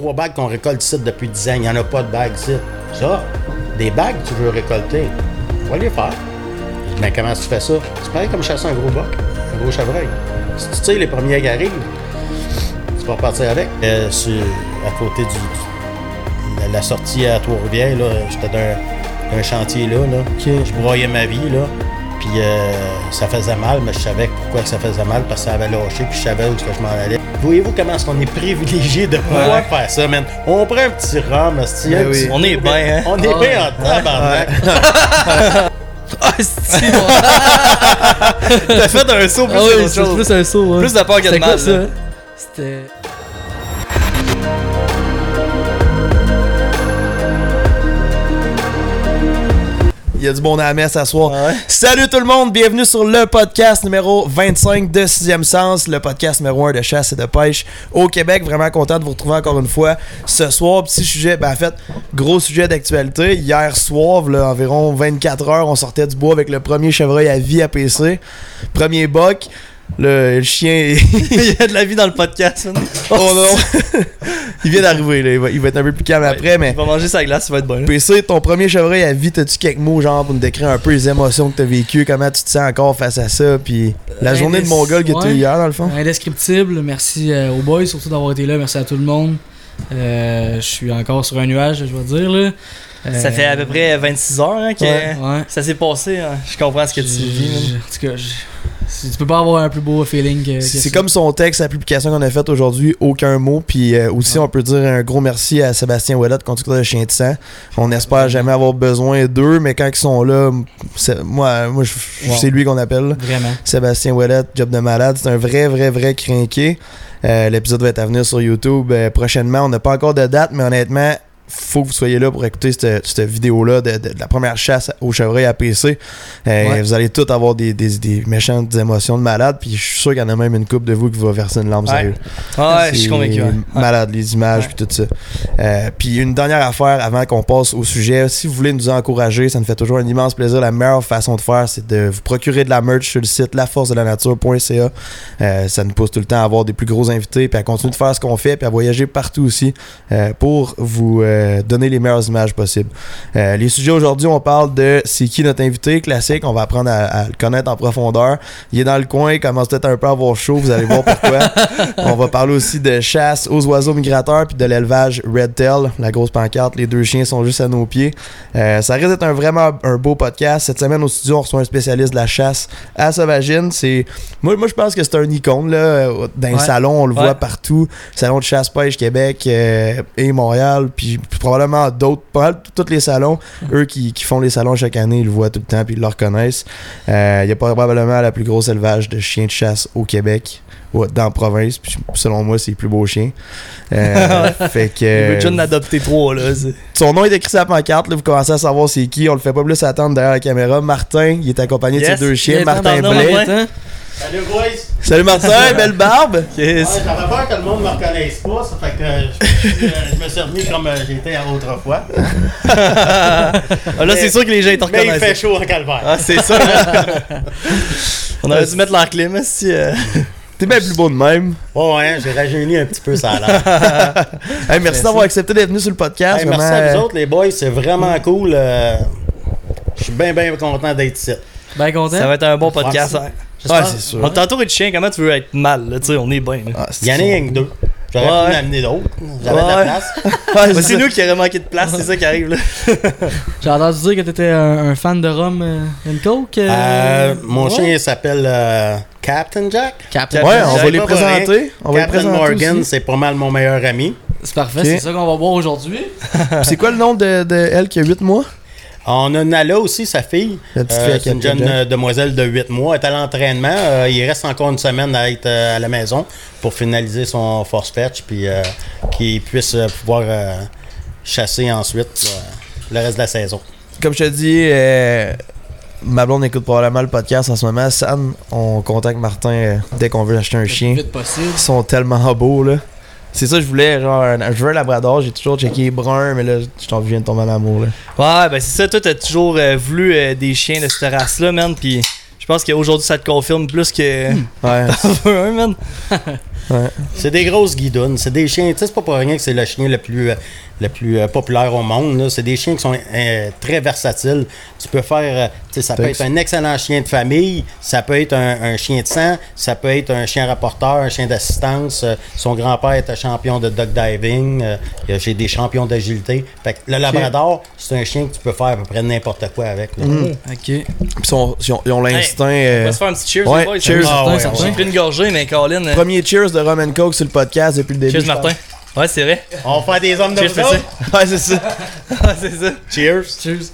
trois bagues qu'on récolte ici depuis 10 ans. Il n'y en a pas de bagues ici. Ça, des bagues tu veux récolter, va les faire. Mais comment tu fais ça? C'est pareil comme chasser un gros boc, un gros chevreuil. Si tu sais les premiers qui arrivent, tu vas partir avec. Euh, sur- à côté du, du- la, sortie à Trois-Rivières, j'étais d'un, d'un chantier là, là. Je broyais ma vie, là. Puis euh, ça faisait mal, mais je savais pourquoi ça faisait mal, parce que ça avait lâché, puis je savais où que je m'en allais. Voyez-vous comment est-ce qu'on est privilégié de pouvoir faire ça, man? On prend un petit rhum, Ben oui. petit- On est bien, hein? On est bien en tabarnak. Ah, c'est T'as fait un saut plus Ah oui, chose. plus un saut. hein. Plus de peur que de mal. C'était. Il y a du bon à la messe à soir. Ouais. Salut tout le monde, bienvenue sur le podcast numéro 25 de 6e Sens, le podcast numéro 1 de chasse et de pêche au Québec. Vraiment content de vous retrouver encore une fois ce soir. Petit sujet, ben en fait, gros sujet d'actualité. Hier soir, là, environ 24 heures, on sortait du bois avec le premier chevreuil à vie à PC. Premier boc. Le, le chien, Il y a de la vie dans le podcast, oh non, il vient d'arriver, là. Il, va, il va être un peu plus calme après, mais Il va manger sa glace, ça va être bon. PC, ton premier chevreuil à vie, t'as-tu quelques mots genre pour nous décrire un peu les émotions que t'as vécues, comment tu te sens encore face à ça, puis la Euh, journée de indescri- Mongol que t'as eu hier dans le fond? Indescriptible. Merci euh, aux boys, surtout d'avoir été là. Merci à tout le monde. Euh, je suis encore sur un nuage, je dois dire. Là. Euh, Ça fait à peu près 26 heures hein, que Ouais. Ouais. ça s'est passé. hein. Je comprends ce que tu vis, En tout cas, je- tu peux pas avoir un plus beau feeling que. C'est comme son texte, la publication qu'on a faite aujourd'hui, aucun mot. Puis euh, aussi, on peut dire un gros merci à Sébastien Ouellette, conducteur de Chien de sang. On espère jamais avoir besoin d'eux, mais quand ils sont là, c'est- moi, moi Wow. c'est lui qu'on appelle. Vraiment. Sébastien Ouellette, Job de malade. C'est un vrai, vrai, vrai crinqué. Euh, L'épisode va être à venir sur YouTube euh, prochainement. On n'a pas encore de date, mais honnêtement, faut que vous soyez là pour écouter cette, cette vidéo-là de, de- de la première chasse au chevreuil à PC. Euh, Ouais. Vous allez tous avoir des, des, des méchantes émotions de malade. Puis je suis sûr qu'il y en a même une couple de vous qui va verser une larme Ouais. sérieuse. Ah ouais, je suis convaincu. ouais. Malade, les images, puis tout ça. Euh, puis une dernière affaire avant qu'on passe au sujet. Si vous voulez nous encourager, ça nous fait toujours un immense plaisir. La meilleure façon de faire, c'est de vous procurer de la merch sur le site laforcedelanature.ca. Euh, ça nous pousse tout le temps à avoir des plus gros invités, puis à continuer de faire ce qu'on fait, puis à voyager partout aussi pour vous euh, donner les meilleures images possibles. Euh, les sujets aujourd'hui, on parle de c'est qui notre invité classique. On va apprendre à, à le connaître en profondeur. Il est dans le coin, il commence peut-être un peu à avoir chaud, vous allez voir pourquoi. on va parler aussi de chasse aux oiseaux migrateurs puis de l'élevage Red Tail, la grosse pancarte. Les deux chiens sont juste à nos pieds. Euh, ça risque d'être un vraiment un beau podcast. Cette semaine au studio, on reçoit un spécialiste de la chasse à Sauvagine. C'est moi, moi je pense que c'est un icône là. Dans les Ouais. salons, on le Ouais. voit partout. Salon de chasse-pêche Québec euh, et Montréal, puis probablement d'autres, tous les salons. Eux qui, qui font les salons chaque année, ils le voient tout le temps puis ils le reconnaissent. Euh, Il y a probablement la plus grosse élevage de chiens de chasse au Québec. ouais, dans la province, puis selon moi, c'est les plus beaux chiens. Euh, fait Il veut que déjà adopter trois, là. son nom est écrit sur la pancarte, là, vous commencez à savoir c'est qui. On le fait pas plus attendre derrière la caméra. Martin, il est accompagné Yes. de ses deux chiens. Martin Blais. Salut, boys! Salut Martin, belle barbe. Yes. Ouais, J'avais peur que le monde me reconnaisse pas, ça fait que euh, je, me suis remis comme euh, j'étais autrefois. Ah, là, c'est sûr que les gens ils te Mais il fait chaud en calvaire. Ah, c'est ça. On aurait dû mettre leur clim, si. euh, T'es bien plus beau de même. Ouais, ouais, j'ai rajeuni un petit peu ça a l'air. Hey, merci d'avoir accepté d'être venu sur le podcast. Hey, merci à euh, vous autres, les boys, c'est vraiment cool. euh, Je suis bien, bien content d'être ici. Ben content. Ça va être un bon podcast. hein. Ouais, c'est sûr. On t'entoure de chiens, comment tu veux être mal, là, tu sais, on est bien, là. Ah, Il y en a rien que deux. J'aurais Ouais. pu m'amener d'autres. J'avais de Ouais. la place. Ouais, c'est nous qui aurait manqué de place, c'est ça qui arrive, là. J'ai entendu dire que t'étais un, un fan de Rome euh, and Coke. euh, Euh, mon ouais. chien s'appelle euh, Captain Jack. Captain. Ouais, on va J'avais les pas présenter. On va les Captain présenter Morgan, aussi. c'est pas mal mon meilleur ami. C'est parfait, Ok. c'est ça qu'on va voir aujourd'hui. C'est quoi le nom de, de elle qui a 8 mois? On a Nala aussi, sa fille. La petite Euh, fille à c'est une jeune Jack. euh, demoiselle de 8 mois. Elle est à l'entraînement. Euh, il reste encore une semaine à être euh, à la maison pour finaliser son force fetch puis euh, qu'il puisse euh, pouvoir euh, chasser ensuite là, le reste de la saison. Comme je te dis, euh, ma blonde écoute probablement le podcast en ce moment. Sam, on contacte Martin euh, dès qu'on veut acheter un chien. Vite possible. Ils sont tellement beaux, là. C'est ça que je voulais, genre, un, je veux un labrador, j'ai toujours checké brun, mais là, je t'en viens de tomber en amour, là. Ouais, ben c'est ça, toi, t'as toujours euh, voulu euh, des chiens de cette race-là, man, pis je pense qu'aujourd'hui, ça te confirme plus que. Ouais. un, man. Ouais. C'est des grosses guidounes. C'est des chiens. Tu sais, c'est pas pour rien que c'est le chien le plus, euh, le plus euh, populaire au monde. C'est des chiens qui sont euh, très versatiles. Tu peux faire. euh, tu sais, ça peut être un excellent chien de famille. Ça peut être un, un chien de sang. Ça peut être un chien rapporteur, un chien d'assistance. Euh, son grand-père était champion de dog diving. Euh, J'ai des champions d'agilité. Fait que le Labrador, c'est un chien que tu peux faire à peu près n'importe quoi avec. là. Ok. Puis ils, sont- ils ont, l'instinct. On euh, va se faire un petit cheers, ouais, les boys. cheers. Ah ouais, certain, ouais. J'ai pris une gorgée, mais Colin. Premier cheers de Rum and Coke sur le podcast depuis le début. Cheers, Martin. Ouais, c'est vrai. On va faire des hommes de Cheers, vous c'est autres. ça. Ouais, c'est ça. Ouais, c'est ça. Cheers. Cheers.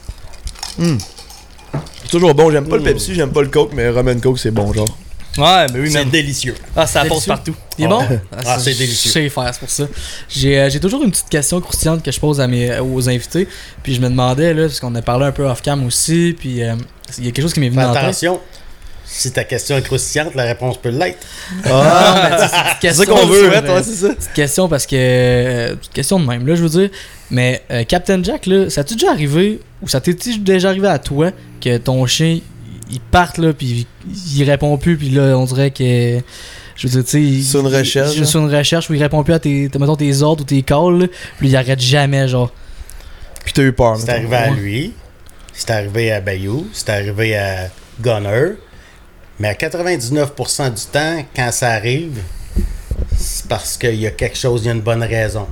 C'est toujours bon. J'aime pas le Pepsi, j'aime pas le Coke, mais Rum and Coke, c'est bon, genre. Ouais, mais oui, C'est même. délicieux. Ah, ça pose Délicieux. partout. Il est bon? Ah, c'est délicieux. Je sais faire, c'est pour ça. J'ai euh, j'ai toujours une petite question croustillante que je pose à mes, aux invités. Puis je me demandais, là, parce qu'on a parlé un peu off-cam aussi, puis euh, il y a quelque chose qui m'est venu Fais en tête. attention. Si ta question est croustillante, la réponse peut l'être. Ah, sais, c'est ça question, qu'on veut, ouais, c'est ça. Petite question parce que. euh, petite question de même, là, je veux dire. Mais euh, Captain Jack, là, ça t'est déjà arrivé, ou ça t'est déjà arrivé à toi, que ton chien, il parte, là, puis il, il répond plus, puis là, on dirait que. Je veux dire, tu sais. il- Sur une recherche, il-. Sur une recherche où il répond plus à tes, tes- mettons, tes ordres ou tes calls, là, puis il arrête jamais, genre. Puis t'as eu peur. C'est arrivé à lui, c'est arrivé à Bayou, c'est arrivé à Gunner. Mais à 99% du temps, quand ça arrive, c'est parce qu'il y a quelque chose, il y a une bonne raison.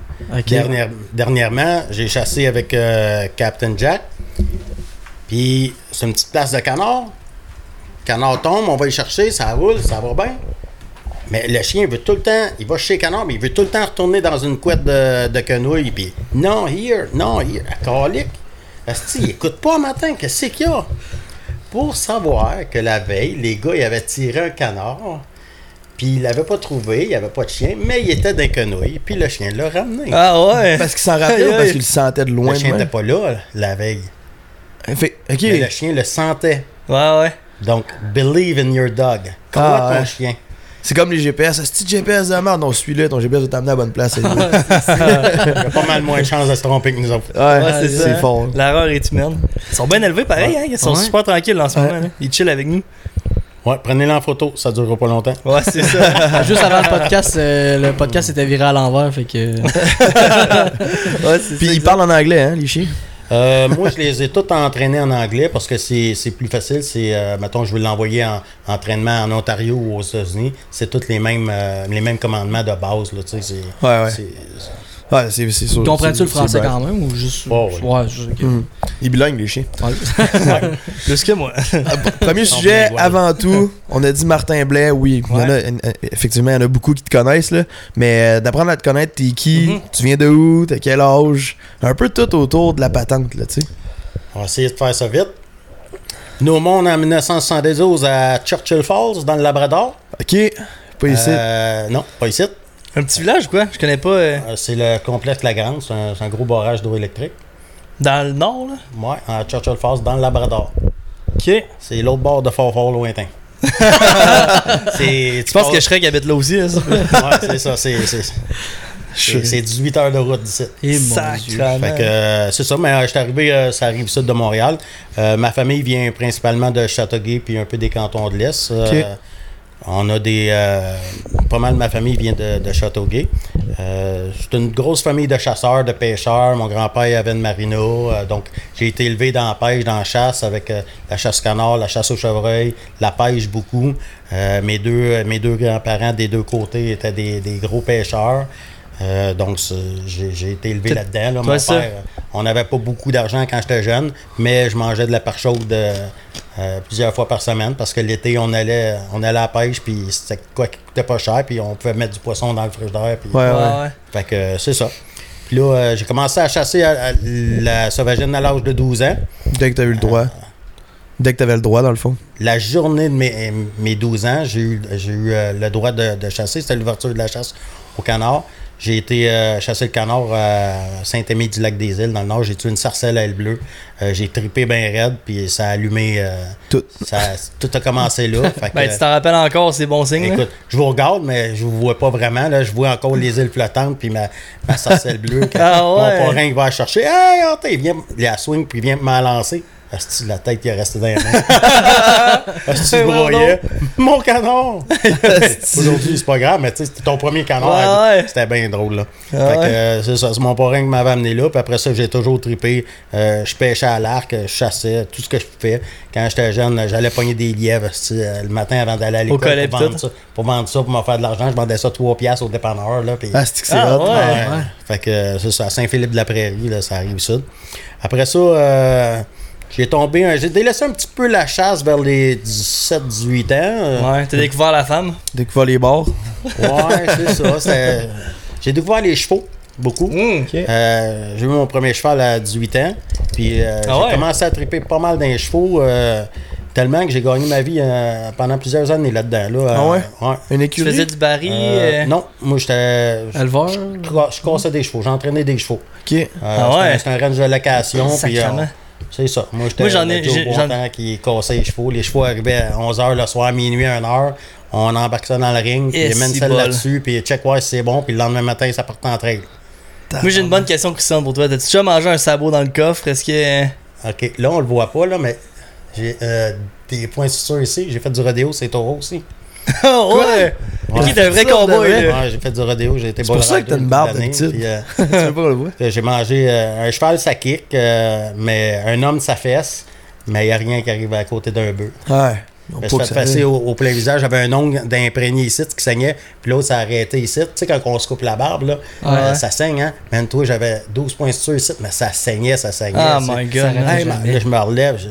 Dernière- dernièrement, j'ai chassé avec euh, Captain Jack. Puis c'est une petite place de canard. Canard tombe, on va y chercher, ça roule, ça va bien. Mais le chien veut tout le temps, il va chez Canard, mais il veut tout le temps retourner dans une couette de, de quenouille. Puis non, here, non, here, à calique. Asti, il écoute pas matin, qu'est-ce qu'il y a? Pour savoir que la veille, les gars, ils avaient tiré un canard. Puis il l'avait pas trouvé, il n'y avait pas de chien, mais il était d'un quenouille. Puis le chien l'a ramené. Ah ouais. Parce qu'il s'en rappelait ou parce qu'il le sentait de loin le de chien n'était pas là la veille. Fait- ok. Mais le chien le sentait. Ouais, ouais. Donc, believe in your dog. Crois Ah, ton ouais. chien. C'est comme les GPS. C'est GPS de merde? Non, celui-là, ton GPS va t'amener à la bonne place. ouais, Il a pas mal moins de chances de se tromper que nous autres. c'est ça. c'est fort. L'erreur est humaine. Ils sont bien élevés, pareil, hein. Ils sont Ouais. super tranquilles en ce Ouais. moment. là. Ils chillent avec nous. Ouais, prenez-le en photo, ça durera pas longtemps. Ouais, c'est ça. Juste avant le podcast, euh, le podcast était viré à l'envers, fait que. ouais, Puis ça, ils parlent en anglais, hein, les chiens. Euh, moi, je les ai tous entraînés en anglais parce que c'est c'est plus facile. C'est, euh, mettons, je veux l'envoyer en entraînement en Ontario ou aux États-Unis. C'est tous les mêmes, euh, les mêmes commandements de base. Là, tu sais, c'est- Ouais, ouais. Ouais, c'est sûr. Comprends-tu le français quand même ou juste. Ouais, ouais. ouais, juste- ok. Ils bilingues, les chiens. Plus que moi. Premier Sont sujet, avant tout, on a dit Martin Blais, oui. il y en a- effectivement, il y en a beaucoup qui te connaissent, là. Mais euh, d'apprendre à te connaître, t'es qui, Mhm. tu viens de où, t'as quel âge, un peu tout autour de la patente, là, tu sais. On va essayer de faire ça vite. Nous, monde en 1972 à Churchill Falls, dans le Labrador. Ok, pas ici. Euh, non, pas ici. Un petit village, quoi? Je connais pas. euh, Euh, C'est le complexe La Grande. C'est un, c'est un gros barrage d'eau électrique. dans le nord, là? Ouais, à Churchill Falls, dans le Labrador. Ok. C'est l'autre bord de Fort Fort lointain. c'est, Tu penses que Shrek habite là aussi, hein, ça? Ouais, c'est ça. C'est, c'est, c'est, c'est 18 heures de route d'ici. Et mon Dieu. Sacrement. Fait que euh, c'est ça, mais euh, je suis arrivé, euh, ça arrive sud de Montréal. Euh, ma famille vient principalement de Châteauguay puis un peu des cantons de l'Est. Euh, Ok. On a des. euh, pas mal de ma famille vient de, de Châteauguay. Euh, c'est une grosse famille de chasseurs, de pêcheurs. Mon grand-père avait une marina. euh, donc, j'ai été élevé dans la pêche, dans la chasse, avec euh, la chasse canard, la chasse au chevreuil, la pêche beaucoup. Euh, mes deux, mes deux grands-parents des deux côtés étaient des, des gros pêcheurs. Euh, donc, j'ai j'ai été élevé là-dedans. Là. Mon père, euh, on n'avait pas beaucoup d'argent quand j'étais jeune, mais je mangeais de la part chaude euh, euh, plusieurs fois par semaine parce que l'été, on allait, on allait à la pêche, puis c'était quoi qui coûtait pas cher, puis on pouvait mettre du poisson dans le frigidaire. Puis, Ouais, ouais. ouais. Fait que euh, c'est ça. Puis là, euh, j'ai commencé à chasser à- à la sauvagine à l'âge de 12 ans. Dès que t'as eu le droit. Dès que t'avais le droit, dans le fond. La journée de mes, mes 12 ans, j'ai eu, j'ai eu euh, le droit de, de chasser. C'était l'ouverture de la chasse au canard. J'ai été euh, chasser le canard à Saint-Aimé-du-Lac-des-Îles, dans le nord. J'ai tué une sarcelle à aile bleue. Euh, j'ai tripé bien raide, puis ça a allumé. euh, Tout. ça, tout a commencé là. Fait que, Ben, tu t'en rappelles encore, c'est bon signe, là? Écoute, je vous regarde, mais je vous vois pas vraiment. Là. Je vois encore les îles flottantes, puis ma, ma sarcelle bleue. Quand Ah ouais. Mon parrain il va la chercher. Hey, il vient, la swing, puis il vient me lancer. Asti, la tête qui est restée dans les mains. Asti. Mon canard! Aujourd'hui, c'est pas grave, mais tu sais, c'était ton premier. Ouais, ouais. C'était bien drôle, là. Ah fait que, ouais. euh, c'est ça, c'est mon parrain qui m'avait amené là. Puis après ça, j'ai toujours trippé. Euh, je pêchais à l'arc, je chassais, tout ce que je fais. Quand j'étais jeune, j'allais pogner des lièvres asti, euh, le matin avant d'aller à l'école pour, vendre ça, pour vendre ça, pour me faire de l'argent. Je vendais ça 3 piastres au dépanneur. Là, puis- Ah, c'est que c'est Ah, hot. ouais. Ouais. Fait que c'est ça, à Saint-Philippe-de-la-Prairie, là, ça arrive sud. Après ça, euh, j'ai tombé, un- j'ai délaissé un petit peu la chasse vers les 17-18 ans. euh, Ouais, t'as découvert la femme? Découvert les bars. Ouais, c'est ça. J'ai découvert les chevaux, beaucoup. Ok. Euh, j'ai eu mon premier cheval à 18 ans. Puis euh, Ah ouais? j'ai commencé à triper pas mal dans les chevaux. euh, tellement que j'ai gagné ma vie euh, pendant plusieurs années là-dedans. Là, Ah Euh, ouais? ouais. Une Tu écurie. faisais du baril? Euh, euh, Non, moi j'étais. Je Éleveur? je cassais des chevaux, j'entraînais des chevaux. Ok. Euh, Ah c'était ouais? un- C'était un range de location. Puis, euh. C'est ça. Moi, j'étais j'en ai- j'en- qui cassait les chevaux. Les chevaux arrivaient à 11h le soir, minuit, 1h. On embarque ça dans le ring, puis mènent si celle là-dessus, puis check ouais si c'est bon, puis le lendemain matin, ça part en trail. Moi, j'ai une bonne question, Christian, pour toi. T'as-tu déjà mangé un sabot dans le coffre? Est-ce que. OK, là, on le voit pas, là, mais j'ai euh, des points sur ici. J'ai fait du rodéo, c'est taureau aussi. Oh, ouais! T'es un vrai cowboy. Ouais, j'ai fait du rodéo, j'ai été C'est pour ça que t'as une barbe d'habitude. tu veux pas le voir? J'ai mangé euh, un cheval, ça kick, euh, mais un homme, ça fesse, mais il n'y a rien qui arrive à côté d'un bœuf. Ouais. Je suis fait passer au, au plein visage. J'avais un ongle d'imprégné ici qui saignait, puis l'autre, ça arrêtait ici. Tu sais, quand on se coupe la barbe, là, euh, ça saigne, hein? Même toi, j'avais 12 points sur ici, mais ça saignait, ça saignait. Oh my god. Hey, là, je me relève. Je,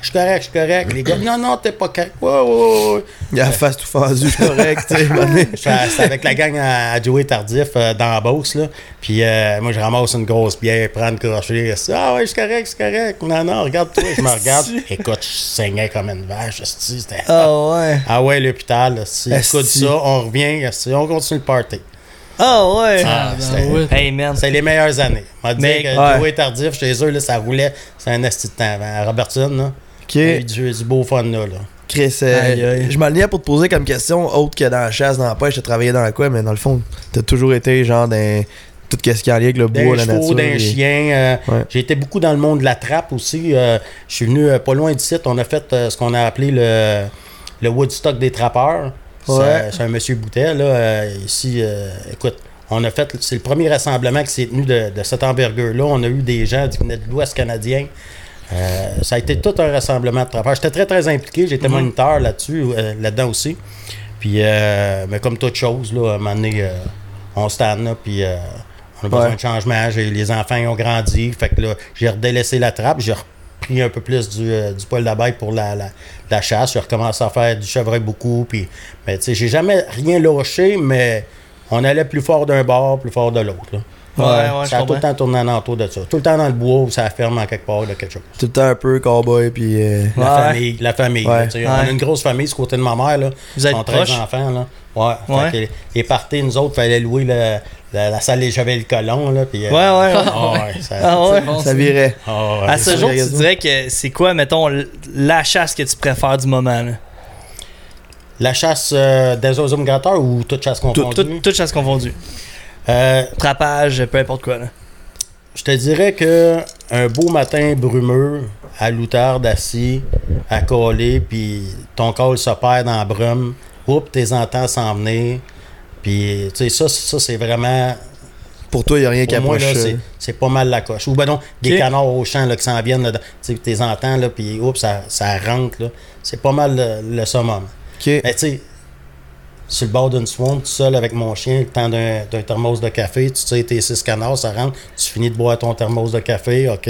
je suis correct, je suis correct. Les gars, non, non, t'es pas correct. Ouais, ouais, ouais. Il a la face tout fendue, correct, tu sais. mané. J'étais c'était avec la gang à, à Joey Tardif euh, dans la Beauce, là. Puis euh, moi, je ramasse une grosse bière, prends une crochet. Ah ouais, je suis correct, je suis correct. Non, non, regarde-toi. Je me regarde. Écoute, je saignais comme une vache. C'était... Ah ouais. Ah ouais, l'hôpital. Si écoute ça, on revient, on continue le party. Ah ouais. Ah, ben c'était- ouais. Hey man. C'est les meilleures années. On va dire Mais- que ouais. Joey Tardif, chez eux, là, ça roulait. C'est un esti de temps. À Robertson, là, du, du beau fun là. là. Chris, euh, je m'alignais pour te poser comme question, autre que dans la chasse, dans la pêche, t'as travaillé dans quoi, mais dans le fond, t'as toujours été genre dans tout ce qui est en lien avec le bois, la nature. d'un et- chien. euh, Ouais. J'ai été beaucoup dans le monde de la trappe aussi. euh, je suis venu euh, pas loin d'ici. On a fait ce qu'on a appelé le, le Woodstock des trappeurs. C'est Ouais. c'est un monsieur Boutet, là. ici, écoute, on a fait. C'est le premier rassemblement qui s'est tenu de, de cette envergure-là. On a eu des gens qui venaient de l'Ouest canadien. Euh, ça a été tout un rassemblement de trappeurs. J'étais très, très impliqué. J'étais moniteur là-dessus, euh, là-dedans aussi. Puis, euh, mais comme toute chose, là, à un moment donné, on stand là, puis on a besoin Ouais. de changement. Les enfants ils ont grandi. Fait que là, j'ai redélaissé la trappe. J'ai repris un peu plus du, du poil d'abeille pour la, la, la chasse. J'ai recommencé à faire du chevreuil beaucoup. Puis, mais tu sais, j'ai jamais rien lâché, mais on allait plus fort d'un bord, plus fort de l'autre. Ouais, ça a tout le temps tourné en entour de ça. Tout le temps dans le bois ou ça ferme en quelque part de quelque chose. Tout le temps un peu cowboy, puis. euh, La Ouais. famille, la famille. Là. On a une grosse famille, ce côté de ma mère. Là. Vous êtes Ils ont 13 proches? enfants. Là. Ouais. Ouais. Que les, parties, nous autres, fallait louer le- la, la salle des Chevaliers Colons. Là, puis, euh, Ouais, ouais. ouais. ah ouais, ça, Ah ouais. Bon, ça virait. ah ouais. À ce ça, jour, tu dirais que c'est quoi, mettons, la chasse que tu préfères du moment? Là? La chasse euh, des oiseaux migrateurs ou toute chasse confondue? Tout- Toute chasse confondue. Euh, Trappage, peu importe quoi. Là. je te dirais que un beau matin brumeux, à l'outarde assis, à coller, puis ton col se perd dans la brume, oups, tes entends s'en venir. Puis, tu sais, ça, ça c'est vraiment Pour toi, il a rien qui Pour moi, approche. là, euh, c'est, c'est pas mal la coche. Ou ben non, des canards au champ là, qui s'en viennent, tu sais, tes entends, là, puis oups, ça, ça rentre. Là. C'est pas mal le, le summum. Mais tu sais, sur le bord d'une swamp, tout seul avec mon chien, le temps d'un, d'un thermos de café, tu sais, tes six canards, ça rentre, tu finis de boire ton thermos de café, OK,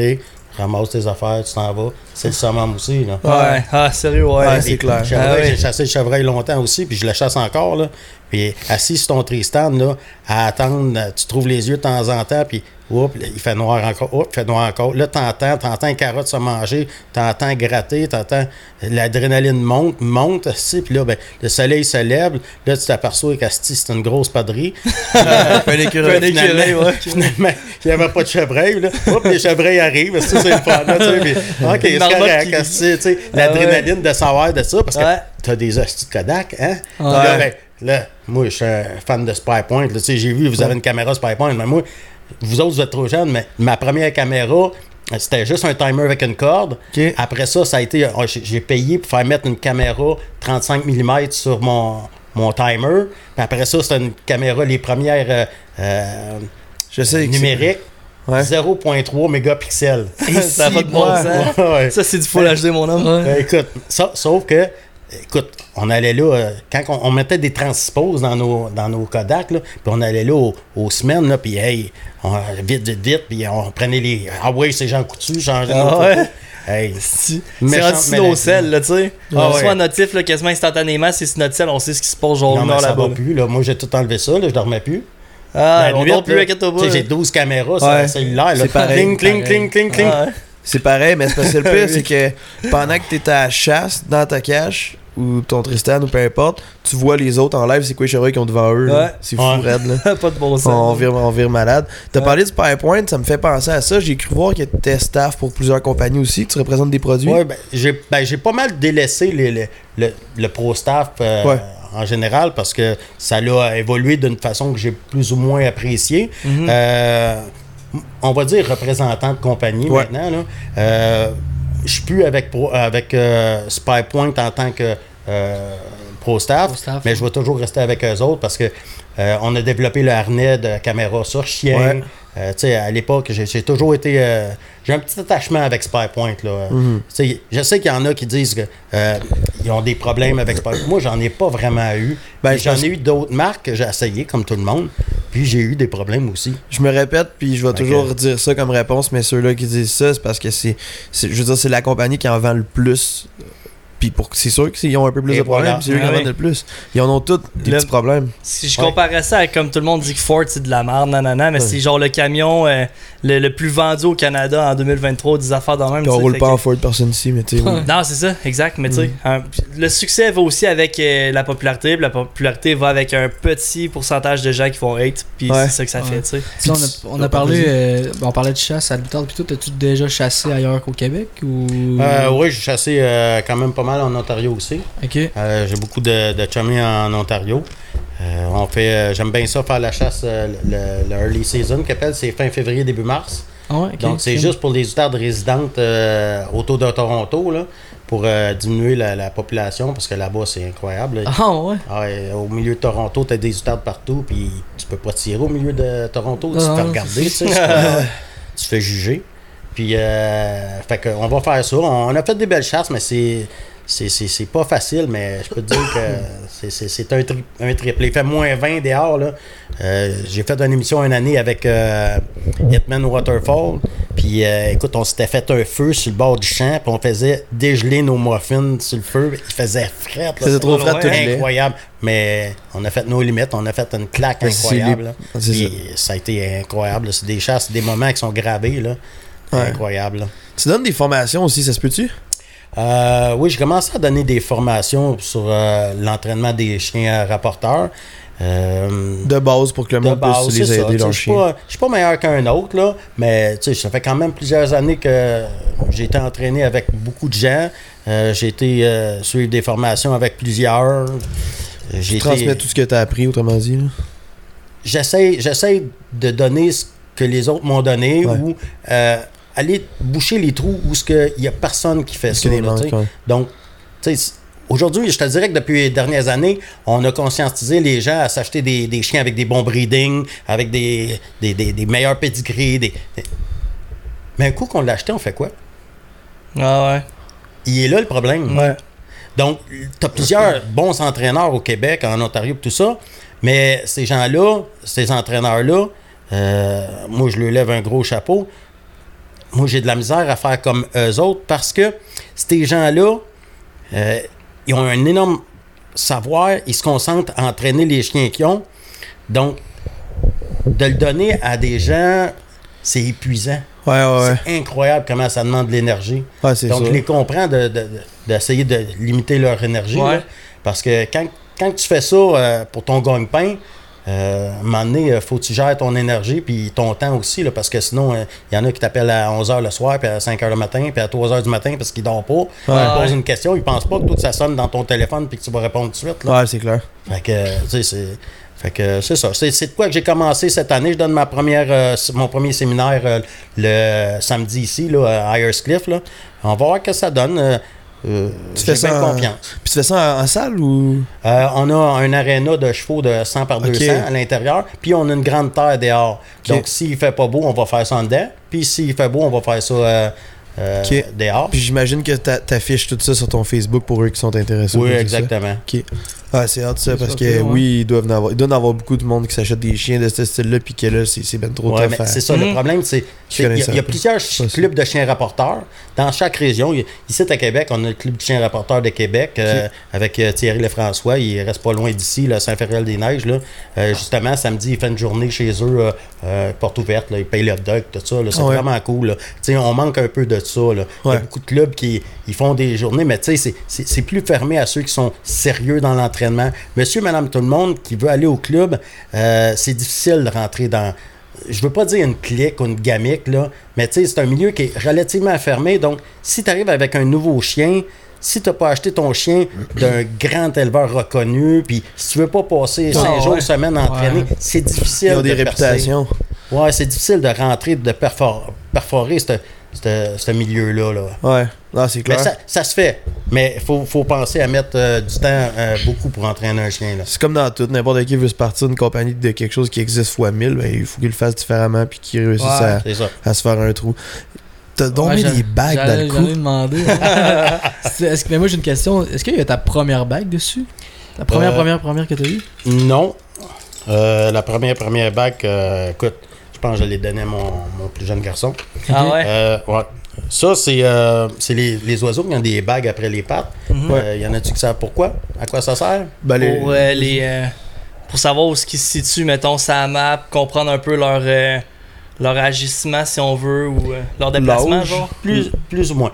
ramasse tes affaires, tu t'en vas. C'est le summum aussi, là. Ouais. Ah, sérieux, ouais. Ouais, c'est clair. Ah oui. J'ai chassé le chevreuil longtemps aussi, puis je le chasse encore. Là. Puis assis sur ton Tristan, là, à attendre, tu trouves les yeux de temps en temps, puis oups, il fait noir encore, oups, il fait noir encore. Là, t'entends, t'entends les carottes se manger, t'entends gratter, t'entends l'adrénaline monte, monte, assis, puis là, ben, le soleil se lève, là, tu t'aperçois qu'Asti, c'est une grosse padrie. un écureuil. Un écureuil, finalement, ouais. finalement, il n'y avait pas de chevreuil. Là. Oups, les chevreuils arrivent. Asti, C'est le fun. Là, tu sais, OK, c'est correct. asti, tu sais, Ah L'adrénaline de savoir de ça, parce que Ouais. t'as des hosties de Kodak, hein? Ouais. Là, ben, là, moi, je suis un fan de Spy Point. là, tu sais, J'ai vu, vous avez une caméra Spy Point, mais moi, vous autres, vous êtes trop jeunes, mais ma première caméra, C'était juste un timer avec une corde. Après ça, ça a été. oh, j'ai payé pour faire mettre une caméra 35 mm sur mon, mon timer. Puis après ça, c'était une caméra, les premières euh, euh, Je sais numériques, Ouais. 0.3 mégapixels. Ça de bon Ouais, sens. ouais, ouais. Ça, c'est du full HD, mon homme. Ouais. Ben, écoute, ça, sauf que, écoute, on allait là, euh, quand on, on mettait des transposes dans nos, dans nos Kodak, là, puis on allait là aux, aux semaines, là, puis hey, on, vite, vite, vite, puis on prenait les. Ah ouais, c'est Jean Coutu, changeait Ah nos ouais? photos. Hey, C'est Méchante rendu nos selles, là, tu sais. Ah On ouais. reçoit un notif là, quasiment instantanément, c'est sur notre selle, on sait ce qui se passe mais heure ça là-bas. va plus, là. Moi, j'ai tout enlevé ça, là, je dormais plus. Ah, on dort plus là, avec toi tu sais, J'ai 12 caméras sur le cellulaire, là. C'est pareil. Cling, cling, cling, cling, cling. C'est pareil, mais c'est parce que le pire, c'est que pendant que t'es à la chasse dans ta cache, ou ton Tristan, ou peu importe, tu vois les autres en live, c'est quoi les chevreuils qui ont devant eux. Ouais. C'est fou, Ouais. raide, là. pas de bon sens. On vire, on vire malade. T'as Ouais. parlé du PowerPoint, ça me fait penser à ça. J'ai cru voir que t'étais staff pour plusieurs compagnies aussi, que tu représentes des produits? Ouais, ben, j'ai ben, j'ai pas mal délaissé les- les- le, le pro staff euh, Ouais. en général parce que ça l'a évolué d'une façon que j'ai plus ou moins appréciée. Mhm. Euh, on va dire représentant de compagnie Ouais. maintenant. Là. Euh, je suis plus avec, avec euh, SpyPoint en tant que euh, pro staff, Pro staff, mais je vais toujours rester avec eux autres parce que euh, on a développé le harnais de caméra sur chien. Ouais. Euh, tu sais, à l'époque, j'ai toujours été. euh, j'ai un petit attachement avec SpyPoint. Là. Mhm. Je sais qu'il y en a qui disent qu'ils ont des problèmes avec SpyPoint. Moi, j'en ai pas vraiment eu. Ben, j'en ai eu d'autres marques que j'ai essayé, comme tout le monde. Puis j'ai eu des problèmes aussi. Je me répète, puis je vais toujours dire ça comme réponse, mais ceux-là qui disent ça, c'est parce que c'est, c'est- je veux dire, c'est la compagnie qui en vend le plus. Puis pour, c'est sûr qu'ils ont un peu plus Et de problèmes, voilà. c'est eux qui en vendent le plus. Ils en ont tous des Le- petits problèmes. Si je Ouais. comparais ça à comme tout le monde dit que Ford c'est de la merde, nanana, mais Ouais. c'est genre le camion euh, le, le plus vendu au Canada en 2023, des affaires dans même. Puis on roule pas que- en Ford personne ici, mais tu sais. oui. Non, c'est ça, exact. Mais tu Mm. sais, un- le succès va aussi avec euh, la popularité. puis La popularité va avec un petit pourcentage de gens qui vont hate. Puis Ouais. c'est ça que ça Ouais. fait, tu sais. On a, on a parlé, euh, on parlait de chasse à l'outarde, puis toi, t'as-tu déjà chassé ailleurs qu'au Québec ou? Euh, oui, j'ai chassé euh, quand même pas mal en Ontario aussi. Euh, j'ai beaucoup de, de chummies en Ontario. Euh, on fait, euh, j'aime bien ça faire la chasse, le, le early season qu'appelle, c'est fin février début mars. Ah. Donc c'est juste pour les outardes résidentes autour de Toronto là, pour diminuer la, la population parce que là-bas c'est incroyable. là. Ah ouais? Ah ouais, au milieu de Toronto, t'as des outardes partout, puis tu peux pas tirer au milieu de Toronto, tu te fais non, regarder, tu sais, tu te fais juger. Puis, euh, fait que, on va faire ça. On a fait des belles chasses, mais c'est. C'est, pas facile, mais je peux te dire que c'est, un, tri- un triplé. Il fait moins 20 dehors. Là. Euh, j'ai fait une émission une année avec euh, Hitman Waterfall. Puis euh, écoute, on s'était fait un feu sur le bord du champ. Puis on faisait dégeler nos muffins sur le feu. Il faisait. Il faisait trop Ouais, tout incroyable. Mais on a fait nos limites. On a fait une claque incroyable. là. c'est Puis ça. a été incroyable. C'est des chasses, des moments qui sont gravés. Là. Ouais. Incroyable. là. Tu donnes des formations aussi, ça se peut-tu? Euh, oui, j'ai commencé à donner des formations sur euh, l'entraînement des chiens rapporteurs. Euh, De base pour que le de monde base, puisse les aider, leurs Je suis chiens. pas, je suis pas meilleur qu'un autre, là, mais ça fait quand même plusieurs années que j'ai été entraîné avec beaucoup de gens. J'ai été suivre des formations avec plusieurs. J'ai transmets tout ce que tu as appris, autrement dit. j'essaie, j'essaie de donner ce que les autres m'ont donné Ouais. ou aller boucher les trous où il n'y a personne qui fait ça. là, tu manques, sais. ouais. Donc, tu sais, c- aujourd'hui, je te dirais que depuis les dernières années, on a conscientisé les gens à s'acheter des, des chiens avec des bons breeding, avec des, des, des- des meilleurs pédigrés. Des, des- Mais un coup qu'on l'a acheté, on fait quoi? Ah ouais. Il est là le problème. Ouais. Donc, tu as plusieurs bons entraîneurs au Québec, en Ontario, tout ça, mais ces gens-là, ces entraîneurs-là, euh, moi, je leur lève un gros chapeau. Moi, j'ai de la misère à faire comme eux autres parce que ces gens-là, euh, ils ont un énorme savoir, ils se concentrent à entraîner les chiens qu'ils ont. Donc, de le donner à des gens, c'est épuisant. Ouais, ouais, ouais. C'est incroyable comment ça demande de l'énergie. Donc, je les comprends de- de- de- d'essayer de, limiter leur énergie. Là. parce que quand, quand tu fais ça euh, pour ton gagne-pain, euh, à un moment donné, il faut que tu gères ton énergie puis ton temps aussi. Là, parce que sinon, euh, il y en a qui t'appellent à 11h le soir, puis à 5h le matin, puis à 3h du matin parce qu'ils dorment pas. Ils posent une question, ils pensent pas que tout ça sonne dans ton téléphone puis que tu vas répondre tout de suite. Là. Ouais, c'est clair. Fait que, tu sais, c'est- Fait que c'est ça. C'est, c'est de quoi que j'ai commencé cette année. Je donne ma première, euh, mon premier séminaire euh, le samedi ici, là, à Cliff. Là. On va voir ce que ça donne. Euh, Tu fais ça en- confiance. Puis tu fais ça en, en salle ou? Euh, on a un aréna de chevaux de 100 par 200 Ok. à l'intérieur, puis on a une grande terre dehors. Donc, s'il fait pas beau, on va faire ça en dedans, puis s'il fait beau, on va faire ça euh, dehors. Puis j'imagine que t'a- t'affiches tout ça sur ton Facebook pour eux qui sont intéressés. oui, exactement. Ah, c'est hâte ça, parce que oui, ils doivent en avoir, il doit y en avoir beaucoup de monde qui s'achète des chiens de ce style-là, puis que là, c'est ben trop Ouais, c'est ça, le problème, c'est Je c'est- il y, a- plusieurs clubs de chiens rapporteurs dans chaque région. Ici, à Québec, on a le club de chiens rapporteurs de Québec euh, avec euh, Thierry Lefrançois. Il reste pas loin d'ici. Là. Euh, justement, samedi, il fait une journée chez eux, porte ouverte. Là, il paye le dog, tout ça. là. C'est Ah ouais. vraiment cool. là. Tu sais, on manque un peu de ça. Là. Il y a beaucoup de clubs qui ils font des journées, mais tu sais, c'est- c'est c'est plus fermé à ceux qui sont sérieux dans Monsieur, madame, tout le monde qui veut aller au club, euh, c'est difficile de rentrer dans je veux pas dire une clique ou une gamique, là, mais tu sais, c'est un milieu qui est relativement fermé. Donc, si tu arrives avec un nouveau chien, si tu n'as pas acheté ton chien d'un grand éleveur reconnu, puis si tu veux pas passer Ah, cinq jours, ouais. semaine entraîné, Ouais. c'est difficile Ils ont des de percer. réputations. Ouais, c'est difficile de rentrer, de perfor- perforer ce- milieu-là. Là. Ouais, non, c'est Mais clair. ça, ça se fait. Mais il faut, faut penser à mettre euh, du temps euh, beaucoup pour entraîner un chien. Là. C'est comme dans tout, n'importe qui veut se partir d'une compagnie de quelque chose qui existe fois 1000, ben, il faut qu'il le fasse différemment puis qu'il réussisse Ouais. à, à se faire un trou. T'as donc Ouais, mis des bagues dans le cou? demander. C'est- est-ce que- mais moi j'ai une question. Est-ce qu'il y a ta première bague dessus? La première, Euh, première, première que t'as eue? Non. Euh, la première, première bague, euh, écoute, je pense que je l'ai donnée à mon, mon plus jeune garçon. Ah ouais? Euh, ouais. Ça, c'est euh, c'est les, les oiseaux qui ont des bagues après les pattes. Mhm. Euh, Il y en a-tu qui savent pourquoi? À quoi ça sert? Ben, les- Pour, euh, les, euh, pour savoir où ce qui se situe, mettons, sa map, comprendre un peu leur, euh, leur agissement, si on veut, ou euh, leur déplacement, genre. Plus, plus ou moins.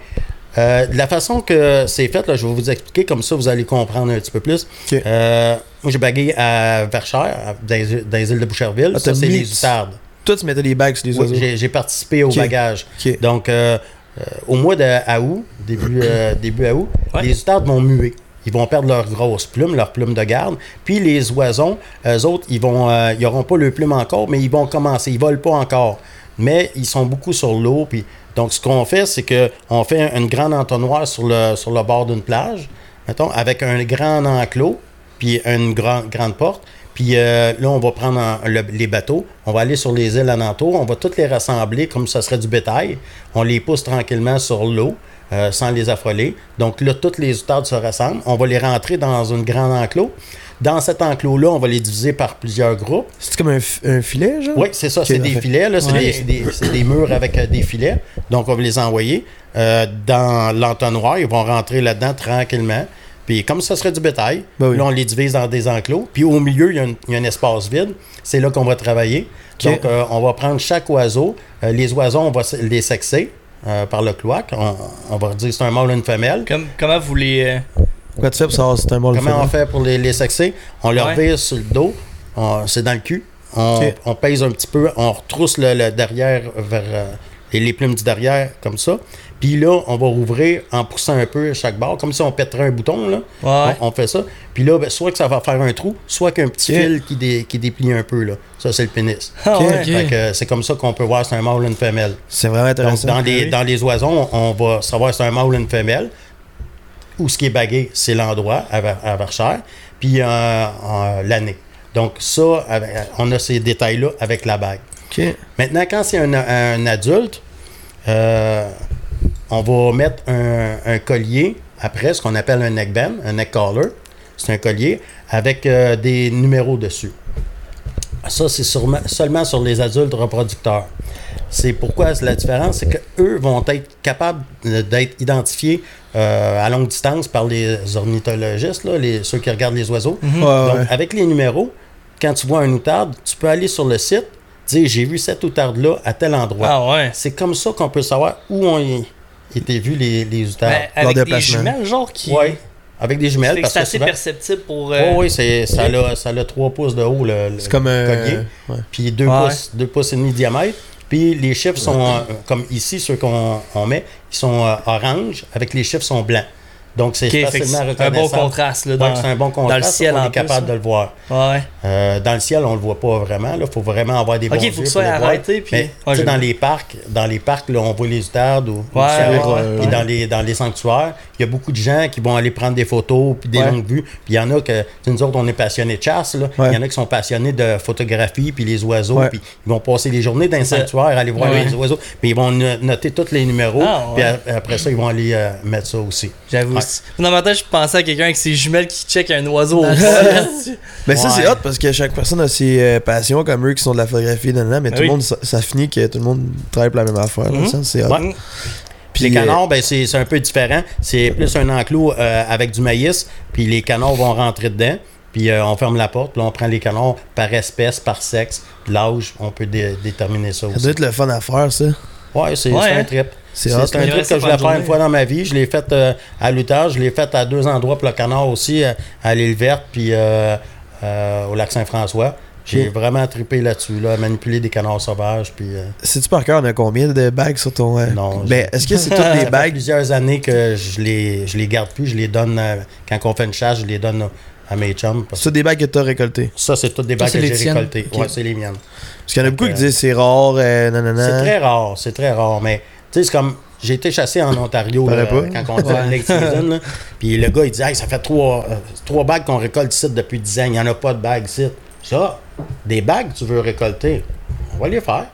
Euh, de la façon que c'est fait, là, je vais vous expliquer, comme ça vous allez comprendre un petit peu plus. Euh, moi, j'ai bagué à Verchères, dans, les, dans les îles de Boucherville. Ah, ça, c'est les outardes. Toi, tu mettais des bagues sur les oiseaux. j'ai- j'ai participé au bagage. Donc, euh, euh, au mois de à août, début, euh, début à août, Ouais. les outardes vont muer. Ils vont perdre leurs grosses plumes, leurs plumes de garde. Puis les oisons, eux autres, ils vont, euh, ils n'auront pas leurs plumes encore, mais ils vont commencer. Ils volent pas encore. Mais ils sont beaucoup sur l'eau. Puis, donc, ce qu'on fait, c'est qu'on fait un- une grande entonnoir sur le, sur le bord d'une plage, mettons, avec un grand enclos, puis une grande, grande porte. Puis euh, là, on va prendre en- le- les bateaux, on va aller sur les îles alentours, on va toutes les rassembler comme ça serait du bétail. On les pousse tranquillement sur l'eau. euh, sans les affoler. Donc là, toutes les outardes se rassemblent. On va les rentrer dans une grande enclos. Dans cet enclos-là, on va les diviser par plusieurs groupes. C'est comme un, fi- un filet, genre? Oui, c'est ça, c'est des filets. Là, c'est, Ouais. des, murs avec euh, des filets. Donc, on va les envoyer euh, dans l'entonnoir. Ils vont rentrer là-dedans tranquillement. Puis, comme ça serait du bétail, Ben oui. là, on les divise dans des enclos. Puis, au milieu, il y a, un- il y a un espace vide. C'est là qu'on va travailler. Donc, euh, on va prendre chaque oiseau. Euh, les oiseaux, on va les sexer euh, par le cloaque. On, on va dire c'est un mâle ou une femelle. Comme, comment vous les. Quoi tu fais pour savoir si c'est un mâle ou Comment on femelle? fait pour les, les sexer? On leur Ouais. vire sur le dos, on- c'est dans le cul. On, on pèse un petit peu, on retrousse le, le derrière vers euh, les plumes du derrière, comme ça. Puis là, on va rouvrir en poussant un peu chaque barre, comme si on pèterait un bouton. Là. Ouais. On, on fait ça. Puis là, ben, soit que ça va faire un trou, soit qu'un petit Ok. fil qui, dé- qui déplie un peu. Là. Ça, c'est le pénis. Ah euh, c'est comme ça qu'on peut voir si c'est un mâle ou une femelle. C'est vraiment Donc, intéressant. dans les, oui. dans les oiseaux, on, va savoir si c'est un mâle ou une femelle. Ou ce qui est bagué, c'est l'endroit à, à Verchères. Puis euh, euh, l'année. Donc, ça, avec- on a ces détails-là avec la bague. Maintenant, quand c'est un, un adulte, euh, on va mettre un, un collier après, ce qu'on appelle un neckband, un neck collar. C'est un collier avec euh, des numéros dessus. Ça, c'est seulement sur les adultes reproducteurs. C'est pourquoi la différence, c'est qu'eux vont être capables d'être identifiés euh, à longue distance par les ornithologistes, là, les, ceux qui regardent les oiseaux. Ouais, Donc, ouais. avec les numéros, quand tu vois un outarde, tu peux aller sur le site, dire j'ai vu cette outarde-là à tel endroit. Ah ouais. C'est comme ça qu'on peut savoir où ont été vus les, les outardes. Ben, avec des jumelles, genre, qui. Oui, avec des jumelles. c'est assez souvent, perceptible pour. Oui, euh, oui, c'est, ça, a, ça a 3 pouces de haut, le, le C'est comme un. collier. ouais. Puis 2 Ouais. pouces, 2 pouces et demi de diamètre. Puis les chiffres sont, euh, comme ici, ceux qu'on on met, ils sont euh, orange, avec les chiffres sont blancs. Donc, c'est Ok, fait que facilement c'est un bon reconnaissable. contraste là, dans, c'est un bon contraste. dans le ciel on est capable de le voir. Ouais. Euh, dans le ciel, on le voit pas vraiment. Il faut vraiment avoir des bons Ok, yeux faut que ça soit arrêté. Puis... Mais Ouais, dans les parcs, dans les parcs, là, on voit les outardes ou, ou Ouais, ouais, ouais. puis dans les dans les sanctuaires, il y a beaucoup de gens qui vont aller prendre des photos puis des longues vues. Puis il y en a que nous autres, on est passionnés de chasse. Il y en a qui sont passionnés de photographie puis les oiseaux. Puis ils vont passer les journées dans les sanctuaires, aller voir les oiseaux. Puis ils vont no- noter tous les numéros. Ah, Puis après ça, ils vont aller euh, mettre ça aussi. J'avoue. Ouais. aussi. Dans ma tête, je pensais à quelqu'un avec ses jumelles qui check un oiseau au. Mais ça, c'est hot parce que chaque personne a ses euh, passions comme eux qui sont de la photographie, mais Ah tout le monde, ça, ça finit que tout le monde travaille pour la même affaire. Mhm. ça, c'est hot. Ouais. Puis, les euh, canards, ben, c'est c'est un peu différent. C'est plus un enclos euh, avec du maïs, puis les canards vont rentrer dedans, puis euh, on ferme la porte, puis là, on prend les canards par espèce, par sexe, l'âge, on peut dé- déterminer ça ça aussi. doit être le fun à faire, ça. Ouais, c'est Ouais, c'est hein. un trip. C'est un truc que je voulais une faire une fois dans ma vie. Je l'ai fait euh, à Luther, je l'ai fait à deux endroits pour le canard aussi, euh, à l'île verte, puis euh, euh, au lac Saint-François. J'ai vraiment trippé là-dessus, là, manipuler des canards sauvages, puis... euh, Sais-tu par cœur, on a combien de bagues sur ton. euh, Non, Ben, est-ce que c'est toutes Ça des fait bagues? plusieurs années que je les, je les garde plus. Je les donne, euh, quand on fait une chasse, je les donne à mes chums. C'est des bagues que t'as récoltées. ça, c'est toutes des bagues que j'ai récoltées. Ok. Ouais, c'est les miennes. Parce qu'il y en a beaucoup qui disent c'est rare, euh, nanana. C'est très rare, c'est très rare. Mais, tu sais, c'est comme. J'ai été chassé en Ontario Paraît là, pas? quand on était en late season. là. Puis le gars, il dit Hey, ça fait trois, euh, trois bagues qu'on récolte ici depuis 10 ans. Il n'y en a pas de bagues ici. Ça, des bagues, tu veux récolter, on va les faire.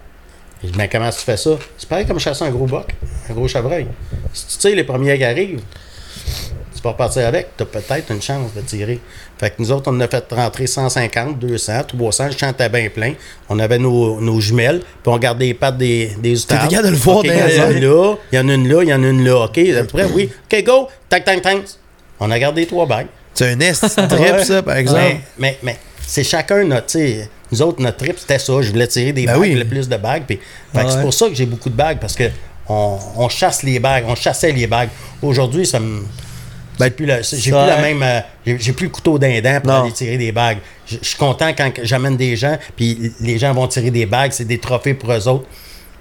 Il dit Mais comment tu fais ça? C'est pareil comme chasser un gros boc, un gros chevreuil. Si tu tires les premiers qui arrivent, tu peux repartir avec, tu as peut-être une chance de tirer. Fait que nous autres, on a fait rentrer 150, 200, 300, le champ était bien plein. On avait nos, nos jumelles, puis on gardait les pattes des, des outardes. capable de le voir OK, dans il y en les a une là, il y en a une là, il y en a une là. OK, vous êtes prêts? Oui. OK, go! Tac, tac, tac. On a gardé trois bagues. C'est un nest trip, ça, par exemple. Mais, mais, mais c'est chacun notre, tu nous autres, notre trip, c'était ça. Je voulais tirer des Ben bagues, oui. le plus de bagues. Puis, fait que Ouais. c'est pour ça que j'ai beaucoup de bagues, parce que on, on chasse les bagues, on chassait les bagues. Aujourd'hui, ça me. Ben, j'ai plus, la, j'ai plus la hein. même. euh, j'ai, j'ai plus le couteau d'un dent pour Non. aller tirer des bagues. Je suis content quand j'amène des gens, puis les gens vont tirer des bagues, c'est des trophées pour eux autres.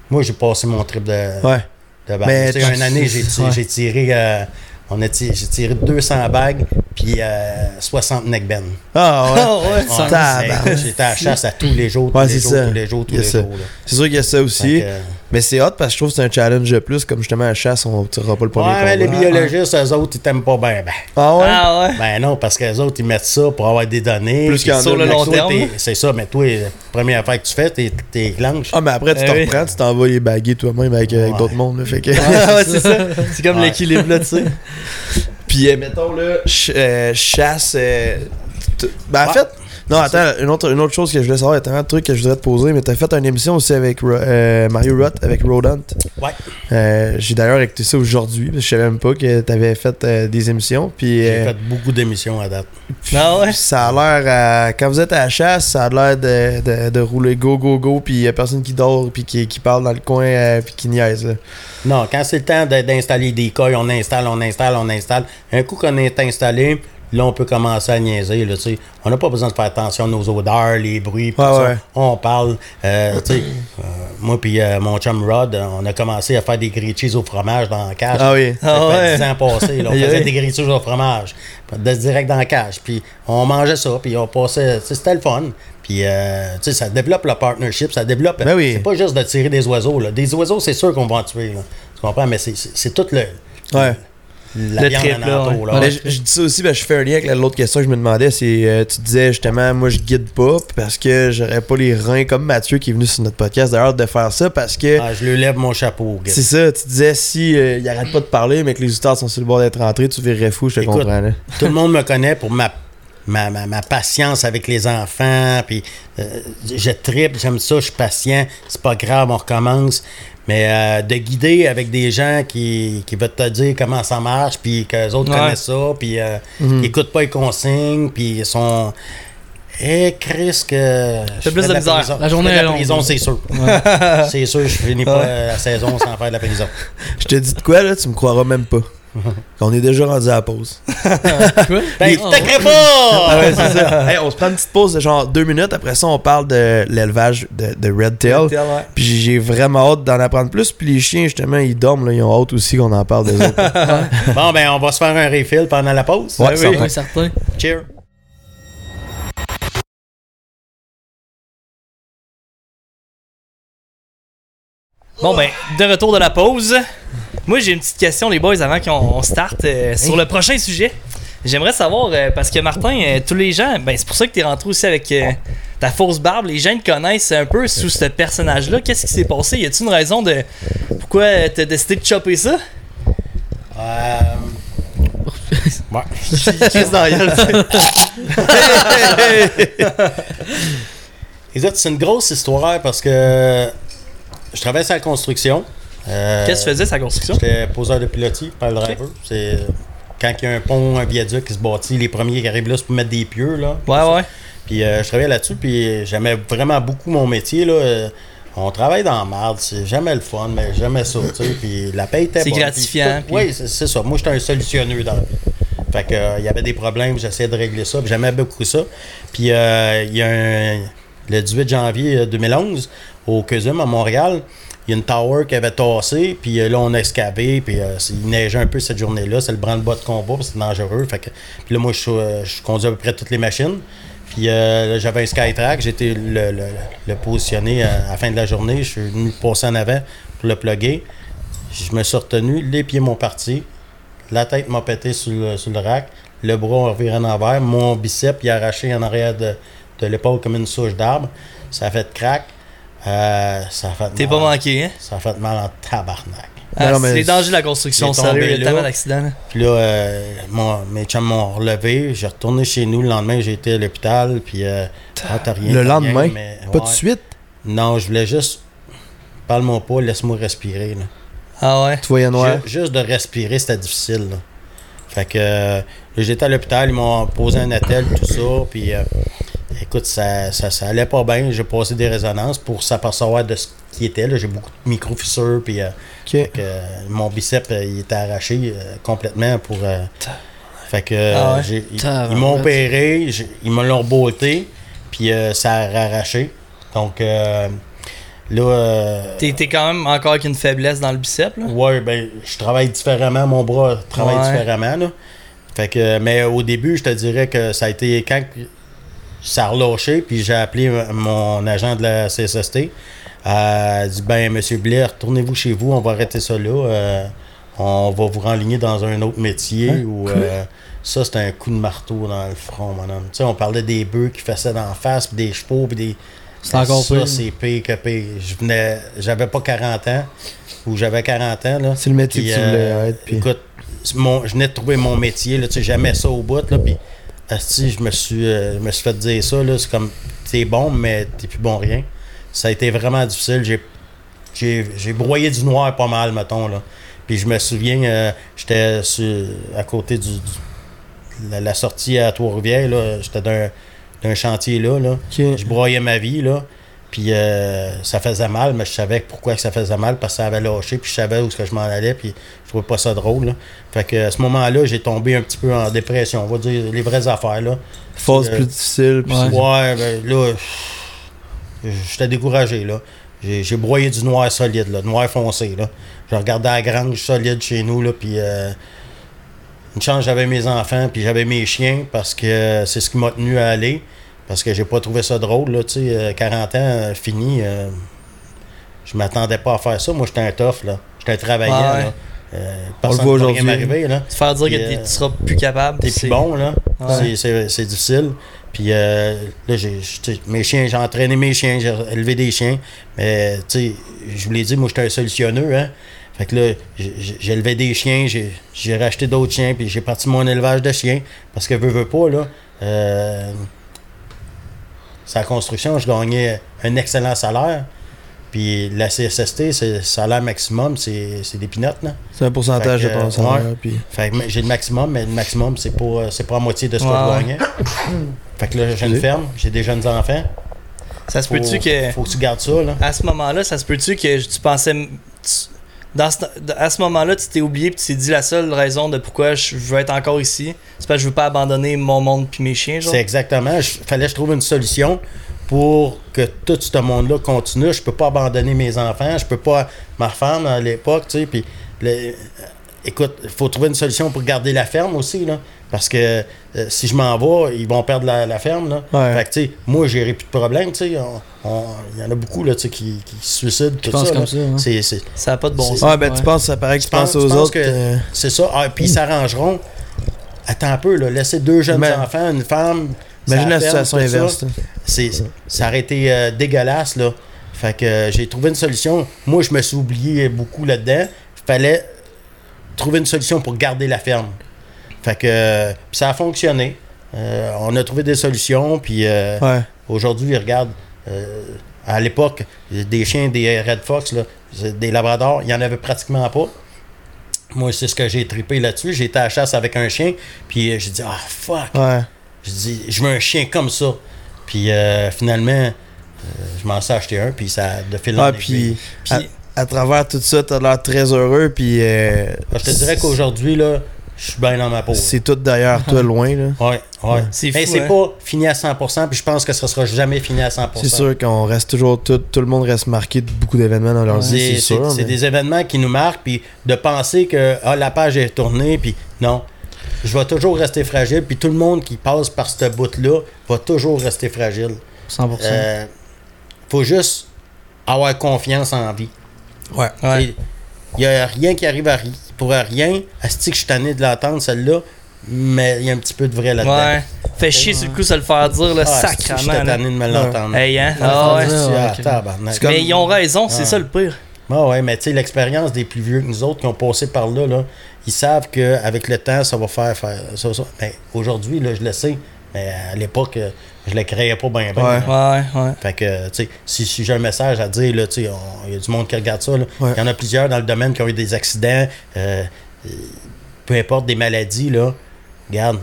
Moi, j'ai passé mon trip de, Ouais. de bagues. Mais Tu sais, tu- une année, j'ai, ti- ouais. j'ai tiré. euh, on a tiré, j'ai tiré 200 bagues, puis euh, 60 neckbands. Ah ouais. Ah ouais. J'étais à la chasse à tous les jours, tous les c'est jours, tous les jours, tous les jours. C'est sûr qu'il y a ça aussi. Euh, Mais c'est hot parce que je trouve que c'est un challenge de plus. Comme justement à la chasse, on ne tirera pas le premier Ouais, mais les biologistes, eux autres, ils t'aiment pas bien. Ben. Ah ouais? Ah ouais. ben non, parce qu'eux autres, ils mettent ça pour avoir des données. Plus Sur le long toi, terme. C'est ça, mais toi, la première affaire que tu fais, t'es t'es clenches. Ah, mais après, tu Eh te oui. reprends, tu t'en vas les baguer toi-même avec, avec Ouais. d'autres mondes. là, fait que... Ah ouais, c'est ça. C'est comme Ouais. l'équilibre là, tu sais. Puis, euh, mettons, là, ch- euh, chasse. euh, ben, en fait, non, attends, une autre, une autre chose que je voulais savoir, il y a tellement de trucs que je voudrais te poser, mais t'as fait une émission aussi avec euh, Mario Rutt, avec Rodent. Ouais. Euh, J'ai d'ailleurs écouté ça aujourd'hui, parce que je savais même pas que t'avais fait euh, des émissions. Puis, J'ai fait beaucoup d'émissions à date. Ah ouais? ça a l'air, quand vous êtes à la chasse, ça a l'air de, de, de rouler go, go, go, puis il y a personne qui dort, puis qui, qui parle dans le coin, puis qui niaise. là. Non, quand c'est le temps d'installer des coils, on installe, on installe, on installe. Un coup qu'on est installé, là, on peut commencer à niaiser. Là, on n'a pas besoin de faire attention à nos odeurs, les bruits, Ouais, ça. On parle. euh, euh, moi puis euh, mon chum Rod, on a commencé à faire des grilled cheese au fromage dans la cage. Ah oui. Ça Ah fait ouais. 10 ans passés. là, on faisait des grilled cheese au fromage. De direct dans la cage. Puis on mangeait ça, puis on passait. C'était le fun. Puis, euh, tu sais, ça développe le partnership, ça développe. Ben oui. C'est pas juste de tirer des oiseaux. Là. Des oiseaux, c'est sûr qu'on va en tuer. Là. Tu comprends? Mais c'est tout le. Ouais. La Le viande trip, en là, entour, ouais. là. Mais Ouais. je, je dis ça aussi, ben, je fais un lien avec la- l'autre question que je me demandais. C'est, euh, tu disais justement, moi je guide pas parce que j'aurais pas les reins comme Mathieu qui est venu sur notre podcast d'ailleurs de faire ça parce que Ah, je lui lève mon chapeau. gars. c'est ça, tu disais si euh, il arrête pas de parler mais que les auditeurs sont sur le bord d'être rentrés, tu verrais fou, je te Écoute, comprends. là. Tout le monde me connaît pour ma, ma, ma, ma patience avec les enfants. Puis euh, je tripe, j'aime ça, je suis patient. C'est pas grave, on recommence. Mais euh, de guider avec des gens qui, qui veulent te dire comment ça marche, puis qu'eux autres Ouais. connaissent ça, puis euh, qui écoutent pas les consignes, puis ils sont. Eh, Chris, que. je plus de misère. prison. La journée est la longue. prison, c'est sûr. c'est sûr, je finis pas la saison sans faire de la prison. Je te dis de quoi là, tu me croiras même pas. Qu'on est déjà rendu à la pause. Quoi? Ben, t'inquiète Ah pas! ouais, c'est ça. Hey, on se prend une petite pause de genre deux minutes. Après ça, on parle de l'élevage de, de Red Tail. Ouais. Puis j'ai vraiment hâte d'en apprendre plus. Puis les chiens, justement, ils dorment. Là, ils ont hâte aussi qu'on en parle des autres. Bon, ben, on va se faire un refill pendant la pause. Ouais, Ben oui. Ouais, certain. Cheers. Bon, ben, de retour de la pause. Moi, j'ai une petite question, les boys, avant qu'on on starte euh, sur le prochain sujet. J'aimerais savoir, euh, parce que Martin, euh, tous les gens, ben, c'est pour ça que t'es rentré aussi avec euh, ta fausse barbe. Les gens te connaissent un peu sous ce personnage-là. Qu'est-ce qui s'est passé? Y a-t-il une raison de pourquoi t'as décidé de chopper ça? Euh... Ouais. Qu'est-ce dans la gueule, Écoute, c'est une grosse histoire parce que je travaillais sur la construction. Euh, Qu'est-ce que tu faisais, sa construction? J'étais poseur de pilotis, pile driver. C'est euh, quand il y a un pont, un viaduc qui se bâtit, les premiers qui arrivent là, c'est pour mettre des pieux. Là, Ouais, ouais. Puis euh, je travaillais là-dessus, puis j'aimais vraiment beaucoup mon métier. Là. On travaille dans la marde, c'est jamais le fun, mais jamais ça. Puis la paye était C'est gratifiant, Puis Oui, c'est ça. Moi, j'étais un solutionneux dans la vie. Fait que, euh, il y avait des problèmes, j'essayais de régler ça, j'aimais beaucoup ça. Puis euh, il y a un, le 18 janvier euh, 2011, au CUSUM à Montréal, il y a une tower qui avait tassé, puis euh, là, on a excavé, puis euh, il neigeait un peu cette journée-là. C'est le branle-bas de combat, puis c'est dangereux. Fait que, puis là, moi, je, euh, je conduis à peu près toutes les machines. Puis j'avais un Skytrack, j'étais le, le, le positionné à, la fin de la journée. Je suis venu passer en avant pour le plugger. Je me suis retenu, les pieds m'ont parti, la tête m'a pété sur le, sur le rack, le bras a en envers, mon bicep il a arraché en arrière de, de l'épaule comme une souche d'arbre. Ça a fait crack. Euh, ça a fait T'es mal. pas manqué, hein? Ça a fait mal en tabarnak. Ah, non, mais c'est les dangers de la construction, sérieux. Il y a tellement là. d'accidents. là. Puis là, euh, mon- mes chums m'ont relevé. J'ai retourné chez nous. Le lendemain, j'ai été à l'hôpital. Puis, euh, ah, t'as rien. Le t'as lendemain? rien, mais- Pas de suite? Non, je voulais juste. Parle-moi pas, laisse-moi respirer. Là. Ah ouais? Tu voyais noir? Ju- juste de respirer, c'était difficile. là. Fait que euh, là, j'étais à l'hôpital, ils m'ont posé un attel, tout ça. Puis euh, écoute, ça, ça, ça allait pas bien. J'ai passé des résonances pour s'apercevoir de ce qui était. là. J'ai beaucoup de micro-fissures. Puis euh, euh, mon bicep, euh, il était arraché euh, complètement pour. fait que Ah ouais? ils, m'ont opéré, ils me l'ont beauté, puis ça a arraché. Donc là. T'es quand même encore avec une faiblesse dans le bicep, là? Ouais, ben, je travaille différemment, mon bras travaille Ouais. différemment, là. Fait que, mais au début, je te dirais que ça a été quand ça a relâché, puis j'ai appelé mon agent de la CSST. Elle a dit, ben, monsieur Blair, retournez-vous chez vous, on va arrêter ça là. Euh, on va vous renligner dans un autre métier. Hein? ou euh, ça, c'était un coup de marteau dans le front, mon homme. Tu sais, on parlait des bœufs qui faisaient d'en face, puis des chevaux, puis des. C'est encore ça, pire. c'est pire que pire. Je venais, j'avais pas 40 ans, ou j'avais 40 ans, là. C'est le métier Puis, que tu euh, voulais être. Puis... Écoute, mon, je venais de trouver mon métier, là, tu sais, j'aimais ça au bout, là, puis asti, je me suis, euh, je me suis fait dire ça, là, c'est comme, t'es bon, mais t'es plus bon rien. Ça a été vraiment difficile, j'ai, j'ai, j'ai broyé du noir pas mal, mettons, là. Puis je me souviens, euh, j'étais à côté du, du- la, la sortie à Trois-Rivières, là, j'étais d'un, d'un chantier là, là. Je broyais ma vie, là. Puis euh, ça faisait mal, mais je savais pourquoi que ça faisait mal, parce que ça avait lâché, puis je savais où est-ce que je m'en allais, puis je trouvais pas ça drôle. Là. Fait que à ce moment-là, j'ai tombé un petit peu en dépression, on va dire les vraies affaires, là. Phase Euh, plus difficile. puis Ouais. Ouais, ben là, j'étais découragé, là. J'ai j'ai broyé du noir solide, là, noir foncé, là. Je regardais la grange solide chez nous, là, puis euh, une chance, j'avais mes enfants, puis j'avais mes chiens, parce que c'est ce qui m'a tenu à aller, parce que j'ai pas trouvé ça drôle, là, tu sais, euh, 40 ans, euh, fini, euh, je m'attendais pas à faire ça. Moi, j'étais un tough, là. J'étais un travaillant, Ah ouais. là. Euh, On le voit aujourd'hui. Se faire dire Puis, que t'es- euh, tu seras plus capable. T'es c'est- plus bon, là. Ouais. C'est- difficile. Puis euh, là, j'ai, mes chiens, j'ai entraîné mes chiens, j'ai élevé des chiens. Mais, tu sais, je vous l'ai dit, moi, j'étais un solutionneux, hein. Fait que là, j'ai- élevé des chiens, j'ai j'ai racheté d'autres chiens, puis j'ai parti mon élevage de chiens. Parce que, veux, veux pas, là, euh, sa construction, je gagnais un excellent salaire. Puis la CSST, c'est le salaire maximum, c'est c'est des pinottes, là. C'est un pourcentage Fait de ton salaire. ouais. Puis... Fait que j'ai le maximum, mais le maximum, c'est pas, c'est pas à moitié de ce que je ouais. gagnais. fait que là, j'ai une ferme, j'ai des jeunes enfants. Ça se Faut, peut-tu que. faut que tu gardes ça, là. À ce moment-là, ça se peut-tu que tu pensais. Tu dans ce- à ce moment-là, tu t'es oublié, puis tu t'es dit la seule raison de pourquoi je veux être encore ici, c'est parce que je veux pas abandonner mon monde puis mes chiens. C'est exactement. Il fallait que je trouve une solution pour que tout ce monde-là continue. Je peux pas abandonner mes enfants. Je peux pas. Ma femme, à l'époque, tu sais, Écoute, il faut trouver une solution pour garder la ferme aussi, là. Parce que euh, si je m'en vais, ils vont perdre la, la ferme, là. Ouais. Fait que, tu sais, moi, plus de problème, Il y en a beaucoup, là, qui, qui se suicident, tout pensent ça. comme là. ça, hein. C'est- c'est- Ça a pas de bon sens. Ouais, ben Ouais. tu penses, ça paraît que tu, penses- penses aux autres. que- euh, C'est ça. Ah, puis ils s'arrangeront. Attends un peu, là. Laisser deux jeunes Mais- enfants, une femme. Imagine la ferme, situation ça. inverse. C'est, ça aurait été euh, dégueulasse, là. Fait que euh, j'ai trouvé une solution. Moi, je me suis oublié beaucoup là-dedans. Fallait trouver une solution pour garder la ferme. Fait que puis ça a fonctionné. Euh, on a trouvé des solutions, puis euh, Ouais. aujourd'hui, regarde, euh, à l'époque, des chiens, des Red Fox, là, des Labradors, il n'y en avait pratiquement pas. Moi, c'est ce que j'ai tripé là-dessus. J'ai été à la chasse avec un chien, puis euh, j'ai dit, ah, fuck! Ouais. Je dis, je veux un chien comme ça. Puis euh, finalement, je m'en suis acheté un, puis ça de fil en Ah, aiguille. puis à, à travers tout ça, t'as l'air très heureux, puis Je te dirais qu'aujourd'hui, là, je suis bien dans ma peau. c'est tout derrière toi, loin. là. Ouais, ouais. C'est Mais c'est hein. pas fini à 100%, puis je pense que ça sera jamais fini à 100%. C'est sûr qu'on reste toujours, tout, tout le monde reste marqué de beaucoup d'événements dans leur vie, c'est sûr. c'est mais- des événements qui nous marquent, puis de penser que ah, la page est tournée, puis non. Je vais toujours rester fragile, puis tout le monde qui passe par ce bout-là va toujours rester fragile. 100%. Euh, faut juste avoir confiance en vie. Ouais. Ouais. Il n'y a rien qui arrive à ri- pour rien. Asti que je suis tanné de l'entendre, celle-là. Mais il y a un petit peu de vrai là-dedans. Ouais. Fait chier sur le coup, se le faire dire, là, Ah, sacrament. Là. tanné de me l'entendre. Hey, hein? Ouais, Ah ouais. ah, tabarnak. Comme- Mais ils ont raison, c'est Ah. ça le pire. Ah ouais, mais tu sais, l'expérience des plus vieux que nous autres qui ont passé par là, là ils savent qu'avec le temps, ça va faire, faire ça, ça. Mais aujourd'hui, là, je le sais. Mais à l'époque, euh, je le créais pas bien. bien. Ouais. Ouais, ouais. Fait que, tu sais, si, si j'ai un message à dire, là, tu sais, il y a du monde qui regarde ça. Ouais. Il y en a plusieurs dans le domaine qui ont eu des accidents, euh, euh, peu importe des maladies, là. Regarde,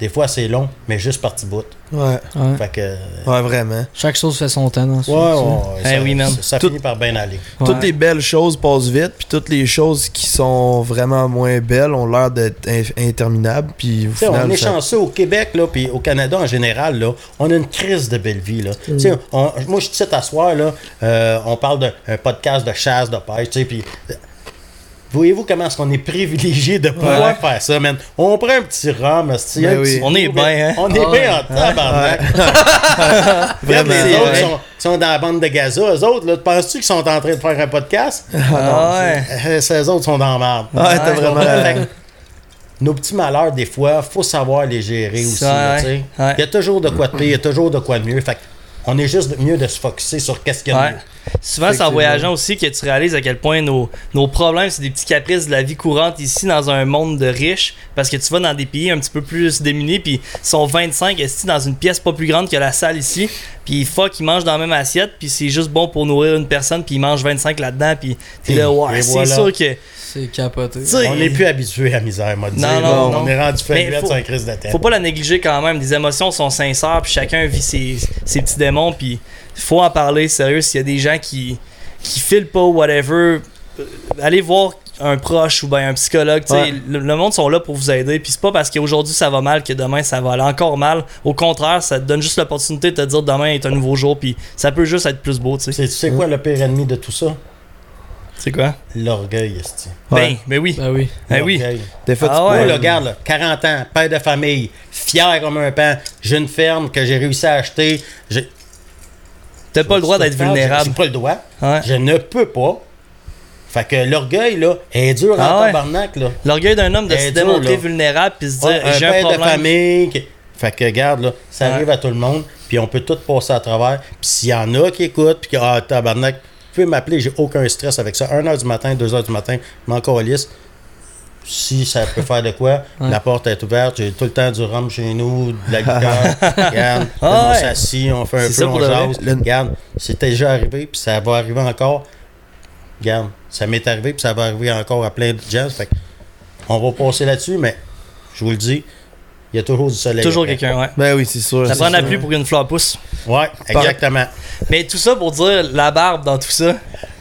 des fois c'est long, mais juste parti bout. Ouais. Ouais. Fait que, Ouais, vraiment. Chaque chose fait son temps dans ce ouais, ouais, Eh ça, oui, man. ça, ça Tout- finit par bien aller. Toutes les belles choses passent vite, puis toutes les choses qui sont vraiment moins belles ont l'air d'être in- interminables. Puis au final, on est ça- chanceux au Québec, là, puis au Canada en général, là, on a une crise de belle vie. Là. Tu sais, on- moi, je suis à soir, là, euh, on parle d'un podcast de chasse, de pêche, tu sais, puis... Voyez-vous comment est-ce qu'on est privilégié de pouvoir Ouais. faire ça, man? On prend un petit rhum, Ben oui. petit On est bien, hein? On est Ah bien en tabarnak. Vraiment, les autres ouais. sont, sont dans la bande de Gaza. Eux autres, là, penses-tu qu'ils sont en train de faire un podcast? Ah ouais. Euh, Ces autres sont dans la merde. Ouais, t'as vraiment nos petits malheurs, des fois, faut savoir les gérer aussi. Ouais. Ouais. Il y a toujours de quoi de pire, il y a toujours de quoi de mieux. Fait on est juste mieux de se focusser sur qu'est-ce qu'il y a de Ouais. mieux. Souvent, c'est en voyageant aussi que tu réalises à quel point nos, nos problèmes, c'est des petits caprices de la vie courante ici dans un monde de riches. Parce que tu vas dans des pays un petit peu plus démunis, puis ils sont 25 ici dans une pièce pas plus grande que la salle ici. Puis fuck, ils mangent dans la même assiette, puis c'est juste bon pour nourrir une personne, puis ils mangent 25 là-dedans, puis t'es là, c'est voilà. sûr que. C'est capoté. On n'est plus habitué à la misère, moi, Non, non, On non. est rendu faut- sur un crise de tête. Faut pas la négliger quand même. Les émotions sont sincères, puis chacun vit ses, ses petits démons, puis faut en parler sérieux. S'il y a des gens qui qui filent pas ou whatever, euh, allez voir un proche ou ben un psychologue. Ouais. Le, le monde sont là pour vous aider. Puis c'est pas parce qu'aujourd'hui ça va mal que demain ça va aller encore mal. Au contraire, ça te donne juste l'opportunité de te dire demain est un nouveau jour, puis ça peut juste être plus beau. Tu sais. C'est- Tu sais quoi le pire ennemi de tout ça? C'est quoi? L'orgueil, esti. Ouais. Ben, ben oui. Ben oui. Ben oui. Des fois, Ah tu ouais. Regarde, là, 40 ans, père de famille, fier comme un pan, j'ai une ferme que j'ai réussi à acheter. J'ai T'as pas le droit d'être J'ai vulnérable. pas le droit. Ouais. Je ne peux pas. Fait que l'orgueil, là, est dur Ah en ouais. tabarnak, là. L'orgueil d'un homme de se dur, démontrer là. vulnérable puis se dire Ouais, un j'ai un père de problème. famille. qui- Fait que, regarde, là, ça Ouais. arrive à tout le monde, puis on peut tout passer à travers. Puis s'il y en a qui écoutent, puis qui, ah, tabarnak, vous pouvez m'appeler, j'ai aucun stress avec ça. 1h du matin, 2h du matin, je m'en calisse. Si ça peut faire de quoi, Ouais. la porte est ouverte, j'ai tout le temps du rhum chez nous, de la liqueur. regarde, Ah on ouais. s'assit, on fait un peu, on jase. Le- Regarde, c'est déjà arrivé, puis ça va arriver encore. Regarde, ça m'est arrivé, puis ça va arriver encore à plein de gens. Fait que on va passer là-dessus, mais je vous le dis, il y a toujours du soleil. Toujours quelqu'un, ouais. Ben oui, c'est sûr. Ça prend la pluie pour qu'une fleur pousse. Ouais, exactement. Mais tout ça pour dire la barbe dans tout ça.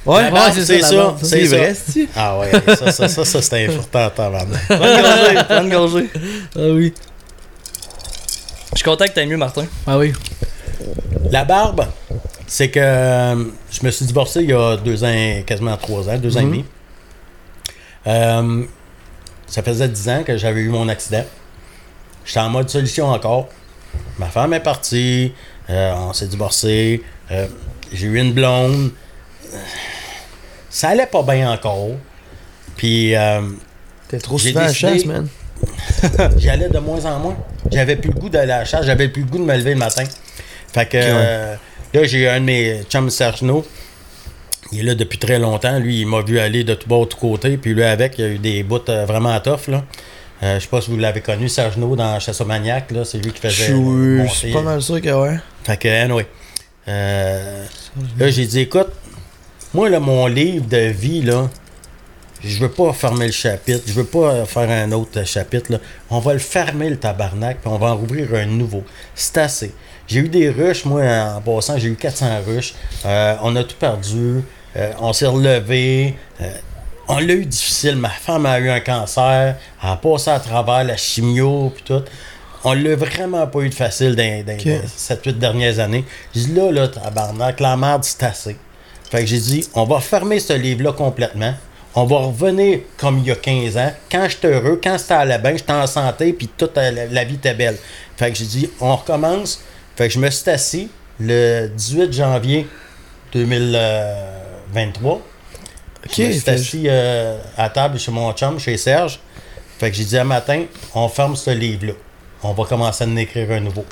Ouais, c'est ça. C'est vrai, c'est Ah ouais, ça, ça, ça, ça c'est important, tabarnak. Bonne gorgée, bonne gorgée. Ah oui. Je suis content que t'aies mieux, Martin. Ah oui. La barbe, c'est que euh, je me suis divorcé il y a deux ans, quasiment trois ans, deux ans et Mhm. demi. Euh, ça faisait dix ans que j'avais eu mon accident. J'étais en mode solution encore. Ma femme est partie, euh, on s'est divorcé, euh, j'ai eu une blonde. Ça allait pas bien encore. Puis euh, T'es trop souvent à la chasse, man. J'y allais de moins en moins. J'avais plus le goût d'aller à la chasse, j'avais plus le goût de me lever le matin. Fait que euh, là, j'ai eu un de mes chums Sergino. Il est là depuis très longtemps. Lui, il m'a vu aller de tout bas, de tout côté. Puis lui, avec, il y a eu des bouts euh, vraiment tough. Là. Euh, je sais pas si vous l'avez connu, Sergino, dans Chassomaniac. Là, c'est lui qui faisait. je suis pas mal sûr que ouais. Fait que, anyway. Euh, là, j'ai dit, écoute, moi, là, mon livre de vie, là, je veux pas fermer le chapitre. Je veux pas euh, faire un autre euh, chapitre, là. On va le fermer, le tabarnak, puis on va en rouvrir un nouveau. C'est assez. J'ai eu des rushs, moi, en passant, j'ai eu 400 rushs. Euh, on a tout perdu. Euh, on s'est relevé. Euh, on l'a eu difficile. Ma femme a eu un cancer. Elle a passé à travers la chimio, puis tout. On l'a vraiment pas eu de facile dans, les 7-8 dernières années. J'ai dit là, là, tabarnak, la merde, c'est assez. Fait que j'ai dit, on va fermer ce livre-là complètement. On va revenir comme il y a 15 ans. Quand j'étais heureux, quand ça allait bien, j'étais en santé, puis toute euh, la, la vie était belle. Fait que j'ai dit, on recommence. Fait que je me suis assis le 18 janvier 2023. Ok, je me suis assis euh, à table chez mon chum, chez Serge. Fait que j'ai dit un matin, on ferme ce livre-là. On va commencer à en écrire un nouveau.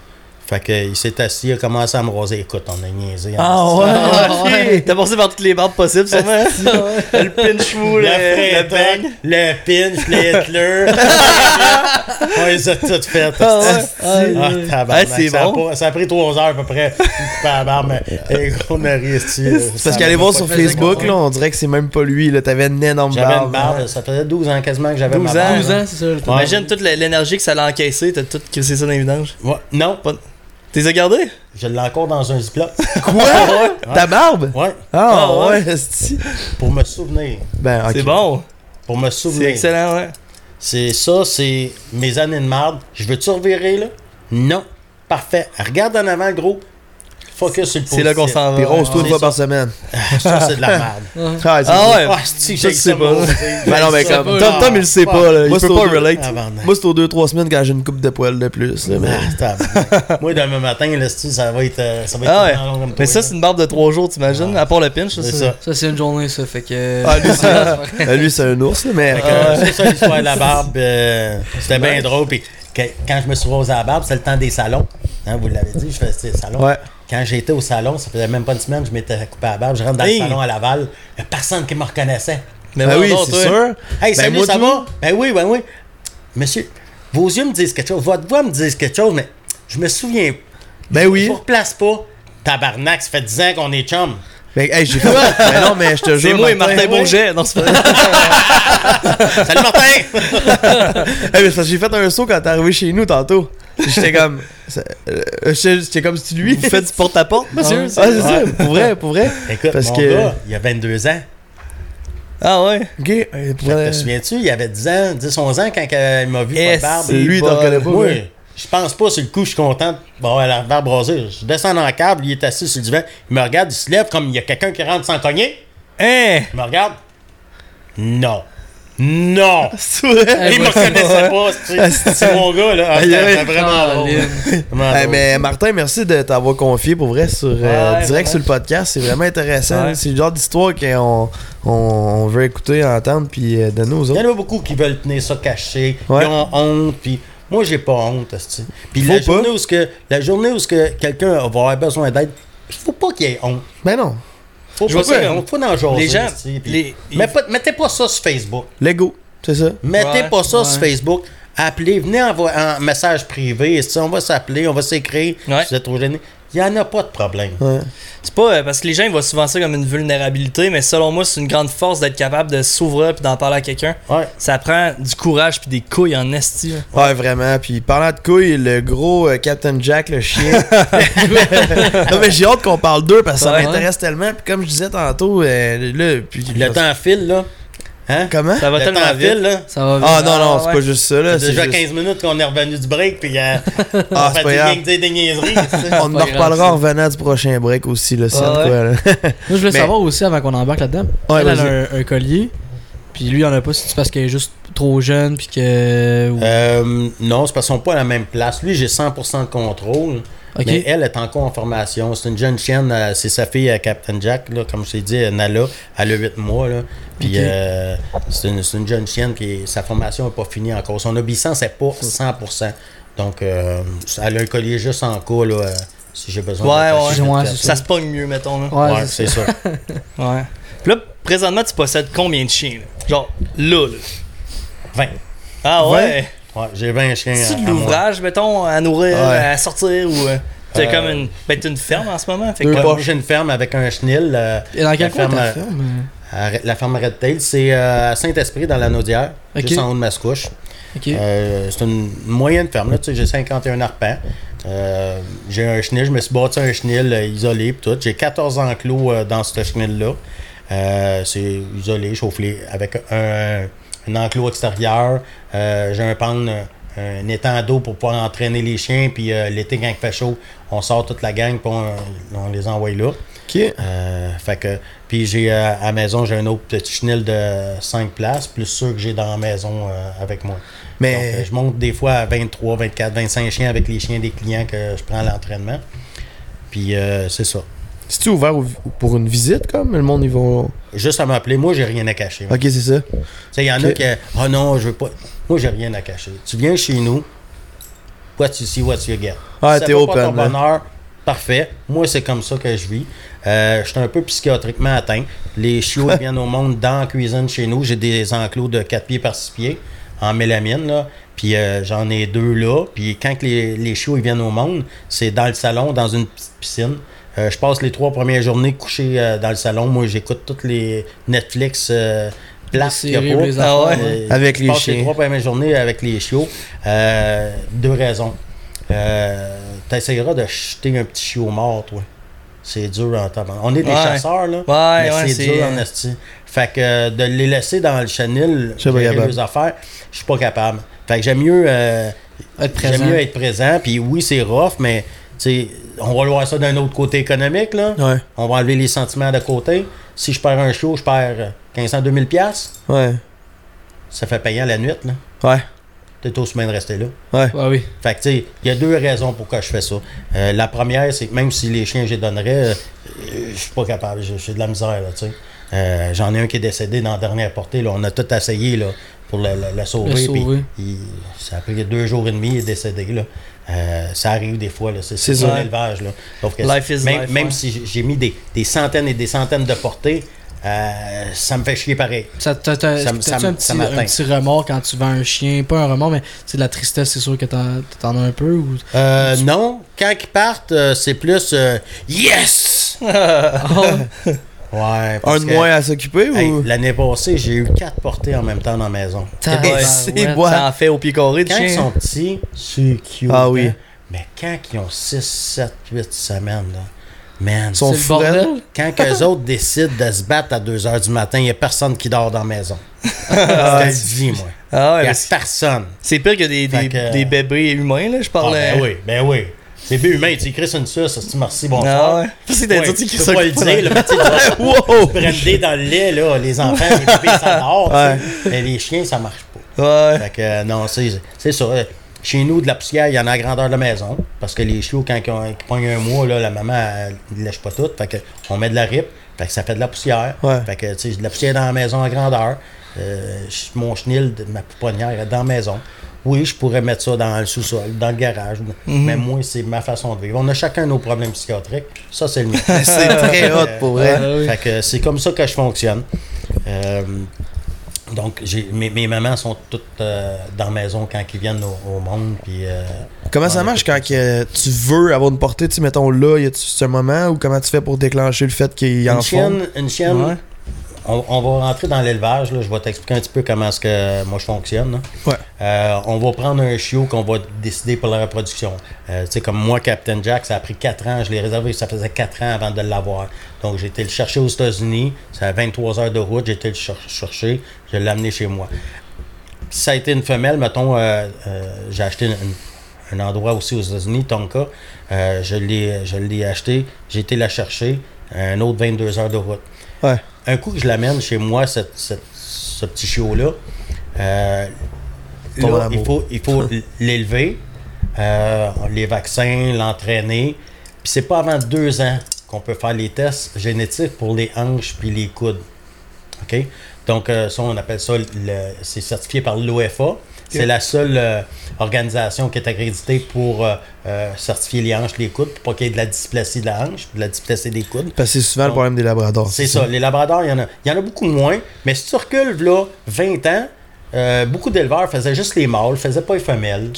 Fait que il s'est assis, il a commencé à me raser. Écoute, on a niaisé. Ah Ah, ouais. T'as passé par toutes les barbes possibles, sûrement. le pinch fou, Le le, le bang. le pinch, le Hitler. on les a toutes faites. Ah ouais. Ah, tabarnak, Ah, c'est ça, a bon. pas- ça a pris trois heures à peu près. mais eh, on a. C'est parce qu'aller voir sur pas Facebook, ça, là, on dirait que c'est même pas lui. Là, t'avais une énorme J'avais barbe. une barbe, ça faisait 12 ans quasiment que j'avais 12 ma ans. barbe. 12 ans, c'est ça. Imagine toute l'énergie que ça l'a encaissé, t'as tout crissé ça dans les vidanges. Ouais, non, T'es as gardé? je l'ai encore dans un ziploc. Quoi? Ta barbe? Ouais, Ah, Ah, ouais. ouais, c'est pour me souvenir. Ben. C'est bon. Pour me C'est souvenir. excellent, ouais. C'est ça, c'est mes années de marde. Je veux-tu revirer, là? Non. Parfait. Regarde en avant, gros. Focus sur le C'est là qu'on s'en va. Puis rose-toi une c'est fois par semaine. Ça, c'est de la merde. Ah, Ah ouais. Ah, Ça, j'ai tu sais pas. moi. Ben non, mais comme. pas. Tom, Tom, il le sait pas, là. Il je peut peux pas relate. Moi, c'est aux 2-3 semaines quand j'ai une coupe de poils de plus. Mais... Ah. Moi, demain matin, là, si ça va être. euh, Ça va être Ah Mais ça, c'est une barbe de 3 jours, t'imagines? À part le pinch, ça, ça. Ça, c'est une journée, ça. Fait que. Ah, lui, c'est- Ah, lui, c'est un ours, là, mais. Euh, C'est ça l'histoire de la barbe. euh, C'était bien drôle. Puis quand je me suis rosé à la barbe, c'est le temps des salons. Hein, vous l'avez dit, je faisais des salons. Ouais. Quand j'étais au salon, ça faisait même pas une semaine, je m'étais coupé à la barbe. Je rentre dans Hey. le salon à Laval. Il n'y a personne qui me reconnaissait. Mais Ben oui, voyons, c'est toi. sûr. Hey, Ben, salut, moi, ça va? Ben oui, ben oui. Monsieur, vos yeux me disent quelque chose, votre voix me dit quelque chose, mais je me souviens. Ben Je oui. vous replace pas. Tabarnak, ça fait 10 ans qu'on est chum. Ben, hey, j'ai fait. Ben non, mais je te jure. C'est moi et Martin ouais. Bourget. Non, c'est pas Salut Martin! Hey, mais c'est parce que j'ai fait un saut quand t'es arrivé chez nous tantôt. J'étais comme. euh, J'étais comme si lui. Vous faites du porte-à-porte, monsieur? Ah, c'est ça, pour vrai, pour vrai. Écoute, Parce mon que- gars, il y a 22 ans. Ah ouais? Ok, pour vrai. Te souviens-tu, il y avait 10 ans, 10, 11 ans quand il m'a vu pas de Est-ce- barbe. Lui, il t'en connaît pas. Ouais. je pense pas sur le coup, je suis content bon, la barbe rasée. Je descends dans le câble, il est assis sur le divan, il me regarde, il se lève comme il y a quelqu'un qui rentre sans cogner. Hein? Il me regarde. Non. Non! C'est vrai. il me reconnaissait pas, c'est- c'est mon gars, là. Ah, C'était vraiment drôle. Drôle. mais Martin, merci de t'avoir confié pour vrai sur euh, direct sur le podcast. C'est vraiment intéressant. C'est le genre d'histoire qu'on on, on veut écouter, entendre, puis euh, donner aux Il y autres. en a beaucoup qui veulent tenir ça caché, Ouais. qui ont honte, puis moi j'ai pas honte. Puis la journée où ce que la journée où ce que quelqu'un va avoir besoin d'aide, il faut pas qu'il y ait honte. Ben non, Faut Je comme- honte, faut en jaser, Les gens, puis- les- pas- mettez pas ça sur Facebook. Lego, c'est ça. Mettez Ouais, pas ça ouais. sur Facebook. Appelez, venez envoyer un message privé. esti, on va s'appeler, on va s'écrire. Ouais. Si vous êtes trop gêné. Il n'y en a pas de problème. Ouais. C'est pas euh, parce que les gens ils voient souvent ça comme une vulnérabilité, mais selon moi, c'est une grande force d'être capable de s'ouvrir puis d'en parler à quelqu'un. Ouais. Ça prend du courage puis des couilles en esti. Ouais, vraiment. Puis parlant de couilles, le gros euh, Captain Jack, le chien. non, mais j'ai hâte qu'on parle d'eux parce que ça Ouais. m'intéresse tellement. Puis comme je disais tantôt, euh, là, puis Le temps file, là. Hein? Comment? Ça va le tellement vite. file, là. Ça va vite. Ah non, non, Ah, c'est ouais. pas juste ça, là. C'est déjà juste- 15 minutes qu'on est revenu du break, puis euh, on Ah, fait pas des, grave. rien que dire des niaiseries. tu. On en reparlera en revenant du prochain break aussi, là, c'est Ah quoi, ouais. là. Moi, je voulais Mais- savoir aussi avant qu'on embarque là-dedans. Ouais, elle, elle a un, un collier. Puis lui, il en a pas. C'est parce qu'elle est juste trop jeune. Puis que. Euh, non, c'est parce qu'ils sont pas à la même place. Lui, j'ai 100% de contrôle. Mais elle est encore en formation. C'est une jeune chienne. euh, c'est sa fille, euh, Captain Jack, là, comme je t'ai dit, Nala. Elle a 8 mois. Là. Puis euh, c'est une, jeune chienne qui sa formation n'est pas finie encore. Son obéissance n'est pas 100%. Donc, euh, elle a un collier juste en cas là, euh, si j'ai besoin Ouais, ouais. Ouais, Ça se pogne mieux, mettons. Là. Ouais, Ouais, c'est ça. Ouais. Puis là, présentement, tu possèdes combien de chiens? là? Genre, là, là. 20. Ah ouais? Ouais, j'ai 20 chiens. C'est de l'ouvrage, mettons, à nourrir, Ouais. à sortir ou. euh, T'as Euh, comme une. Ben, t'as une ferme en ce moment. Fait que, j'ai une ferme avec un chenil. euh, Et dans quel la coin ferme, ta euh, ferme à- la ferme Red Tail, c'est euh, à Saint-Esprit, dans la Naudière, juste en haut de Mascouche. Ok. Euh, c'est une moyenne ferme, là, tu sais, j'ai 51 arpents. Euh, j'ai un chenil, je me suis bâti un chenil euh, isolé pis tout. J'ai 14 enclos euh, dans ce chenil-là. Euh, c'est isolé, chauffé, avec un, un enclos extérieur. Euh, j'ai un pan, un, un étang d'eau pour pouvoir entraîner les chiens. Puis euh, l'été, quand il fait chaud, on sort toute la gang puis on, on les envoie là. Ok. Euh, fait que, puis j'ai euh, à la maison, j'ai un autre petit chenil de 5 places, plus ceux que j'ai dans la maison euh, avec moi. Mais euh, je monte des fois à 23, 24, 25 chiens avec les chiens des clients que je prends à l'entraînement. Puis euh, c'est ça. C'est-tu ouvert au- pour une visite, comme? Le monde, ils vont. Juste à m'appeler, moi j'ai rien à cacher. Ok, c'est ça. Il y en a qui. Ah non, je veux pas. Moi j'ai rien à cacher. Tu viens chez nous, what you see, what you get. Ah, t'es open, Pas ton là. bonheur, parfait. Moi, c'est comme ça que je vis. Euh, je suis un peu psychiatriquement atteint. Les chiots ils viennent au monde dans la cuisine chez nous. J'ai des enclos de 4 pieds par 6 pieds en mélamine. Là. Puis euh, j'en ai deux là. Puis quand que les, les chiots ils viennent au monde, c'est dans le salon, dans une petite piscine. Euh, je passe les trois premières journées couché euh, dans le salon. Moi, j'écoute toutes les Netflix euh, qu'il y a les Ah ouais? affaires, ouais. Euh, Avec je les passe chiens. les trois premières journées avec les chiots. Euh, deux raisons. Euh, T'essayeras de jeter un petit chiot mort, toi. C'est dur en temps. On est des Ouais. chasseurs, là. Ouais, mais ouais, c'est c'est- dur en esti. Fait que euh, de les laisser dans le chenil, gérer leurs affaires, je suis pas capable. Fait que j'aime mieux, euh, mieux être présent. Puis oui, c'est rough, mais on va le voir ça d'un autre côté économique, là. Ouais. On va enlever les sentiments de côté. Si je perds un chiot, je perds euh, 1500, 2000 pièces. Ouais. Ça fait payant la nuit, là. Ouais. T'es aussi bien de rester là. Ouais. Ouais, oui. Fait que, tu sais, il y a deux raisons pourquoi je fais ça. Euh, la première, c'est que même si les chiens, je les donnerais, euh, je suis pas capable. J'ai de la misère, là, tu sais. Euh, J'en ai un qui est décédé dans la dernière portée, là. On a tout essayé, là, pour le, le- le sauver. Le puis sauver. il- ça a pris deux jours et demi, il est décédé, là. Euh, ça arrive des fois, là. C'est ça. un élevage, là. Sauf que Life is même, life, même ouais. si j'ai- mis des, des centaines et des centaines de portées, euh, ça me fait chier pareil. Ça, t'as, t'as- Ça me- t'as-tu ça un me- petit, ça un petit remords quand tu vends un chien? Pas un remords, mais c'est de la tristesse, c'est sûr que t'en, t'en as un peu. Ou... Euh, non, quand ils partent, c'est plus euh, Yes! Ouais, Un de que- moins à s'occuper Hey, ou? L'année passée, j'ai eu quatre portées en même temps dans la maison. C'est bois. Ça en fait au pied carré de Quand ils sont petits, c'est cute. Ah oui. hein. Mais quand ils ont 6, 7, 8 semaines, là, man, Sont c'est le quand eux autres décident de se battre à 2 h du matin, il n'y a personne qui dort dans la maison. Je te le dis, moi. Ah ouais, Il n'y a personne. c'est pire que des, des, que- des bébés humains, là. Je Ah, parlais. ben oui, ben oui. C'est bien humain, tu écris une suce, c'est merci, bonsoir. Ah ouais. T'as Ouais, tu peux pas le dire, là, mais tu sais, dans le lait, là, les enfants, les bébés, ça dort. Ouais. Mais les chiens, ça marche pas. Ouais. Fait que, euh, non, c'est c'est ça. Chez nous, de la poussière, il y en a à grandeur de la maison. Parce que les chiots, quand ils, ont- qu'ils pognent un mois, là, la maman, elle ne lèche pas tout. Fait que, on met de la rip. Fait que ça fait de la poussière. Ouais. Fait que, tu sais, de la poussière dans la maison à grandeur. Euh, mon chenil, ma pouponnière est dans la maison. Oui, je pourrais mettre ça dans le sous-sol, dans le garage. Mais moi, c'est ma façon de vivre. On a chacun nos problèmes psychiatriques. Ça, c'est le mien. C'est très hot pour vrai. Ouais, Fait que c'est comme ça que je fonctionne. Euh, Donc, mes, mes mamans sont toutes euh, dans la maison quand ils viennent au, au monde. Puis, euh, Comment ça marche quand que tu veux avoir une portée, tu mettons là, y a-tu ce moment ou comment tu fais pour déclencher le fait qu'il en font? chienne, une chienne Ouais. On, on va rentrer dans l'élevage. là. Je vais t'expliquer un petit peu comment est-ce que moi je fonctionne. Ouais. Euh, on va prendre un chiot qu'on va décider pour la reproduction. Euh, tu sais, comme moi, Captain Jack, ça a pris 4 ans. Je l'ai réservé, ça faisait 4 ans avant de l'avoir. Donc, j'ai été le chercher aux États-Unis. Ça a 23 heures de route. J'ai été le cher- chercher. Je l'ai amené chez moi. Ça a été une femelle, mettons, euh, euh, j'ai acheté une- une- un endroit aussi aux États-Unis, Tonka. Euh, je l'ai je l'ai acheté. J'ai été la chercher. Un autre 22 heures de route Ouais. Un coup que je l'amène chez moi, cette- cette- ce petit chiot-là, euh, là, il faut, il faut l'élever, euh, les vaccins, l'entraîner. Puis c'est pas avant deux ans qu'on peut faire les tests génétiques pour les hanches puis les coudes. OK? Donc, euh, ça, on appelle ça, le- c'est certifié par l'OFA. C'est la seule euh, organisation qui est accréditée pour euh, euh, certifier les hanches, les coudes, pour pas qu'il y ait de la dysplasie de la hanche, de la dysplasie des coudes. Parce que c'est souvent le problème des labradors. C'est ça. Les labradors, il y, en a, il y en a beaucoup moins. Mais si tu recules, là, 20 ans, euh, beaucoup d'éleveurs faisaient juste les mâles, faisaient pas les femelles.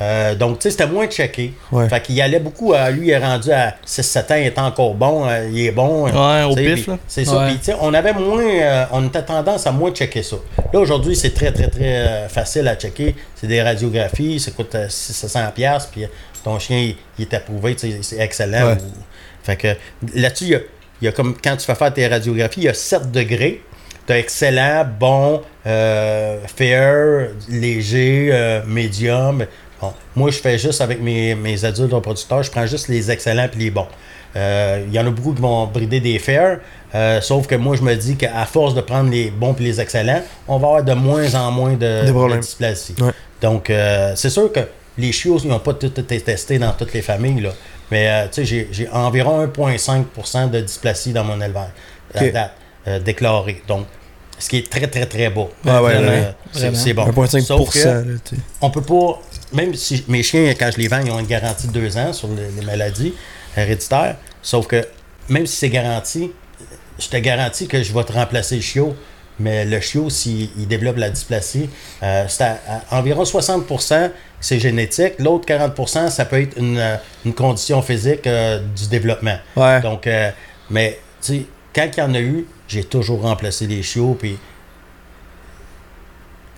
Euh, donc, tu sais, c'était moins checké. Ouais. Fait qu'il y allait beaucoup à lui, il est rendu à 6-7 ans, il est encore bon, euh, il est bon. Ouais, au pif. C'est ça. Ouais. Puis, tu sais, on avait moins, euh, on était tendance à moins checker ça. Là, aujourd'hui, c'est très, très, très euh, facile à checker. C'est des radiographies, ça coûte euh, 600 pièces puis ton chien, il, il est approuvé, tu sais, c'est excellent. Ouais. Ou- Fait que là-dessus, il y a, il y a comme quand tu fais faire tes radiographies, il y a 7 degrés. T'as excellent, bon, euh, fair, léger, euh, médium. Bon, moi, je fais juste avec mes, mes adultes reproducteurs, je prends juste les excellents puis les bons. Euh, Il y en a beaucoup qui vont brider des fairs, euh, sauf que moi, je me dis qu'à force de prendre les bons puis les excellents, on va avoir de moins en moins de, Des problèmes. de dysplasie. Ouais. Donc, euh, c'est sûr que les chiots, ils n'ont pas tout été testés dans toutes les familles, là. Mais, euh, tu sais, j'ai- j'ai environ 1,5% de dysplasie dans mon élevage, à Ok. date, euh, déclaré. Donc, ce qui est très, très, très bas. Ah ouais, Euh, c'est- bon. 1,5%. Sauf que là, tu sais. on peut pas, même si mes chiens, quand je les vends, ils ont une garantie de deux ans sur les, les maladies héréditaires. Sauf que même si c'est garanti, je te garantis que je vais te remplacer le chiot. Mais le chiot, s'il il développe la dysplasie, euh, c'est à, à environ 60% c'est génétique. L'autre 40%, ça peut être une, euh, une condition physique euh, du développement. Ouais. Donc, euh, mais, tu sais, quand il y en a eu, j'ai toujours remplacé les chiots. Puis,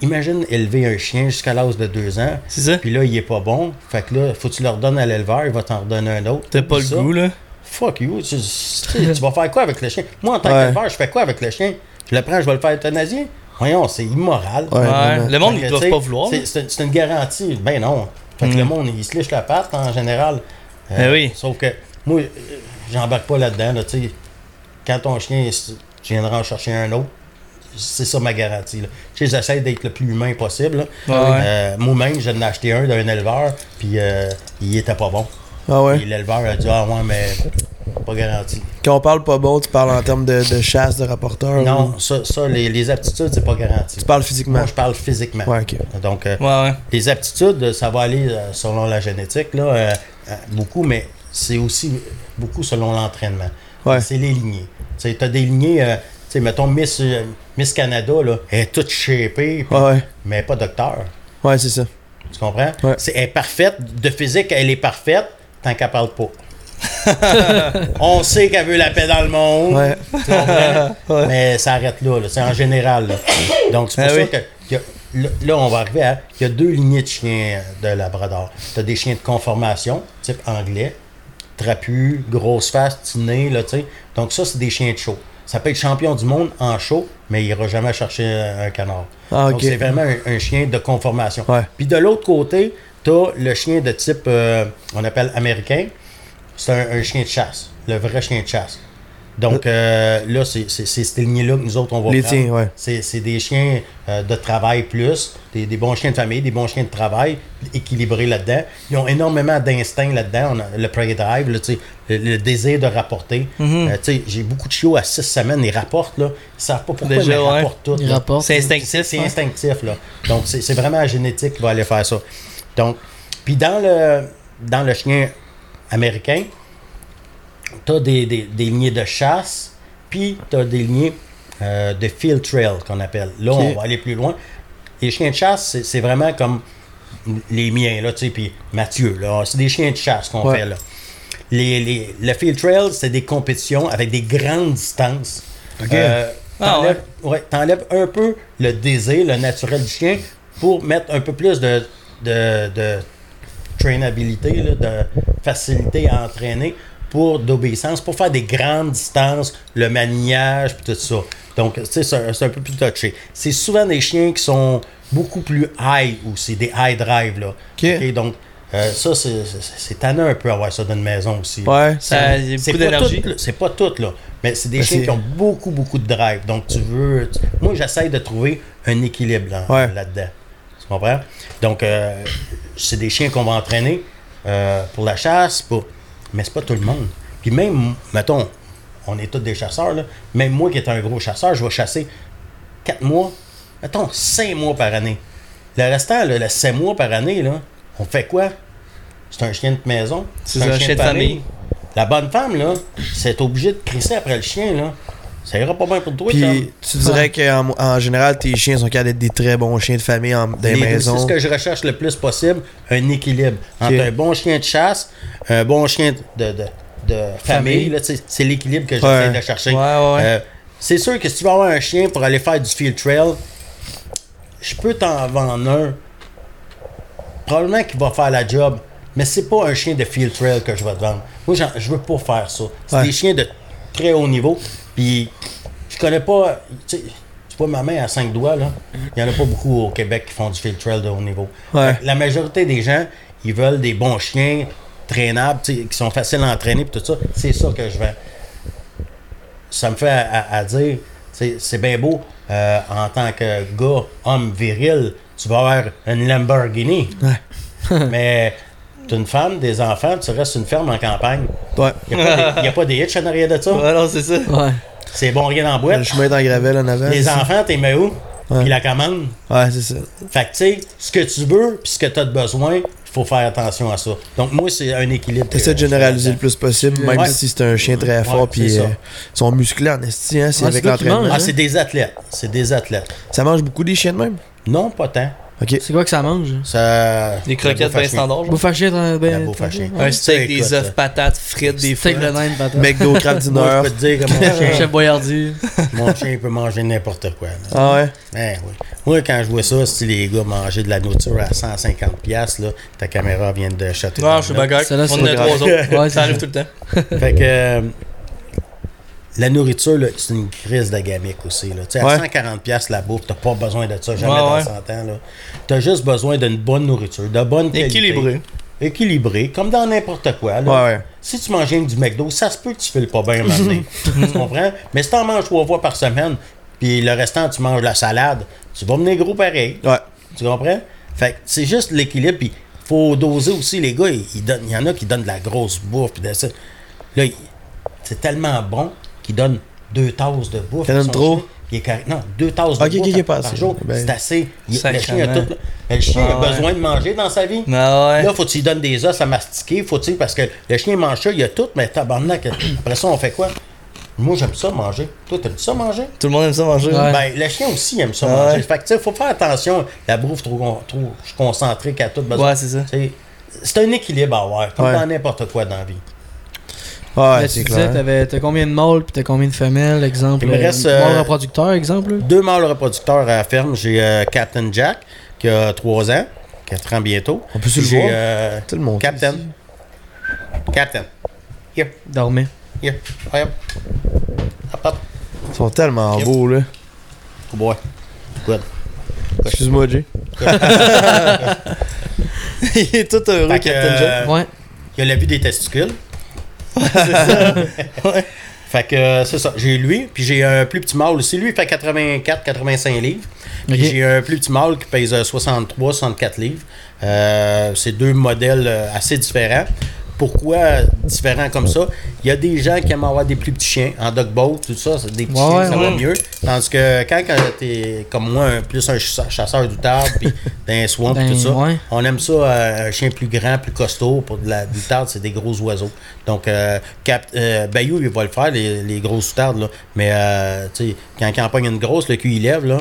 imagine élever un chien jusqu'à l'âge de deux ans. C'est ça? Puis là, il est pas bon. Fait que là, faut que tu le redonnes à l'éleveur, il va t'en redonner un autre. T'as pas le Ça, goût, là? Fuck you. Tu, tu sais, tu vas faire quoi avec le chien? Moi, en tant Ouais. qu'éleveur, je fais quoi avec le chien? Je le prends, je vais le faire euthanasier? Voyons, c'est immoral. Ouais. Le monde, ils doivent pas vouloir. C'est, une garantie. Ben non. Fait que Mm. le monde, il se liche la patte en général. Euh, Ben oui. Sauf que moi, euh, j'embarque pas là-dedans. Là, tu sais. Quand ton chien, tu viendras en chercher un autre, c'est ça ma garantie. Là. J'essaie d'être le plus humain possible. Ouais, ouais. Euh, Moi-même, j'en ai acheté un d'un éleveur, puis euh, il était pas bon. Ah ouais. Puis l'éleveur a dit Ah ouais, mais pas garanti. Quand on parle pas bon, tu parles en termes de, de chasse, de rapporteur. ou- Non, ça, ça les, les aptitudes, c'est pas garanti. Tu parles physiquement. Moi, je parle physiquement. Ouais. Donc, euh, Ouais, les aptitudes, ça va aller selon la génétique, là, beaucoup, mais c'est aussi beaucoup selon l'entraînement. Ouais. C'est les lignées. Tu as des lignées, euh, tu sais, mettons Miss, euh, Miss Canada, là, elle est toute shapée, puis- Ouais, ouais. mais pas docteur. Ouais, c'est ça. Tu comprends? Ouais. C'est, elle est parfaite. De physique, elle est parfaite tant qu'elle parle pas. On sait qu'elle veut la paix dans le monde. Ouais. Tu comprends? Mais ça arrête là, là. c'est en général. là. Donc, c'est pour ça oui. que qu'il y a- là, là, on va arriver à. Il y a deux lignées de chiens de Labrador. Tu as des chiens de conformation, type anglais, trapus, grosse face, petit nez, là, tu sais. Donc, ça, c'est des chiens de show. Ça peut être champion du monde en show, mais il n'ira jamais chercher un canard. Ah, Donc, c'est vraiment un, un chien de conformation. Ouais. Puis de l'autre côté, tu as le chien de type, euh, on appelle américain. C'est un, un chien de chasse, le vrai chien de chasse. Donc euh, là, c'est c'est- c'est cette lignée-là que nous autres, on va Les prendre. tiens, ouais. C'est c'est des chiens euh, de travail plus, des, des bons chiens de famille, des bons chiens de travail, équilibrés là-dedans. Ils ont énormément d'instinct là-dedans. On a le prey drive, là, tu sais, le, le désir de rapporter. Euh, tu sais, J'ai beaucoup de chiots à six semaines, ils rapportent. Là. Ils savent pas pourquoi, Déjà, mais ils ouais. rapportent tout. C'est instinctif. C'est hein? instinctif, là. Donc, c'est c'est vraiment la génétique qui va aller faire ça. Donc, puis dans le, dans le chien américain, tu as des, des, des lignées de chasse, puis tu as des lignées euh, de field trail qu'on appelle. Là, on va aller plus loin. Les chiens de chasse, c'est- c'est vraiment comme les miens, là, tu sais, puis Mathieu, là. C'est des chiens de chasse qu'on Ouais. fait, là. Les, les- le field trail, c'est des compétitions avec des grandes distances. Euh, Ah, t'enlèves ouais, t'enlèves un peu le désir, le naturel du chien pour mettre un peu plus de, de, de trainabilité, là, de facilité à entraîner pour d'obéissance, pour faire des grandes distances, le maniage, puis tout ça. Donc, c'est un, peu plus touché. C'est souvent des chiens qui sont beaucoup plus high aussi, des high drive, là. Ok. donc, euh, ça, c'est- tannant un peu avoir ça dans une maison aussi. Ouais. C'est beaucoup pas d'énergie. C'est pas tout, là. Mais c'est des Ben, chiens qui ont beaucoup, beaucoup de drive. Donc, tu veux. tu- Moi, j'essaye de trouver un équilibre là- Ouais. là-dedans. Tu comprends? Donc, euh, c'est des chiens qu'on va entraîner euh, pour la chasse, pour... mais c'est pas tout le monde. Puis même, mettons, on est tous des chasseurs, là. Même moi qui est un gros chasseur, je vais chasser 4 mois, mettons 5 mois par année. Le restant, là, le 7 mois par année, là, on fait quoi? C'est un chien de maison. C'est un chien de famille. La bonne femme, là, c'est obligé de crisser après le chien, là. Ça ira pas bien pour toi. Puis tu dirais qu'en en général, tes chiens sont capables d'être des très bons chiens de famille en, dans les maisons. C'est ce que je recherche le plus possible, un équilibre entre un bon chien de chasse, un bon chien de, de, de famille. C'est l'équilibre que j'essaie Ouais. de chercher. Ouais, ouais, ouais. Euh, c'est sûr que si tu vas avoir un chien pour aller faire du field trail, je peux t'en vendre un. Probablement qu'il va faire la job, mais c'est pas un chien de field trail que je vais te vendre. Moi, je veux pas faire ça. C'est des chiens de très haut niveau. Puis, je connais pas. Tu sais, vois ma main à cinq doigts, là. Il y en a pas beaucoup au Québec qui font du field trail de haut niveau. Ouais. La majorité des gens, ils veulent des bons chiens traînables, qui sont faciles à entraîner, puis tout ça. C'est ça que je vends ça me fait à, à- à dire, c'est c'est bien beau, euh, en tant que gars, homme viril, tu vas avoir une Lamborghini. mais tu une femme, des enfants, tu restes une ferme en campagne. Ouais. Il n'y a, pas des hitches en arrière de ça? Ouais, non, c'est ça. Ouais. C'est bon, rien en Le boîte. chemin est en gravelle en avant. Les enfants, t'es mets où? Ouais. Puis la commande? Ouais, c'est ça. Fait que, tu sais, ce que tu veux, puis ce que tu as de besoin, il faut faire attention à ça. Donc, moi, c'est un équilibre. T'essaies de généraliser le plus possible, même Ouais. si c'est un chien très fort, Ouais, puis euh, ils sont musclés en esti, hein, c'est Ouais, avec l'entraînement. Ah, c'est des athlètes. C'est des athlètes. Ça mange beaucoup des chiens de même? Non, pas tant. Ok. C'est quoi que ça mange? Ça. Des croquettes bien standards. genre. Bouffe à chien, ben. bouffe à chien. Un steak, des œufs, patates, frites, des. Steak de patate. McDo, craft dinner. Moi, je peux te dire que mon Chef chien, Boyardi. mon chien il peut manger n'importe quoi. là. Ah ouais? Ben oui. Moi, quand je vois ça, si les gars manger de la nourriture à 150$, piastres, là, ta caméra vient de chatter. Non, je suis bagarre. On en a trois autres. Ouais, ça arrive tout le temps. Fait que euh, la nourriture, c'est une crise de gamique aussi. Là. Tu sais, Ouais. À 140$ piastres, la bouffe, t'as pas besoin de ça jamais Ouais, dans ouais. 100 ans. T'as juste besoin d'une bonne nourriture, de bonne qualité. Équilibré. Équilibré, comme dans n'importe quoi. là. Ouais, ouais. Si tu manges du McDo, ça se peut que tu files pas bien maintenant. tu comprends? Mais si t'en manges trois fois par semaine, puis le restant, tu manges la salade, tu vas venir gros pareil. Ouais. Tu comprends? Fait que c'est juste l'équilibre, puis faut doser aussi. Les gars, il y en a qui donnent de la grosse bouffe, puis de ça. Là, c'est tellement bon qu'ils donnent deux tasses de bouffe. T'en trop? chien, Il est correct. Non, deux tasses Ok, de bouffe par, jour. Ben, c'est assez. Il- le chien a tout. Le chien Ah a ouais. besoin de manger dans sa vie. Non, ouais. Là, faut que tu lui donnes des os à mastiquer, faut tu parce que le chien mange ça, il a tout, mais tabarnak, après ça, on fait quoi? Moi, j'aime ça manger. Toi, t'aimes ça manger? Tout le monde aime ça manger. Ouais. Ben, le chien aussi aime ça Ah manger. Fait que, tu sais, faut faire attention. La bouffe trop, trop concentrée qu'à tout besoin. Ouais, c'est ça. C'est un équilibre à avoir, comme Ouais. dans n'importe quoi dans la vie. Ouais, c'est clair. t'avais- t'as combien de mâles puis t'as combien de femelles, exemple? Il me euh, reste, Mâles euh, reproducteurs, exemple? là? Deux mâles reproducteurs à la ferme. J'ai euh, Captain Jack, qui a 3 ans, 4 ans bientôt. On peut se le J'ai voir? euh, Tout le monde. Captain. Captain. Here, Dormait. here. Hop. Hop, hop. Ils sont tellement Yep. beaux, là. Good boy. Good. Excuse-moi, Jay. Il est tout heureux, Captain Jack. Ouais. Il a la vue des testicules. Fait que euh, c'est ça. J'ai lui, puis j'ai un plus petit mâle aussi. Lui, il fait 84-85 livres. Puis j'ai un plus petit mâle qui pèse 63-64 livres. Euh, c'est deux modèles euh, assez différents. Pourquoi différent comme ça? Il y a des gens qui aiment avoir des plus petits chiens en dog boat, tout ça, des petits Ouais, chiens, ça ouais. va mieux. Tandis que quand, quand t'es comme moi, un- plus un ch- chasseur d'outarde, puis d'un swamp, Ben, tout ça, on aime ça, euh, un chien plus grand, plus costaud. Pour de la c'est des gros oiseaux. Donc, euh, Cap, euh, Bayou, il va le faire, les, les grosses outardes, là. Mais, euh, tu sais, quand il en pogne une grosse, le cul, il lève, là.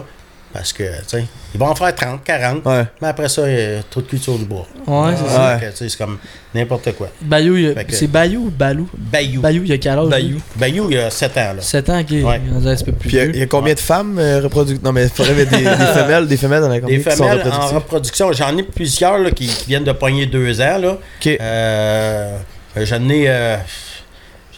Parce que, tu sais, ils vont en faire 30, 40. Ouais. Mais après ça, il y a trop de cul sur le bois. Ouais, c'est Ouais. ça. Sais, c'est comme n'importe quoi. Bayou, c'est Bayou ou Balou? Bayou. Bayou, il y a quel âge Bayou. Bayou, il y a 7 ans, là. 7 ans, ok. Ouais. Un peu plus Puis il y a- vieux. il y, a combien de femmes euh, reproductives Non, mais il faudrait mettre des, des femelles, des femelles dans la Des combien qui sont femelles en reproduction, j'en ai plusieurs là, qui, qui viennent de pogner deux ans. Là. Ok. Euh, j'en ai, euh,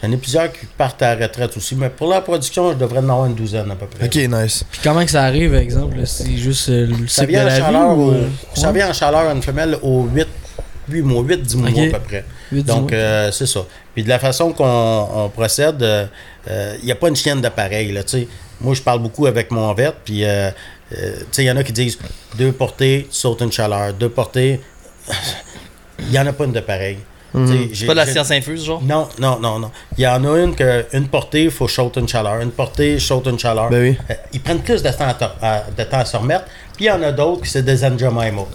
j'en ai plusieurs qui partent à la retraite aussi. Mais pour la production, je devrais en avoir une douzaine à peu près. Ok, nice. Puis comment que ça arrive, par exemple C'est juste euh, le Ça cycle vient, de en la vie chaleur ou, au- euh, ça vient en chaleur une femelle au 8, 8 mois, 8-10 mois Ok. à peu près. Donc, mois. euh, c'est ça. Puis de la façon qu'on on procède, il n'y a pas une chienne de pareil. Là, tu sais. Moi, je parle beaucoup avec mon vet, puis euh, euh, tu sais, il y en a qui disent deux portées, tu sautes une chaleur. Deux portées, il n'y en a pas une de j'ai- C'est pas de la science infuse, genre? Non, non, non, non. Il y en a une que une portée, il faut saute une chaleur. Une portée, saute une chaleur. Ben oui. Euh, ils prennent plus de temps à, to- à- de temps à se remettre. Puis il y en a d'autres qui c'est des Anjamaimo.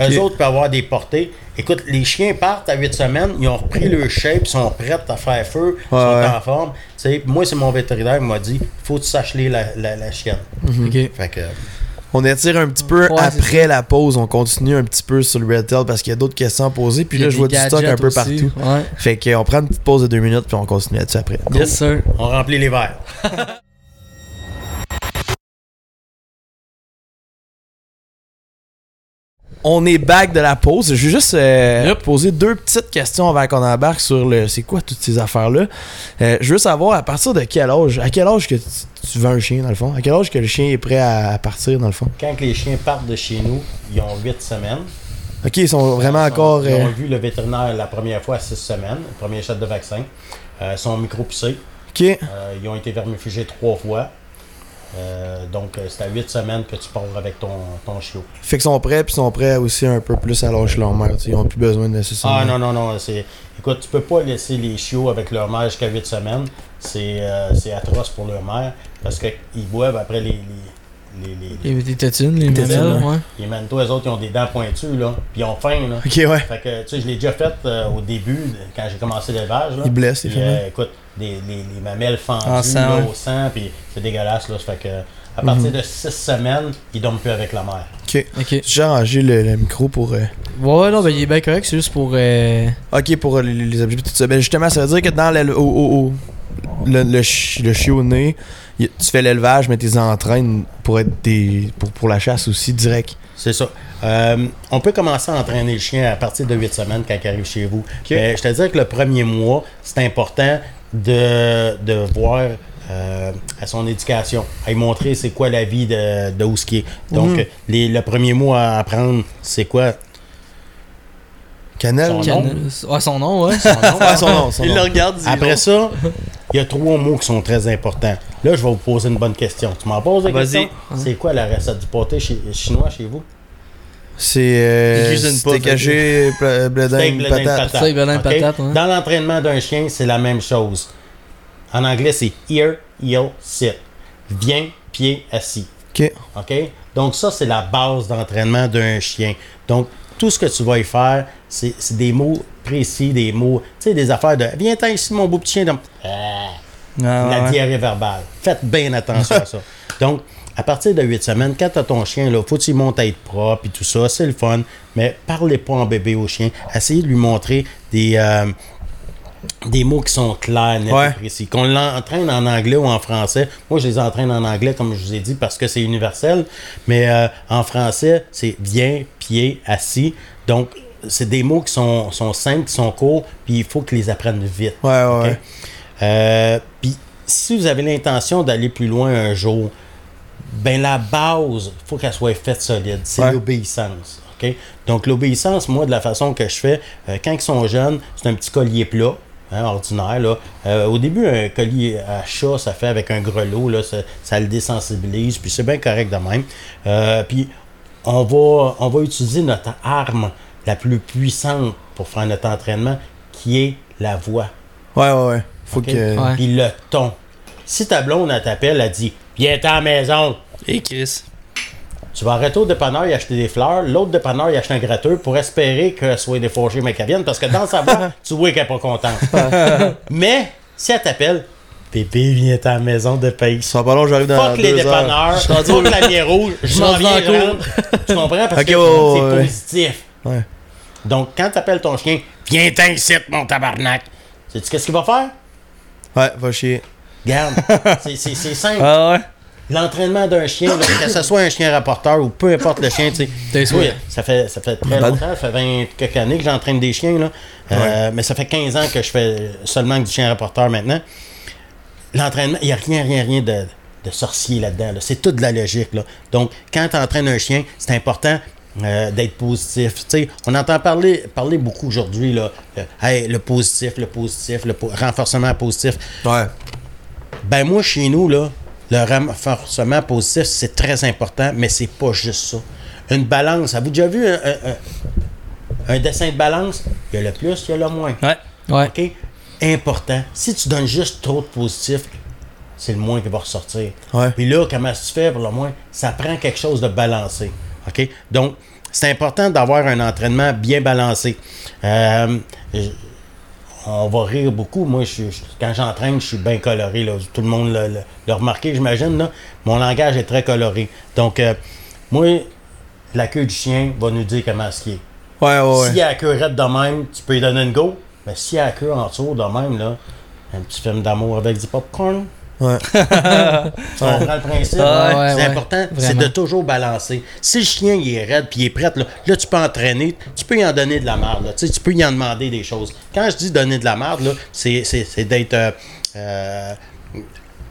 Eux autres peuvent avoir des portées. Écoute, les chiens partent à 8 semaines, ils ont repris leur shape, ils sont prêts à faire feu, ils Ouais, sont ouais. en forme. Tu sais, moi, c'est mon vétérinaire qui m'a dit faut que tu saches les la, la, la chienne. Mhm. Ok. Fait que, On étire un petit peu Ouais, après la pause. On continue un petit peu sur le Red Tail parce qu'il y a d'autres questions à poser. Puis là, je vois du stock un peu aussi. partout. Ouais. Fait qu'on prend une petite pause de deux minutes puis on continue là-dessus après. Yes, sir. on remplit les verres. On est back de la pause. Je vais juste euh, Yep. poser deux petites questions avant qu'on embarque sur le c'est quoi toutes ces affaires-là? Euh, je veux savoir à partir de quel âge, à quel âge que tu, tu veux un chien dans le fond, à quel âge que le chien est prêt à, partir dans le fond? Quand les chiens partent de chez nous, ils ont 8 semaines. Ok, ils sont vraiment Ils sont- encore. Ils euh, ont vu le vétérinaire la première fois à 6 semaines, le premier shot de vaccin. Euh, ils sont micro-poussés. ok, Euh, ils ont été vermifugés trois fois. Euh, donc, euh, c'est à 8 semaines que tu pars avec ton, ton chiot. fait qu'ils sont prêts puis ils sont prêts aussi un peu plus à lâcher leur mère. Ils ont plus besoin de nécessairement. Ah non, non, non. Écoute, tu peux pas laisser les chiots avec leur mère jusqu'à 8 semaines. C'est, euh, c'est atroce pour leur mère parce qu'ils boivent après les. les, les, les, Les, les tétines, les tétines, mamelles, ouais. les manteaux, eux autres, ils ont des dents pointues, là. Puis ils ont faim, là. Ok, ouais. Fait que, tu sais, je l'ai déjà fait euh, au début, quand j'ai commencé l'élevage. là. Ils blessent, les euh, écoute, des, les, les mamelles fendues En sang, là, ouais. au sang, puis c'est dégueulasse. Là, fait que, à partir Mhm. de 6 semaines, ils dorment plus avec la mère. Ok. Ok. J'ai déjà rangé le, le micro pour. euh, Ouais, non, ben il est bien correct, c'est juste pour. euh, Ok, pour euh, les, les objets tout ça. Ben justement, ça veut dire que dans le, au, au- au- le, le, chi- le chiot né, y- tu fais l'élevage, mais tu entraînes pour être des. pour, pour la chasse aussi direct. C'est ça. Euh, on peut commencer à entraîner le chien à partir de 8 semaines quand il arrive chez vous. Mais je te dis que le premier mois, c'est important de, de voir euh, à son éducation, à lui montrer c'est quoi la vie de, de où ce qui est. Donc, Mhm. les, le premier mois à apprendre, c'est quoi? Cannelle? Son Son nom? Can- Ouais, son nom, ouais. son nom. Ah, son nom, son Il nom. le regarde, il dit Après ça, il y a trois mots qui sont très importants. Là, je vais vous poser une bonne question. Tu m'en poses Vas-y. question? C'est quoi la recette du pâté chi- chinois chez vous? C'est. Euh, Steak pla- bledin, patate. Steak, bledin. Dans l'entraînement d'un chien, c'est la même chose. En anglais, c'est ear, heel, sit. Viens, pied, assis. Ok. OK? Donc, ça, c'est la base d'entraînement d'un chien. Donc, tout ce que tu vas y faire, c'est c'est des mots précis, des mots, tu sais, des affaires de Viens-t'en ici, mon beau petit chien. Donc, Ah, Ah, la ouais. diarrhée verbale. Faites bien attention à ça. Donc, à partir de 8 semaines, quand tu as ton chien, il faut qu'il monte à être propre et tout ça, c'est le fun, mais parlez pas en bébé au chien. Essayez de lui montrer des, euh, des mots qui sont clairs, nets Ouais. et précis. Qu'on l'entraîne en anglais ou en français. Moi, je les entraîne en anglais, comme je vous ai dit, parce que c'est universel, mais euh, en français, c'est viens, pied, assis. Donc, c'est des mots qui sont, sont simples, qui sont courts, puis il faut qu'ils les apprennent vite. Ouais, ouais. Euh, Puis, si vous avez l'intention d'aller plus loin un jour, ben la base, il faut qu'elle soit faite solide. C'est Ouais. l'obéissance. Donc, l'obéissance, moi, de la façon que je fais, euh, quand ils sont jeunes, c'est un petit collier plat. hein, ordinaire. Là. Euh, au début, un collier à chat, ça fait avec un grelot, là, ça, ça le désensibilise, puis c'est bien correct de même. Euh, puis on va, on va utiliser notre arme la plus puissante pour faire notre entraînement, qui est la voix. Ouais, ouais, ouais. Faut OK? que. Ouais. Puis le ton. Si ta blonde, elle t'appelle, elle dit Viens à la maison. Et Chris. Tu vas arrêter au dépanneur et acheter des fleurs. L'autre dépanneur, il achète un gratteux pour espérer qu'elle soit défauchée, mais qu'elle vienne. Parce que dans sa voix, tu vois qu'elle n'est pas contente. mais si elle t'appelle Bébé, viens à la maison de pays. Ça va pas long, j'arrive dans Fuck les deux heures. dépanneurs, fuck la lumière rouge, je m'en viens. Tu comprends? Parce que c'est ouais. positif. Ouais. Donc, quand t'appelles ton chien, viens ici, mon tabarnak. Sais-tu qu'est-ce qu'il va faire? Ouais, va chier. Garde. c'est, simple. Ah ouais. L'entraînement d'un chien, là, que ce soit un chien rapporteur ou peu importe le chien, tu sais. T'es Oui, ça fait, ça fait très Bad. longtemps, ça fait 20 quelques années que j'entraîne des chiens, là. Euh, mais ça fait 15 ans que je fais seulement que du chien rapporteur maintenant. L'entraînement, il n'y a rien, rien, rien de, de sorcier là-dedans. là. C'est toute de la logique. Là. Donc, quand tu entraînes un chien, c'est important euh, d'être positif. Tu sais, on entend parler, parler beaucoup aujourd'hui, là. euh, Hey, le positif, le positif, le po- renforcement positif. Ouais. Ben moi, chez nous, là, le renforcement positif, c'est très important, mais c'est pas juste ça. Une balance. Avez-vous déjà vu un, un- un- un dessin de balance? Il y a le plus, il y a le moins. Ouais. Ouais. OK? Important. Si tu donnes juste trop de positif, c'est le moins qui va ressortir. Ouais. Puis là, comment tu fais pour le moins? Ça prend quelque chose de balancé. OK? Donc, c'est important d'avoir un entraînement bien balancé. Euh, on va rire beaucoup. Moi, je, je- quand j'entraîne, je suis bien coloré. Là. Tout le monde l'a, remarqué, j'imagine. Là. Mon langage est très coloré. Donc, euh, moi, la queue du chien va nous dire comment ce qui est. Ouais, ouais, ouais. S'il a la queue raide de même, tu peux lui donner une go. Mais s'il a la queue en dessous de même, là, un petit film d'amour avec du popcorn. Ouais. Tu comprends le principe? Ouais, ouais, c'est ouais. important, c'est de toujours balancer. Si le chien il est raide puis il est prêt, là, là, tu peux entraîner, tu peux y en donner de la merde. là. Tu sais, tu peux y en demander des choses. Quand je dis donner de la merde, là, c'est, c'est, c'est d'être euh, euh,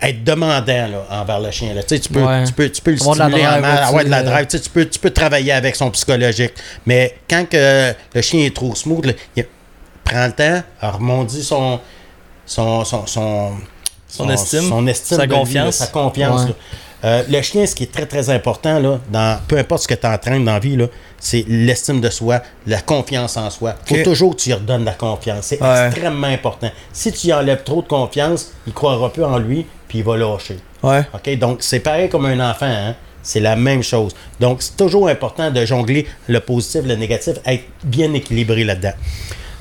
être demandant là, envers le chien. Là. Tu, sais, tu, peux, Ouais. tu, peux, tu peux le Avoir de la stimuler en drive mal, aussi, avoir de la drive. Tu, sais, tu peux, tu peux travailler avec son psychologique. Mais quand que le chien est trop smooth, là, il prend le temps, remondit son, son, son, son, Son estime, son estime sa de lui, confiance. là, sa confiance. Ouais. Euh, le chien, ce qui est très, très important, là, dans, peu importe ce que tu entraînes dans la vie, là, c'est l'estime de soi, la confiance en soi. faut Ok. toujours que tu lui redonnes la confiance. C'est Ouais. extrêmement important. Si tu y enlèves trop de confiance, il croira plus en lui, puis il va lâcher. Ouais. OK? Donc, c'est pareil comme un enfant, hein? C'est la même chose. Donc, c'est toujours important de jongler le positif, le négatif, être bien équilibré là-dedans.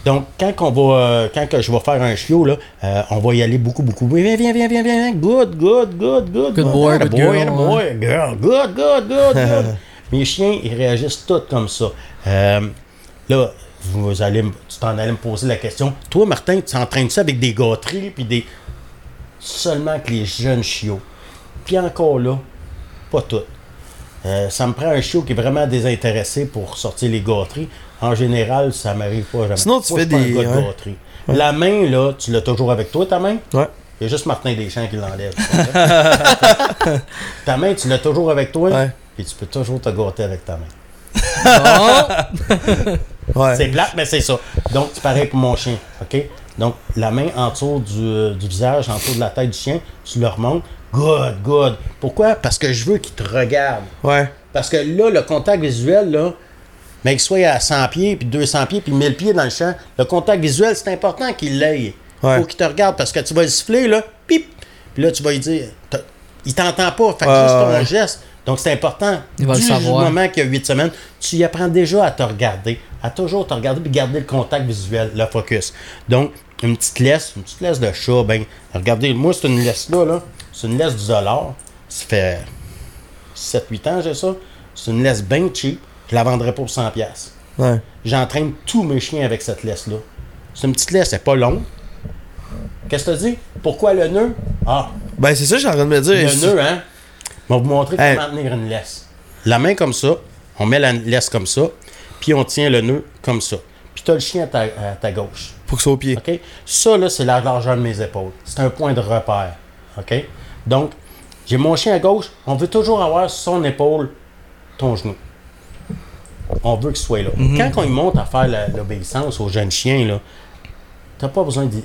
Donc, quand, on va, euh, quand que je vais faire un chiot, là, euh, on va y aller beaucoup, beaucoup. Viens, viens, viens, viens, viens. Good, good, good, good. Good boy, good boy, girl, boy, girl. Good, good, good, good. Mes chiens, ils réagissent tous comme ça. Euh, là, vous allez, tu t'en allais me poser la question. Toi, Martin, tu entraînes ça avec des gâteries puis des. Seulement que les jeunes chiots? Puis encore là, pas toutes. Euh, ça me prend un chiot qui est vraiment désintéressé pour sortir les gâteries. En général, ça m'arrive pas jamais. Sinon, tu Moi, fais je suis pas des- un gars de ouais. gâterie. La main, là, tu l'as toujours avec toi, ta main? Ouais. Il y a juste Martin Deschamps qui l'enlève. ta main, tu l'as toujours avec toi? Ouais. Et tu peux toujours te gâter avec ta main. Ouais. C'est plate, mais c'est ça. Donc, c'est pareil pour mon chien. OK? Donc, la main en dessous du, euh, du visage, en dessous de la tête du chien, tu le remontes. Good, good. Pourquoi? Parce que je veux qu'il te regarde. Ouais. Parce que là, le contact visuel, là, mais qu'il soit à 100 pieds, puis 200 pieds, puis 1000 pieds dans le champ, le contact visuel, c'est important qu'il l'ait. Ouais. faut qu'il te regarde parce que tu vas le siffler, là, pip, puis là, tu vas lui dire, il t'entend pas, fait que Ouais, juste ton ouais. geste. Donc, c'est important. Il va le du savoir. moment qu'il y a 8 semaines, tu y apprends déjà à te regarder, à toujours te regarder, puis garder le contact visuel, le focus. Donc, une petite laisse, une petite laisse de chat, ben, regardez, moi, c'est une laisse-là, là, c'est une laisse du dollar. Ça fait 7-8 ans, j'ai ça. C'est une laisse bien cheap. Je la vendrais pour 100$. piastres. Ouais. J'entraîne tous mes chiens avec cette laisse-là. C'est une petite laisse, c'est pas longue. Qu'est-ce que tu dis? Pourquoi le nœud? Ah, Ben, c'est ça, je suis en train de me dire. le nœud, hein? Je vais vous montrer Hey. comment tenir une laisse. La main comme ça, on met la laisse comme ça, puis on tient le nœud comme ça. Puis tu as le chien à ta, à ta gauche. Faut que ça au pied. OK? Ça, là, c'est la largeur de mes épaules. C'est un point de repère. OK? Donc, j'ai mon chien à gauche. On veut toujours avoir sur son épaule ton genou. On veut qu'il soit là. Quand on monte à faire la- l'obéissance aux jeunes chiens, là, t'as pas besoin de.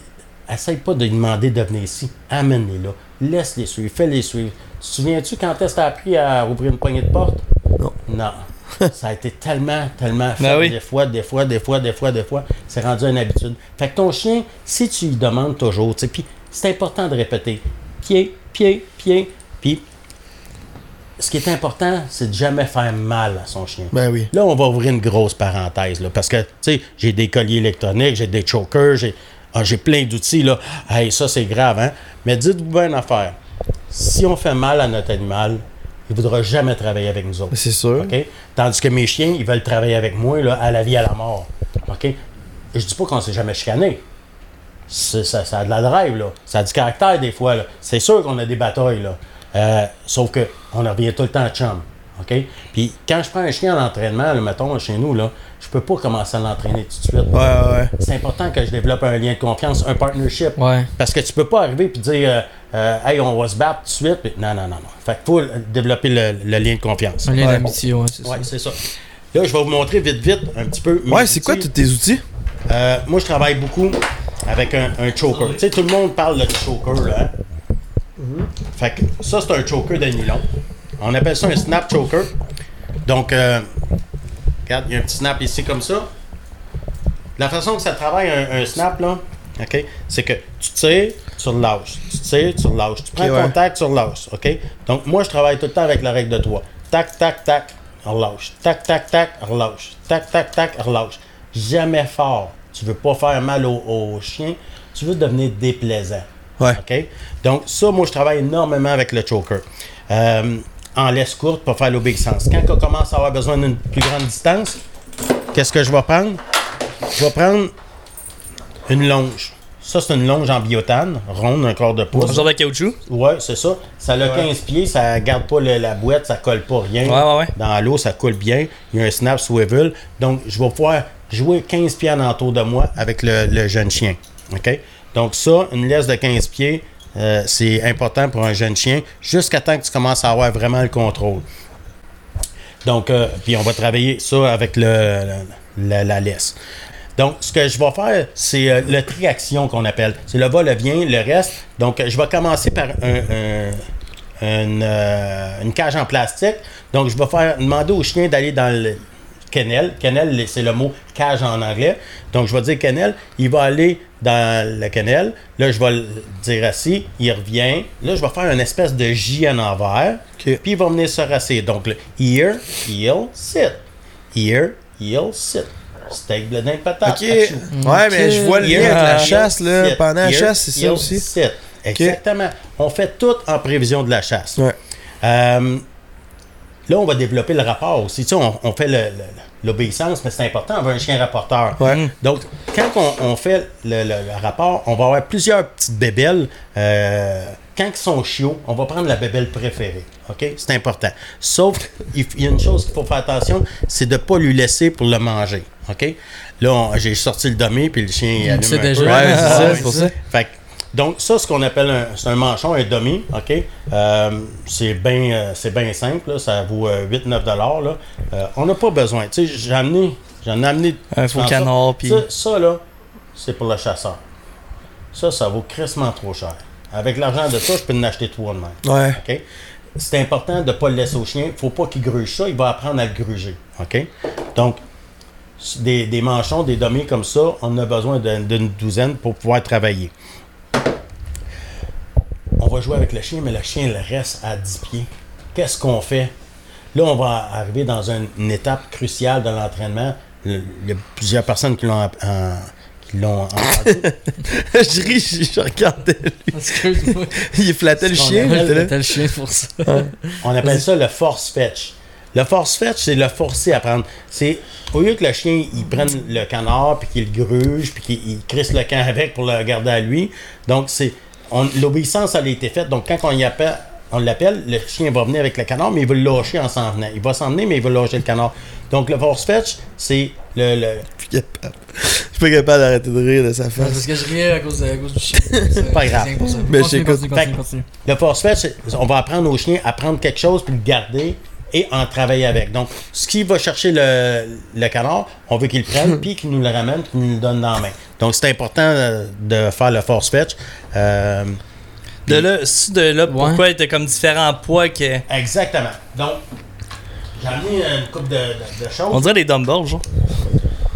Essaye pas de lui demander de venir ici. Amène-les là. Laisse-les suivre. Fais-les suivre. Tu te souviens-tu quand est-ce que t'as appris à ouvrir une poignée de porte? Non. Non. ça a été tellement, tellement fait Ben oui. des fois, des fois, des fois, des fois, des fois. C'est rendu une habitude. Fait que ton chien, si tu lui demandes toujours, tu sais, puis c'est important de répéter pied, pied, pied, puis ce qui est important, c'est de jamais faire mal à son chien. Ben oui. Là, on va ouvrir une grosse parenthèse, là, parce que, tu sais, j'ai des colliers électroniques, j'ai des chokers, j'ai ah, plein d'outils, là. Hey, ça, c'est grave, hein? Mais dites-vous bien une affaire. Si on fait mal à notre animal, il ne voudra jamais travailler avec nous autres. C'est sûr. Tandis que mes chiens, ils veulent travailler avec moi, là, à la vie, à la mort. OK? Je dis pas qu'on s'est jamais chicané. Ça, ça a de la drive, là. Ça a du caractère, des fois, là. C'est sûr qu'on a des batailles, là. Euh, sauf que on revient tout le temps à chum. OK? Puis quand je prends un chien en entraînement, là, mettons, chez nous, là, je peux pas commencer à l'entraîner tout de suite. Ouais, ouais, ouais. C'est important que je développe un lien de confiance, un partnership. Ouais. Parce que tu peux pas arriver et dire, euh, euh, hey, on va se battre tout de suite. Puis non, non, non, non. Fait qu'il faut développer le, le lien de confiance. Un lien d'amitié, ouais, c'est Ouais, ça. c'est ça. Là, je vais vous montrer vite, vite, un petit peu. Ouais, c'est quoi tous tes outils? Euh, moi, je travaille beaucoup avec un, un choker. Tu sais, tout le monde parle de choker, là. hein? Fait que ça, c'est un choker de nylon. On appelle ça un snap choker. Donc, euh, regarde, il y a un petit snap ici comme ça. La façon que ça travaille un, un snap, là, OK, c'est que tu tires, tu relâches. Tu tires, tu relâches. Tu prends ouais. contact, tu relâches. OK? Donc, moi, je travaille tout le temps avec la règle de 3. Tac, tac, tac, relâche. Tac, tac, tac, relâche. Tac, tac, tac, relâche. Jamais fort. Tu veux pas faire mal au, au chien. Tu veux devenir déplaisant. Ouais. Donc, ça, moi, je travaille énormément avec le choker. Euh, en laisse courte pour faire l'obéissance. Quand on commence à avoir besoin d'une plus grande distance, qu'est-ce que je vais prendre? Je vais prendre une longe. Ça, c'est une longe en biotane, ronde, un quart de Un pouce. genre de caoutchouc? Ouais, c'est ça. Ça a 15 pieds, ça garde pas le- la boîte, ça colle pas rien. Ouais, ouais, ouais. Dans l'eau, ça coule bien. Il y a un snap swivel. Donc, je vais pouvoir jouer 15 pieds en entour de moi avec le, le jeune chien. OK? Donc, ça, une laisse de 15 pieds, euh, c'est important pour un jeune chien jusqu'à temps que tu commences à avoir vraiment le contrôle. Donc, euh, puis on va travailler ça avec le, la, la laisse. Donc, ce que je vais faire, c'est euh, le triaction qu'on appelle. C'est le va-le-vient, le reste. Donc, je vais commencer par un- un- une, une cage en plastique. Donc, je vais faire demander au chien d'aller dans le kennel. Kennel, c'est le mot cage en anglais. Donc, je vais dire kennel. Il va aller dans le kennel. Là, je vais le dire assis. Il revient. Là, je vais faire une espèce de J en envers. Puis, il va venir se rasser. Donc, le here, heel, sit. Here, heel, sit. Steak, blé patate. Ok. achou. Ouais, mais je vois le lien avec la chasse, là. sit. Pendant la chasse, c'est ça aussi. sit. Exactement. On fait tout en prévision de la chasse. Ouais. Euh, là, on va développer le rapport aussi. Tu sais, on, on fait le- le- l'obéissance, mais c'est important, on veut un chien rapporteur. Ouais. Donc, quand on, on fait le, le- le rapport, on va avoir plusieurs petites bébelles. Euh, quand ils sont chiots, on va prendre la bébelle préférée. OK? C'est important. Sauf il y a une chose qu'il faut faire attention, c'est de ne pas lui laisser pour le manger. OK? Là, on- j'ai sorti le dummy, puis le chien il allume sait un déjà. peu. Ouais, c'est ça, ouais. c'est pour ça. Fait que, donc, ça, ce qu'on appelle un, c'est un manchon, un dummy, OK? Euh, c'est bien euh, c'est bien simple, là, ça vaut euh, 8-9 dollars, là. Euh, on n'a pas besoin. Tu sais, j'ai amené, j'en ai amené... Un faux canard, puis- Ça, ça, là, c'est pour le chasseur. Ça, ça vaut crissement trop cher. Avec l'argent de ça, je peux en acheter trois de même. Ouais. OK? C'est important de ne pas le laisser au chien. Il ne faut pas qu'il gruge ça. Il va apprendre à le gruger. OK? Donc, des, des manchons, des dummies comme ça, on a besoin d'une douzaine pour pouvoir travailler. On va jouer avec le chien, mais le chien il reste à 10 pieds. Qu'est-ce qu'on fait? Là, on va arriver dans une, une étape cruciale de l'entraînement. Le- Il y a plusieurs personnes qui l'ont qui l'ont entendu. je ris, je, je regardais lui. Excuse-moi. Il flattait le chien, là. T'as le chien pour ça. On appelle ça le force fetch. Le force fetch, c'est le forcer à prendre. C'est au lieu que le chien il prenne le canard puis qu'il le gruge puis qu'il il crisse le camp avec pour le garder à lui. Donc c'est l'obéissance elle a été faite. Donc quand on y appelle on l'appelle, le chien va venir avec le canard, mais il va le lâcher en s'en venant. Il va s'en venir, mais il va lâcher le canard. Donc le force fetch, c'est le, le- Je suis capable. Je suis pas capable d'arrêter de rire de sa face. Parce que je riais à cause, de- à cause du chien. C'est Pas grave. Mais Continue, continue, continue. Le force fetch, on va apprendre au chien à prendre quelque chose puis le garder et en travailler avec. Donc, ce qui va chercher le, le canard, on veut qu'il le prenne puis qu'il nous le ramène qu'il nous le donne dans la main. Donc, c'est important euh, de faire le force fetch. Euh, De là, si de là, pourquoi t'as comme différents poids que. exactement. Donc, j'ai amené une coupe de, de- de choses. On dirait des dumbbells, genre.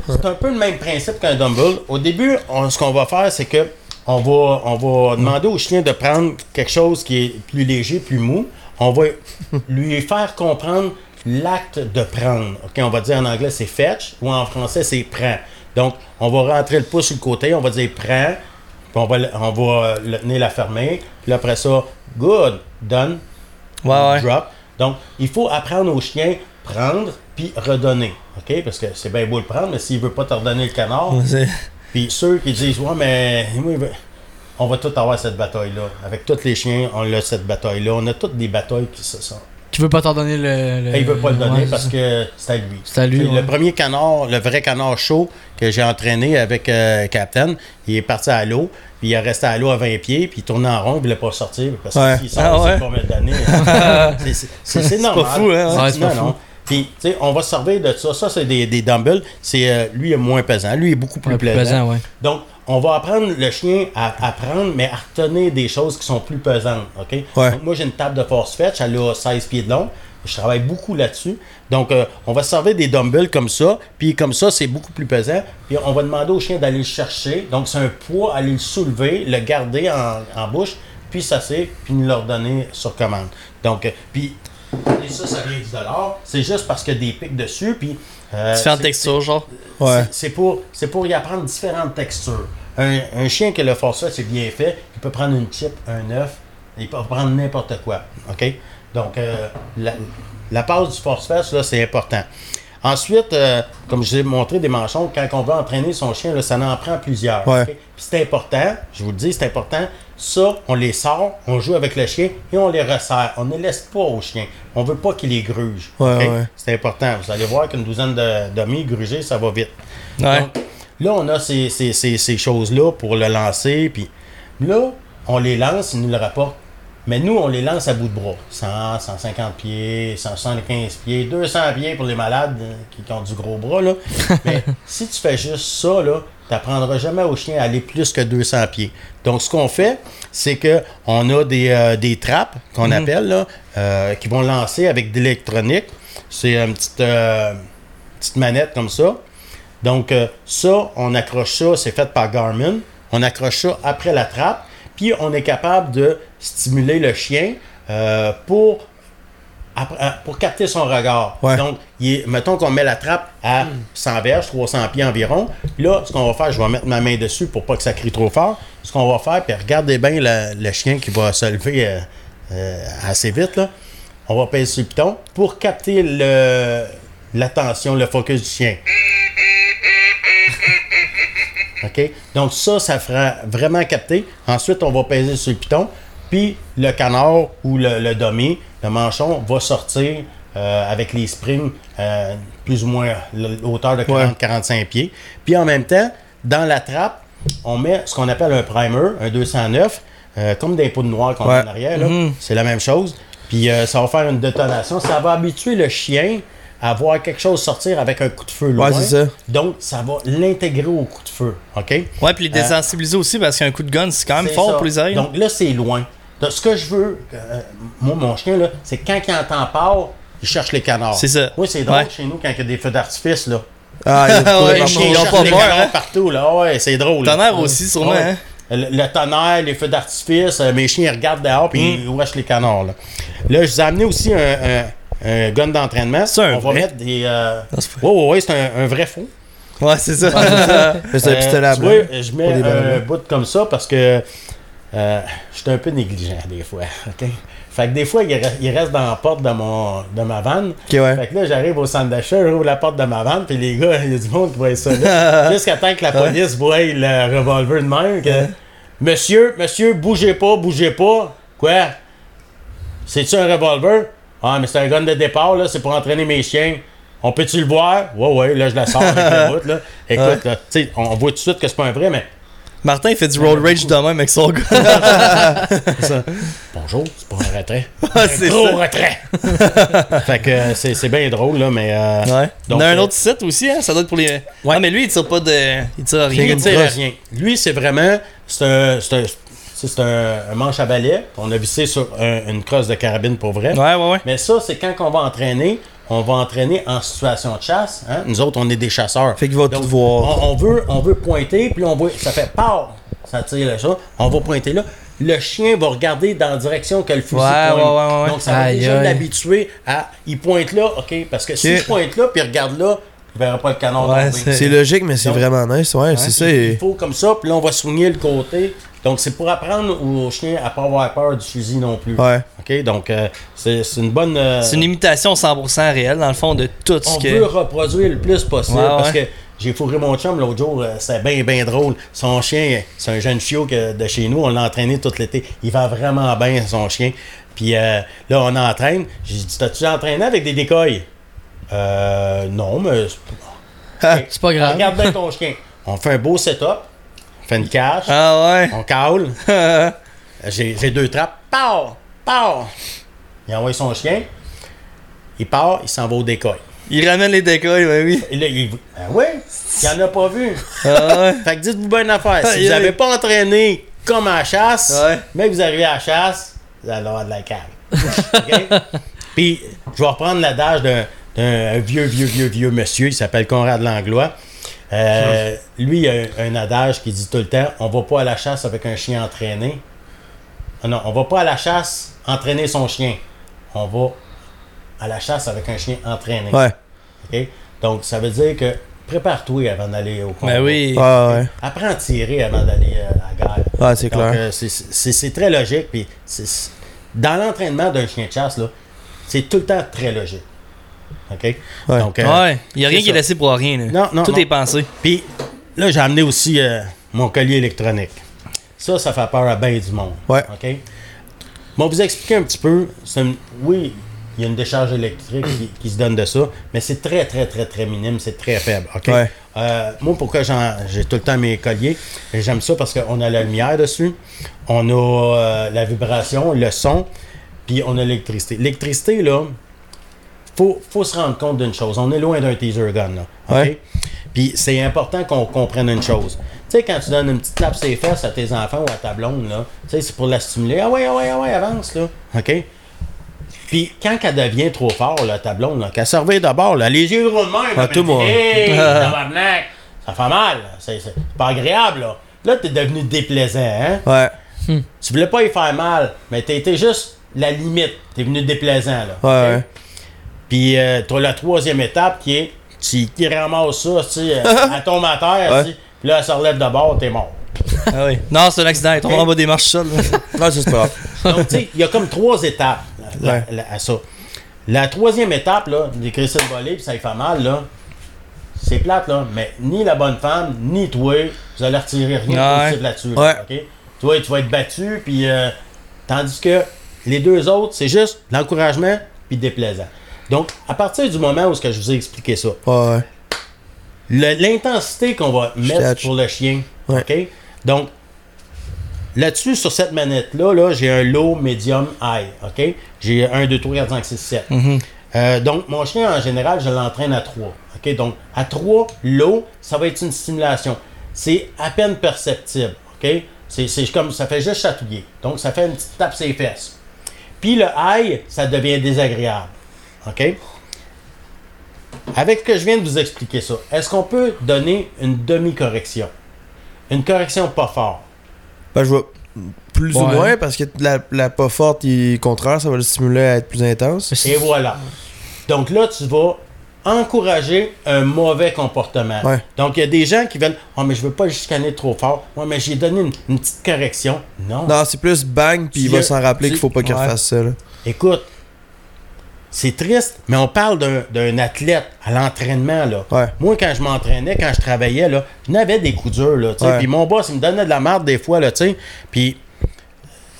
C'est un peu le même principe qu'un dumbbell. Au début, on- ce qu'on va faire, c'est que on va, on va demander au chien de prendre quelque chose qui est plus léger, plus mou. On va lui faire comprendre l'acte de prendre. Ok, on va dire en anglais c'est fetch ou en français c'est prend. Donc, on va rentrer le pouce sur le côté, on va dire prends, puis on va, le- on va le tenir la fermer. Puis après ça, good, done, Ouais, ouais. drop. Donc, il faut apprendre au chien prendre puis redonner. OK? Parce que c'est bien beau le prendre, mais s'il veut pas te redonner le canard, puis ceux qui disent Ouais, mais moi, il veut- on va tout avoir cette bataille-là. Avec tous les chiens, on a cette bataille-là. On a toutes des batailles qui se sont. Tu veux pas t'en donner le. le- Et il veut pas le donner ouais, parce que c'est à lui. C'est à lui, ouais. Le premier canard, le vrai canard chaud que j'ai entraîné avec euh, Captain, il est parti à l'eau, puis il est resté à l'eau à 20 pieds, puis il tournait en rond, il voulait pas sortir parce que Ouais. s'il sort, Ah pas mal d'années. C'est- c'est- C'est c'est normal. fou, hein? Ouais, c'est pas fou. Puis, tu sais, on va se servir de ça. Ça, c'est des, des dumbbells. C'est, euh, lui, est moins pesant. Lui, est beaucoup plus pesant, ouais. Donc, on va apprendre le chien à apprendre, mais à retenir des choses qui sont plus pesantes. OK? Ouais. Donc, moi, j'ai une table de force fetch. Elle a 16 pieds de long. Je travaille beaucoup là-dessus. Donc, euh, on va se servir des dumbbells comme ça. Puis, comme ça, c'est beaucoup plus pesant. Puis, on va demander au chien d'aller le chercher. Donc, c'est un poids, aller le soulever, le garder en, en bouche, puis s'asseoir, puis nous le redonner sur commande. Donc, euh, puis, et ça, ça vient du dollar. C'est juste parce qu'il y a des pics dessus. Puis, euh, Différentes textures, genre. Ouais. c'est- C'est pour, c'est pour y apprendre différentes textures. Un, un chien que le force c'est bien fait, il peut prendre une chip, un œuf, il peut prendre n'importe quoi. OK? Donc, euh, la, la passe du force fest, là, c'est important. Ensuite, euh, comme je vous ai montré des manchons, quand on veut entraîner son chien, là, ça en prend plusieurs. Ouais. OK? Puis c'est important, je vous le dis, c'est important. Ça, on les sort, on joue avec le chien et on les resserre. On ne les laisse pas au chien. On veut pas qu'il les gruge. Ouais, OK? ouais. C'est important. Vous allez voir qu'une douzaine de d'amis grugés, ça va vite. Ouais. Donc, là, on a ces, ces- ces- ces choses-là pour le lancer. Puis là, on les lance, ils nous le rapportent. Mais nous, on les lance à bout de bras. 100, 150 pieds, 175 pieds, 200 pieds pour les malades euh, qui, ont du gros bras. Là. Mais si tu fais juste ça, là, tu n'apprendras jamais au chien à aller plus que 200 pieds. Donc, ce qu'on fait, c'est que on a des, euh, des trappes qu'on appelle, là, euh, qui vont lancer avec de l'électronique. C'est une petite, euh, petite manette comme ça. Donc, euh, ça, on accroche ça, c'est fait par Garmin. On accroche ça après la trappe, puis on est capable de stimuler le chien euh, pour, euh, pour capter son regard. Ouais. Donc, il est- mettons qu'on met la trappe à 100 verges, 300 pieds environ. Puis là, ce qu'on va faire, je vais mettre ma main dessus pour pas que ça crie trop fort. Ce qu'on va faire, puis regardez bien le, le chien qui va se lever euh, euh, assez vite, là. On va peser sur le piton pour capter le, l'attention, le focus du chien. OK? Donc ça, ça fera vraiment capter. Ensuite, on va peser sur le piton. Puis le canard ou le, le dummy, le manchon, va sortir euh, avec les springs euh, plus ou moins hauteur de 40-45 pieds. Puis en même temps, dans la trappe, on met ce qu'on appelle un primer, un 209, euh, comme des poudres noires qu'on Ouais. a en arrière. là. C'est la même chose. Puis ça va faire une détonation. Ça va habituer le chien à voir quelque chose sortir avec un coup de feu loin. Ouais, c'est ça. Donc, ça va l'intégrer au coup de feu. OK? Ouais, puis les désensibiliser aussi parce qu'un coup de gun, c'est quand même fort ça. pour les oreilles. Donc là, c'est loin. Donc, ce que je veux, euh, moi, mon chien, là, c'est quand il entend part, il cherche les canards. C'est ça. Moi, c'est drôle Ouais. chez nous quand il y a des feux d'artifice, là. Ah, il y a beaucoup Ouais, Les ils chiens ont cherchent pas les peur, canards hein. partout, là. Ouais, c'est drôle. là. Tonnerre aussi, sûrement. Ouais. hein. Le, le tonnerre, les feux d'artifice, euh, mes chiens ils regardent dehors puis Mm. ils ouachent les canards. Là, Là, je vous ai amené aussi un, un- un gun d'entraînement. C'est un On va vrai? mettre des. Euh... Non, c'est pas- Ouais, ouais, ouais, c'est un, un vrai faux. Ouais, c'est ça. C'est un Euh, pistolet à blanc. vois, je mets un bout comme ça parce que euh, je suis un peu négligent des fois. ok? Fait que des fois, il reste, dans la porte de, mon, de ma vanne. Ok, ouais. Fait que là, j'arrive au centre d'achat, j'ouvre la porte de ma vanne, puis les gars, il y a du monde qui voit ça là. Jusqu'à temps que la police voie le revolver de même. Que, monsieur, monsieur, bougez pas, bougez pas. Quoi? C'est-tu un revolver? Ah, mais c'est un gun de départ, là, c'est pour entraîner mes chiens. On peut-tu le voir? Ouais, ouais, là, je la sors avec le bout, là. Écoute, là, tu sais, on voit tout de suite que c'est pas un vrai, mais. Martin, il fait du road rage de même avec son gars. Bonjour, c'est pas un retrait. Ah, c'est Gros ça. retrait! fait que euh, c'est c'est bien drôle, là, mais. euh, Ouais. Donc, On a un euh, autre site aussi, hein? Ça doit être pour les. Ouais, mais lui, il tire pas de. Il tire rien. il tire rien. Lui, c'est vraiment. C'est un. C'est un, manche à balai. On a vissé sur un- une crosse de carabine pour vrai. Ouais, ouais, ouais. Mais ça, c'est quand on va entraîner, on va entraîner en situation de chasse. hein. Nous autres, on est des chasseurs. Fait qu'il va Donc, tout voir. On, on veut, on veut pointer, puis on voit, ça fait peur. Ça tire là, ça. On va pointer là. Le chien va regarder dans la direction que le fusil Ouais, pointe. ouais, ouais, ouais. Donc, ça va Aïe, déjà l'habituer à. Il pointe là, OK? Parce que si je pointe là, puis il regarde là, il verra pas le canon c'est- C'est logique, mais c'est vraiment nice. Ouais, c'est ça. Il faut comme ça, puis là, on va soigner le côté. Donc, c'est pour apprendre au chien à pas avoir peur du fusil non plus. Ouais. OK? Donc, euh, c'est c'est une bonne. euh, C'est une imitation 100% réelle, dans le fond, de tout ce on que. veut reproduire le plus possible Ouais, parce ouais. que j'ai fourré mon chum l'autre jour, euh, c'était bien, bien drôle. Son chien, c'est un jeune chiot que- de chez nous, on l'a entraîné tout l'été. Il va vraiment bien, son chien. Puis euh, là, on entraîne. J'ai dit, t'as-tu entraîné avec des décoils? Euh, non, mais. c'est- C'est pas grave. Regarde bien ton chien. On fait un beau setup, une cache, Ah on cale. J'ai deux trappes. Pow! Pow! Il envoie son chien. Il part, il s'en va au décoil. Il ramène les décoils, ben oui. Là, il ben oui, il en a pas vu. Ah ouais. Fait que dites-vous bien une affaire. Si vous n'avez pas entraîné comme à la chasse, Ouais. mais que vous arrivez à la chasse, vous allez avoir de la cave. Puis, je vais reprendre l'adage d'un d'un vieux, vieux, vieux, vieux monsieur. Il s'appelle Conrad Langlois. Euh, lui, il a un, un adage qui dit tout le temps on va pas à la chasse avec un chien entraîné. Ah non, on va pas à la chasse entraîner son chien. On va à la chasse avec un chien entraîné. Ouais. OK? Donc, ça veut dire que prépare-toi avant d'aller au combat. Ben oui. Ouais, ouais. Apprends à tirer avant d'aller euh, à la guerre. Ouais, c'est Donc, clair. euh, c'est- très logique. Puis dans l'entraînement d'un chien de chasse, là, c'est tout le temps très logique. OK? Ouais. Donc, euh, Ouais. Il y a rien qui est laissé pour rien. là. Non, non, Tout non. est pensé. Puis là, j'ai amené aussi euh, mon collier électronique. Ça, ça fait peur à bien du monde. Ouais. OK? Bon, vous expliquer un petit peu. une- oui, il y a une décharge électrique qui, qui se donne de ça, mais c'est très, très, très, très minime. C'est très faible. OK? Ouais. Euh, moi, pourquoi j'en- j'ai tout le temps mes colliers? J'aime ça parce qu'on a la lumière dessus, on a euh, la vibration, le son, puis on a l'électricité. L'électricité, là, faut, faut se rendre compte d'une chose. On est loin d'un teaser gun, là. OK? Ouais. Puis c'est important qu'on comprenne une chose. Tu sais, quand tu donnes une petite tape sur les fesses à tes enfants ou à ta blonde, là, tu sais, c'est pour la stimuler. Ah ouais, ah ouais, ah ouais, avance, là. OK? Puis quand elle devient trop fort, là, ta blonde, là, qu'elle se réveille d'abord, là, les yeux gros de même, Ah, tout dit, Hey, ça fait mal, c'est pas agréable, là. Là, t'es devenu déplaisant, hein? Ouais. Tu voulais pas y faire mal, mais été juste la limite. T'es venu déplaisant, là. Ouais. Puis euh, t'as la troisième étape qui est tu qui ramasses ça, tu sais, euh, elle tombe à terre, Ouais. tu sais, puis là, elle se relève de bord, t'es mort. Ah oui. Non, c'est un accident. Il tombe en bas des marches seules. Ça, c'est pas. Donc, tu sais, il y a comme trois étapes là, Ouais. là, à ça. La troisième étape, là, d'écrire ça le voler, puis ça lui fait mal, là, c'est plate, là, mais ni la bonne femme, ni toi, vous allez retirer rien de Ouais. positif là-dessus. là? Toi, tu vas être battu, puis euh, tandis que les deux autres, c'est juste l'encouragement puis déplaisant. Donc, à partir du moment où ce que je vous ai expliqué ça, Ouais, l'intensité qu'on va mettre pour le chien. Ouais. OK? Donc, là-dessus, sur cette manette-là, là, j'ai un low, medium, high. OK? J'ai 1, 2, 3, 4, 5, 6, 7. Euh, donc, mon chien, en général, je l'entraîne à 3. OK? Donc, à 3, low, ça va être une stimulation. C'est à peine perceptible. OK? C'est c'est comme, ça fait juste chatouiller. Donc, ça fait une petite tape sur les fesses. Puis le high, ça devient désagréable. OK? Avec ce que je viens de vous expliquer ça, est-ce qu'on peut donner une demi-correction? Une correction pas fort. Ben, je vois plus ou moins parce que la, la pas forte, il, contraire, ça va le stimuler à être plus intense. Et voilà. Donc là, tu vas encourager un mauvais comportement. Ouais. Donc, il y a des gens qui veulent Oh, mais je veux pas le chicaner trop fort. Ouais, mais j'ai donné une, une petite correction. Non. Non, c'est plus bang, puis il va s'en rappeler qu'il faut pas qu'il Ouais. refasse ça. Là. Écoute, c'est triste, mais on parle d'un- athlète à l'entraînement. là. Ouais. Moi, quand je m'entraînais, quand je travaillais, là, je n'avais des coups durs. Là, tu sais. Ouais. Puis mon boss, il me donnait de la merde des fois. Là, tu. Puis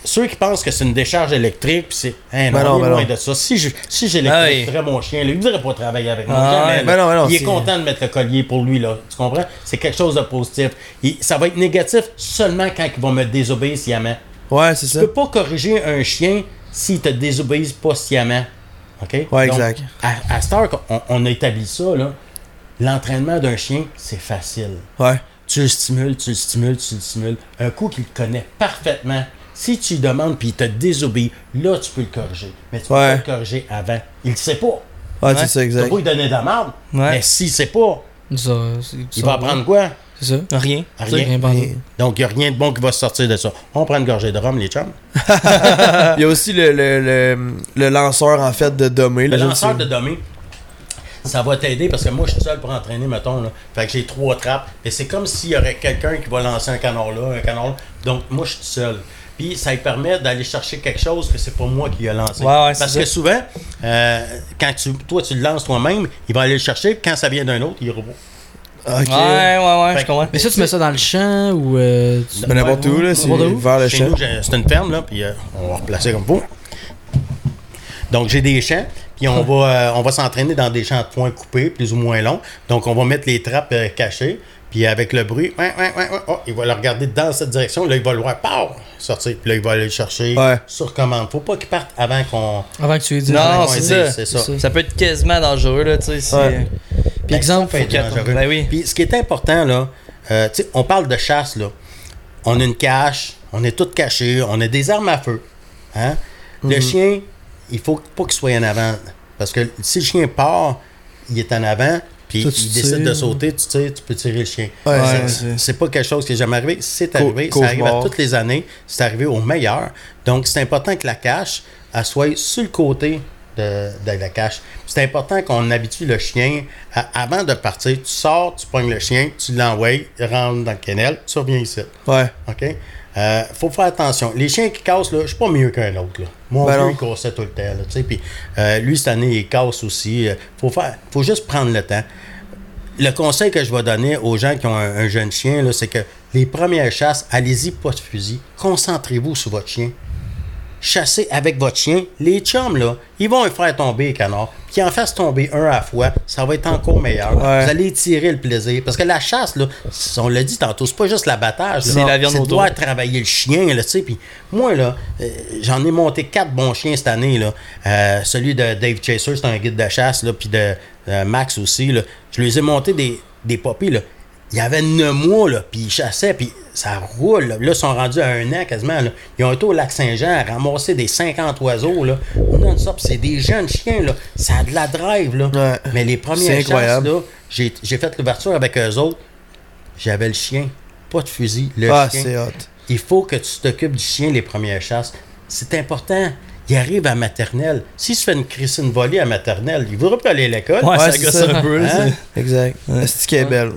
ceux qui pensent que c'est une décharge électrique, puis c'est. Hein, non, Ben non, est ben loin non. de ça. Si je- si Ah j'électrifierais mon chien, lui, il ne voudrait pas travailler avec moi. Ah Jamais. Ben il est content de mettre le collier pour lui. Là. Tu comprends? C'est quelque chose de positif. Il- ça va être négatif seulement quand il va me désobéir sciemment. Ouais, c'est Tu ça. peux pas corriger un chien s'il te désobéit pas sciemment. OK? Ouais, Donc, exact. À, à cette heure qu'on on a établi ça, là, l'entraînement d'un chien, c'est facile. Ouais. Tu le stimules, tu le stimules, tu le stimules. Un coup qu'il te connaît parfaitement, si tu lui demandes puis il te désobéit, là, tu peux le corriger. Mais tu peux Ouais. pas le corriger avant. Il ne sait pas. Ouais, Ouais. c'est ça, exact. lui donner de la merde. Ouais. Mais s'il sait pas, Ça, il ça va apprendre quoi? C'est ça? Rien. Rien. Donc, il n'y a rien de bon qui va sortir de ça. On prend une gorgée de rhum, les chums. Il y a aussi le, le, le, le lanceur, en fait, de Domé. Le lanceur de domé, ça va t'aider parce que moi, je suis seul pour entraîner, mettons. Là. Fait que j'ai trois trappes. Et c'est comme s'il y aurait quelqu'un qui va lancer un canard là, un canard là. Donc, moi, je suis seul. Puis, ça lui permet d'aller chercher quelque chose que c'est pas moi qui ai lancé. Ouais, ouais, c'est parce ça. que souvent, euh, quand tu, toi, tu le lances toi-même, il va aller le chercher. Puis quand ça vient d'un autre, il revoit. Ok. Ouais, ouais, ouais, Fait je comprends. Mais ça, tu mets ça dans le champ ou. Euh, tu- Ben, n'importe où, là, c'est N'importe où? vers le Chez champ. nous, j'ai- c'est une ferme, là, puis euh, on va replacer comme faut. Donc, j'ai des champs, puis on va, euh, on va s'entraîner dans des champs de foin coupés, plus ou moins longs. Donc, on va mettre les trappes euh, cachées, puis avec le bruit, ouais, ouais, ouais, ouais, oh, il va le regarder dans cette direction, là, il va le voir, pow, sortir, puis là, il va aller le chercher Ouais. sur commande. Faut pas qu'il parte avant qu'on. Avant que tu lui dises. Non, c'est ça. C'est ça. C'est Ça peut être quasiment dangereux, là, tu sais. si- Ouais. Puis exemple, Ça peut être faut dangereux. Ben oui. Puis ce qui est important, là, euh, tu sais, on parle de chasse, là. On a une cache, on est tous cachés, on a des armes à feu. Hein? Le Mhm. chien, il faut pas qu'il soit en avant. Parce que si le chien part, il est en avant, puis il décide de sauter, tu tires, tu peux tirer le chien. Ouais, C'est- pas quelque chose qui est jamais arrivé. C'est arrivé, ça arrive à toutes les années, c'est arrivé au meilleur. Donc, c'est important que la cache, elle soit sur le côté de, de la cache. C'est important qu'on habitue le chien à- avant de partir. Tu sors, tu pognes le chien, tu l'envoies, rentre dans le kennel, tu reviens ici. Ouais. OK? Euh, faut faire attention. Les chiens qui cassent, là, je suis pas mieux qu'un autre. Là. Mon Ben vieux, il cassait tout le temps. Là, euh, lui, cette année, il casse aussi. Euh, faut, faire, faut juste prendre le temps. Le conseil que je vais donner aux gens qui ont un, un jeune chien, c'est que les premières chasses, allez-y pas de fusil. Concentrez-vous sur votre chien. Chassez avec votre chien. Les chums, là, ils vont le faire tomber les canards. Qu'ils en fassent tomber un à la fois, ça va être encore meilleur. Ouais. Vous allez tirer le plaisir. Parce que la chasse, là, on l'a dit tantôt, c'est pas juste l'abattage. C'est la viande C'est de autour. voir travailler le chien, là, tu sais. Puis moi, là, euh, j'en ai monté quatre bons chiens cette année, là. Euh, celui de Dave Chaser, c'est un guide de chasse, là, puis de euh, Max aussi, là. Je les ai montés des, des poppies, là. Il y avait 9 mois, là, puis ils chassaient, puis ça roule. Là, Là, ils sont rendus à un an quasiment. Là. Ils ont été au lac Saint-Jean à ramasser des 50 oiseaux. Là. Non-stop, c'est des jeunes chiens. Là. Ça a de la drive. Là. Ouais. Mais les premières chasses, là, j'ai j'ai fait l'ouverture avec eux autres. J'avais le chien, pas de fusil. Le Ah, chien. c'est hot. Il faut que tu t'occupes du chien les premières chasses. C'est important. Il arrive à maternelle. S'il se fait une crissine volée à maternelle, il ne voudra plus aller à l'école. Ouais, ça c'est gosse ça. un peu, Hein? c'est- Exact. Est belle?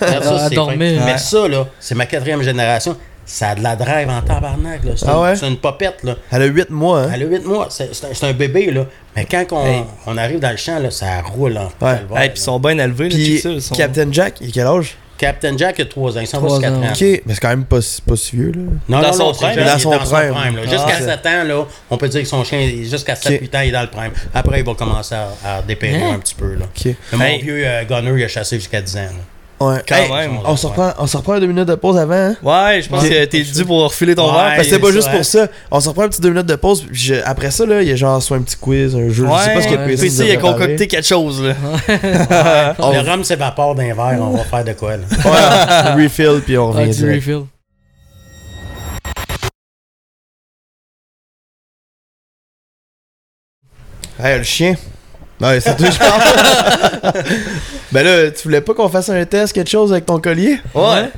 Ça, À c'est dormir. fin. Ouais. Mais ça, là, c'est ma quatrième génération. Ça a de la drive en tabarnak. C'est Ah ouais? c'est une popette. Là. Elle a 8 mois, hein? Elle a 8 mois. C'est un, bébé. Là. Mais quand on, Hey. on arrive dans le champ, là, ça roule en Ouais. Hey, puis ils sont bien élevés, Puis Captain Jack, il a quel âge? Captain Jack a 3 ans. Il s'en va Trois sur 4 ans. ans. Ok, mais c'est quand même pas, si- pas si vieux, là. Non, Dans non, son non, prime. il est son dans prime. son prime. Ah, Jusqu'à c'est- 7 ans, là, on peut dire que son chien, jusqu'à 7-8 ans, il est dans le prime. Après, il va commencer à, à dépérir Hein? un petit peu. Là. Ok. Mais Mon Hey. vieux euh, gunner, il a chassé jusqu'à 10 ans. là. Ouais. Quand Hey, même. On se reprend, on se reprend deux minutes de pause avant, hein? Ouais, je pense Ouais. que t'es dû pour refiler ton Ouais. verre. Parce que c'est pas juste pour ça. On se reprend un petit deux minutes de pause. je- après ça, là, il y a genre soit un petit quiz, un jeu. je sais pas ce que ouais. PC, PC, il a concocté quelque chose, là. On- Le rhum s'évapore d'un verre, on va faire de quoi, là? Ouais, refill, puis on revient refill. Hey, le chien. Ouais, c'est toi, je parle. ben là, tu voulais pas qu'on fasse un test, quelque chose avec ton collier? Ouais.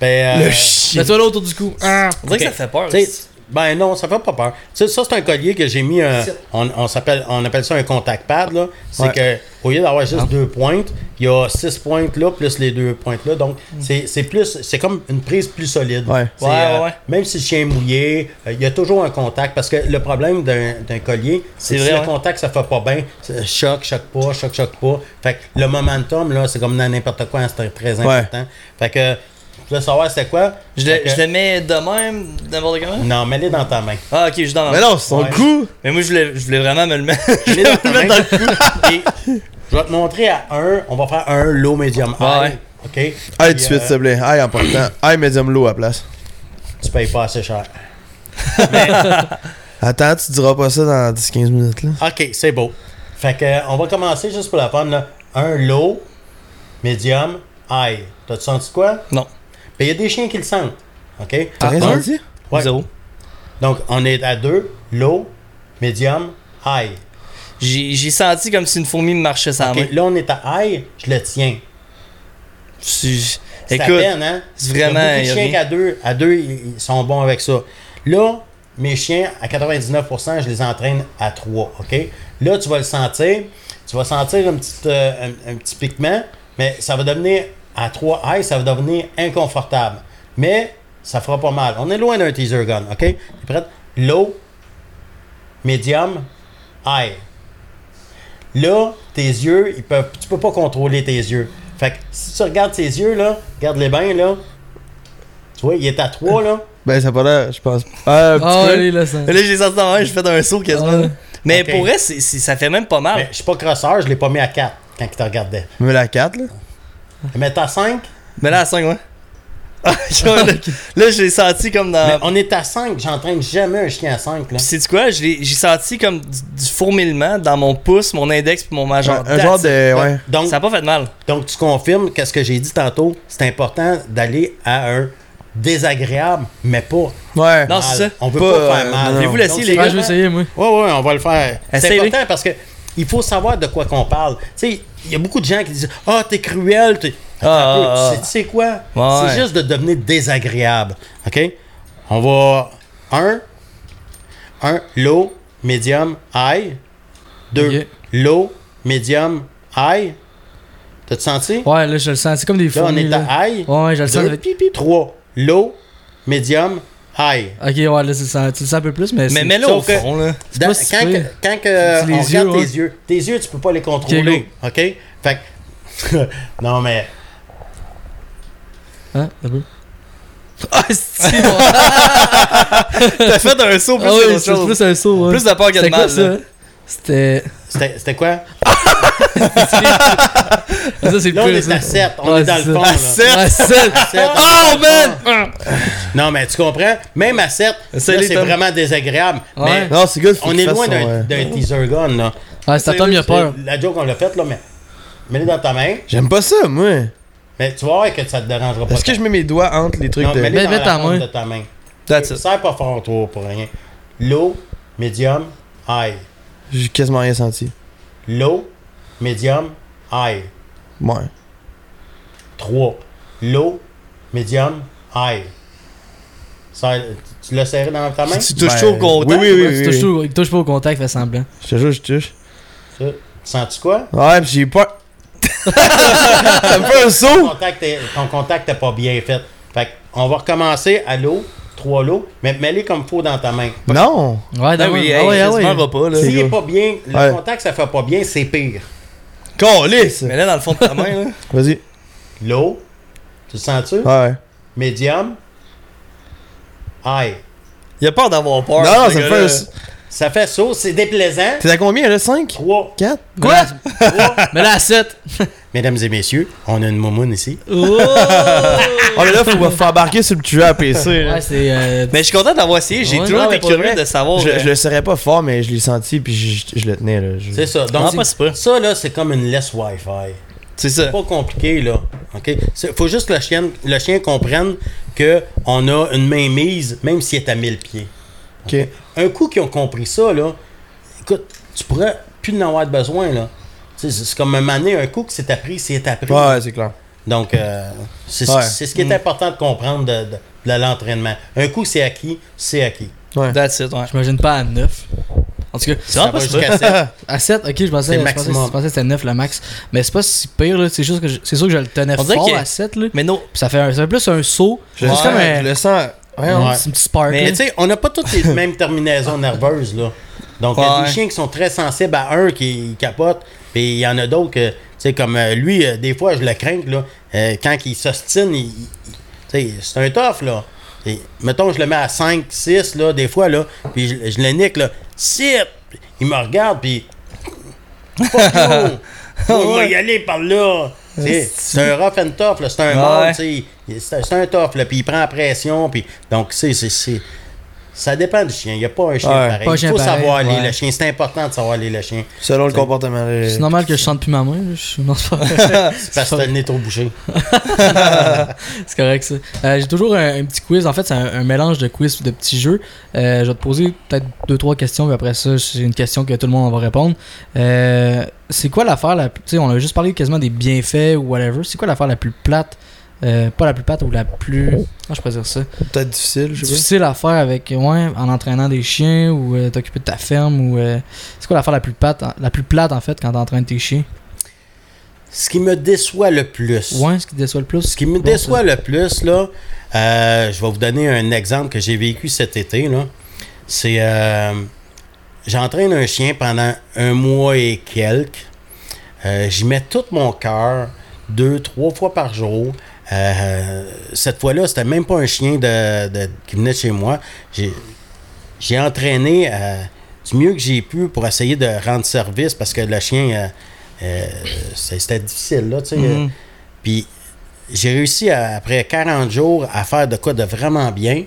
Ben, euh, Le chien. Mets-toi là autour du cou. Ah. On dirait que ça fait peur. Tu sais, Ben non, ça fait pas peur. Ça, c'est un collier que j'ai mis un. On, on, s'appelle, on appelle ça un contact pad. là. C'est Ouais. que au lieu d'avoir juste deux pointes, il y a six pointes là, plus les deux pointes là. Donc, c'est, c'est plus. C'est comme une prise plus solide. Ouais. C'est, Ouais, euh, ouais. Même si le chien est mouillé, euh, il y a toujours un contact. Parce que le problème d'un, d'un collier, c'est, C'est que vrai, si ouais. le contact ça fait pas bien, c'est choc, choc pas, choc, choc pas. Fait que le momentum, là, c'est comme dans n'importe quoi, c'est très important. Fait que. Tu veux savoir c'est quoi? Je le, que- je le mets de même, n'importe comment? Non, mets-les dans ta main. Ah, ok, je suis dans ma Mais non, c'est son Ouais. coup. Mais moi, je voulais, je voulais vraiment me le mettre. Je l'ai dans ta main. Et je vais te montrer à un. On va faire un low, medium, high. Ouais. OK? Aïe, tout de suite, euh, s'il te plaît. Aïe, en partant. Aïe, medium low à la place. Tu payes pas assez cher. Attends, tu diras pas ça dans 10-15 minutes, là. OK, c'est beau. Fait que, euh, on va commencer juste pour la fun. Là. Un low, medium, high. T'as-tu senti quoi? Non. Ben, Il y a des chiens qui le sentent. OK? T'as? Ouais. Zéro. Donc, on est à deux. Low, medium, high. J'ai j'ai senti comme si une fourmi me marchait sans Ok, main. Là, on est à high, je le tiens. C'est- C'est à peine, hein? c'est vraiment- de chiens qu'à deux, à deux, ils ils sont bons avec ça. Là, mes chiens, à 99%, je les entraîne à 3, OK? Là, tu vas le sentir. Tu vas sentir un petit, euh, un, un petit piquement, mais ça va devenir, à 3 high, ça va devenir inconfortable. Mais ça fera pas mal. On est loin d'un teaser gun, OK? T'es prête? Low, medium, high. Là, tes yeux, ils peuvent, tu peux pas contrôler tes yeux. Fait que si tu regardes tes yeux, là, regarde-les bien, là. Tu vois, il est à 3, là. Ben, ça pas l'air, je pense. Ah, un petit Ah, peu. allez, là, ça. Là, j'ai senti dans j'ai fait un saut quasiment. Ouais. Mais pour vrai, c'est- c'est- ça fait même pas mal. Mais je suis pas crosseur, je l'ai pas mis à 4 quand il te regardait. Mais la 4, là. Mais t'as 5, Mais là, à 5, ouais. Ah, là, là, j'ai senti comme dans. mais on est à 5, j'entraîne jamais un chien à 5, là. Puis sais-tu quoi? Je J'ai senti comme du, du fourmillement dans mon pouce, mon index puis mon majeur. Un, un genre de. Ouais. Donc, Ça a pas fait de mal. donc tu confirmes qu'est-ce que j'ai dit tantôt, c'est important d'aller à un désagréable, mais pas Ouais. Non, c'est ça. On veut Pas, pas, faire mal. non. l'essayer, Donc, les c'est gars? Ouais, je vais essayer, moi. Ouais, ouais, on va le faire. C'est important parce que il faut savoir de quoi qu'on parle. Tu sais, il y a beaucoup de gens qui disent Ah, t'es cruel. t'es- Ah, peu, ah, tu sais- Tu sais quoi? Ouais. C'est juste de devenir désagréable. OK? On va. Un. Un, low, medium, high. Deux, low, medium, high. T'as-tu senti? Ouais, là, je le sens. C'est comme des Là, on est là. à high. Ouais, je le sens. Deux, pip. Trois, low, medium, high. Ok, ouais, là, tu le sens, tu le sens un peu plus, mais. Mais c'est- mets-le au que- fond, là. Dans- pas si quand que, quand que on yeux, regarde ouais. tes yeux, tes yeux, tu peux pas les contrôler. OK? Fait que- non, mais. Hein, un peu. Ah, c'est. T'as fait un saut plus Ah que c'est choses. plus un saut, ouais. Plus de peur que de mal. C'était. C'était c'était quoi? Ça, c'est Là, on est à 7. On Ouais, est dans le fond. À là. sept. Ouais, sept. Sept, Oh, man! Non, mais tu comprends? Même à 7, Essaye les c'est vraiment désagréable. Ouais. Mais Non, c'est good. on est loin d'un teaser gun. Là. Ouais, c'est Tom, il a peur. La joke, on l'a faite, là, mais mets-le dans ta main. J'aime pas ça, moi. Mais tu vas voir que ça te dérangera pas. Est-ce que je mets mes doigts entre les trucs Non, de. mets-le Mets- dans mets la ta main. de ta main. That's. Serre pas fort, toi, pour rien. Low, medium, high. J'ai quasiment rien senti. Low, medium, high. Ouais. 3. Low, medium, high. Ça, tu l'as serré dans ta main? Tu touches Ben, tout au contact. Oui, oui, oui. Ouais, oui, tu touches oui. tout- il touche pas au contact, fait semblant. Je te jure, je touche. Ça. Sens-tu quoi? Ouais, pis j'ai peur. me fait un Ton saut. contact, est- ton contact n'est pas bien fait. Fait on va recommencer à l'eau, 3 lots, mais mets-les comme faut dans ta main. Non. Ouais, Ah d'accord. oui, Ah hey, ouais, ah ouais. m'en va pas, S'il n'est pas bien, le Ouais. contact, ça fait pas bien, c'est pire. Calice. Mais là, dans le fond de ta main, là. Vas-y. L'eau, tu le sens-tu? Ouais. Medium, high. Il a peur d'avoir peur. Non, non, ça fait. Ça fait ça, c'est déplaisant. T'es à combien là 5 3, 4 Quoi? Mais là, à 7. Mesdames et messieurs, on a une moumoune ici. Oh! Ah, mais là, faut, faut embarquer sur le tueur à PC. là. Ouais, c'est. euh, Mais je suis content d'avoir essayé. J'ai Ouais, toujours non, été mais pour curieux vrai, de savoir. Je, euh, je le serais pas fort, mais je l'ai senti puis je, je le tenais. Là. Je- C'est ça. Ah, Donc, pas si peu. ça, là, c'est comme une laisse Wi-Fi. C'est ça. C'est pas compliqué, là. OK? C'est- faut juste que le chien, le chien comprenne qu'on a une main mise, même s'il est à 1000 pieds. Ok. Un coup qu'ils ont compris ça, là, écoute, tu pourrais plus en avoir besoin, là. C'est comme un mané, un coup que c'est appris, c'est appris. Ouais, c'est clair. Donc, euh, c'est Ouais. ce qui est important de comprendre de, de- de l'entraînement. Un coup, c'est acquis, c'est acquis. Ouais. That's it, ouais. J'imagine pas à 9. En tout cas, C'est pas peu. jusqu'à 7. à 7, ok, je pensais, je pensais, maximum. je pensais que c'était 9 le max. Mais c'est pas si pire, là. C'est juste que c'est sûr que je le tenais On dirait fort a- à 7, là. Mais non. Puis ça fait, un, ça fait plus un saut. Comme un, je le sens. Ouais, Ouais. c'est un petit spark. Mais tu sais, on n'a pas toutes les mêmes terminaisons nerveuses, là. Donc, il y a des chiens qui sont très sensibles à un qui capote, puis il y en a d'autres que, tu sais, comme euh, lui, euh, des fois, je le crains, là, euh, quand il s'ostine, il, il- c'est un tough, là. Et, mettons, je le mets à 5, 6, là, des fois, là, puis je, je le nique, là, 6! Il me regarde, puis... Fuck you! On va y aller par là! C'est un rough and tough, là, c'est un Ouais. mort, tu sais. C'est c'est un tough, là, puis il prend la pression, puis... Donc, tu sais, c'est- c'est... Ça dépend du chien. Il n'y a pas un chien Ouais, pareil. un Il faut pareil, savoir aller ouais. le chien. C'est important de savoir aller le chien. Selon le C'est- comportement. C'est normal que je chante plus ma main. Je... Non, c'est parce que t'as le nez trop bouché. c'est correct ça. Euh, J'ai toujours un, un petit quiz. En fait, c'est un, un mélange de quiz et de petits jeux. Euh, je vais te poser peut-être deux, trois questions, puis après ça, c'est une question que tout le monde va répondre. Euh, c'est quoi l'affaire la plus. Tu sais, on a juste parlé quasiment des bienfaits ou whatever. C'est quoi l'affaire la plus plate euh, Pas la plus plate ou la plus. Comment je peux dire ça Peut-être difficile, je sais. Difficile à faire avec. Ouais, en entraînant des chiens ou euh, t'occuper de ta ferme ou. euh, c'est quoi l'affaire la plus plate la plus plate en fait quand t'entraînes tes chiens? Ce qui me déçoit le plus. Ouais, ce qui te déçoit le plus? Ce qui me Bon, déçoit le plus, là, euh, je vais vous donner un exemple que j'ai vécu cet été. Là. C'est. euh, J'entraîne un chien pendant un mois et quelques. Euh, J'y mets tout mon cœur, deux, trois fois par jour. Euh, cette fois-là, c'était même pas un chien de, de- qui venait de chez moi. J'ai j'ai entraîné euh, du mieux que j'ai pu pour essayer de rendre service parce que le chien, euh, euh, c'était difficile. Là, tu sais. Mhm. Puis j'ai réussi à- après 40 jours à faire de quoi de vraiment bien.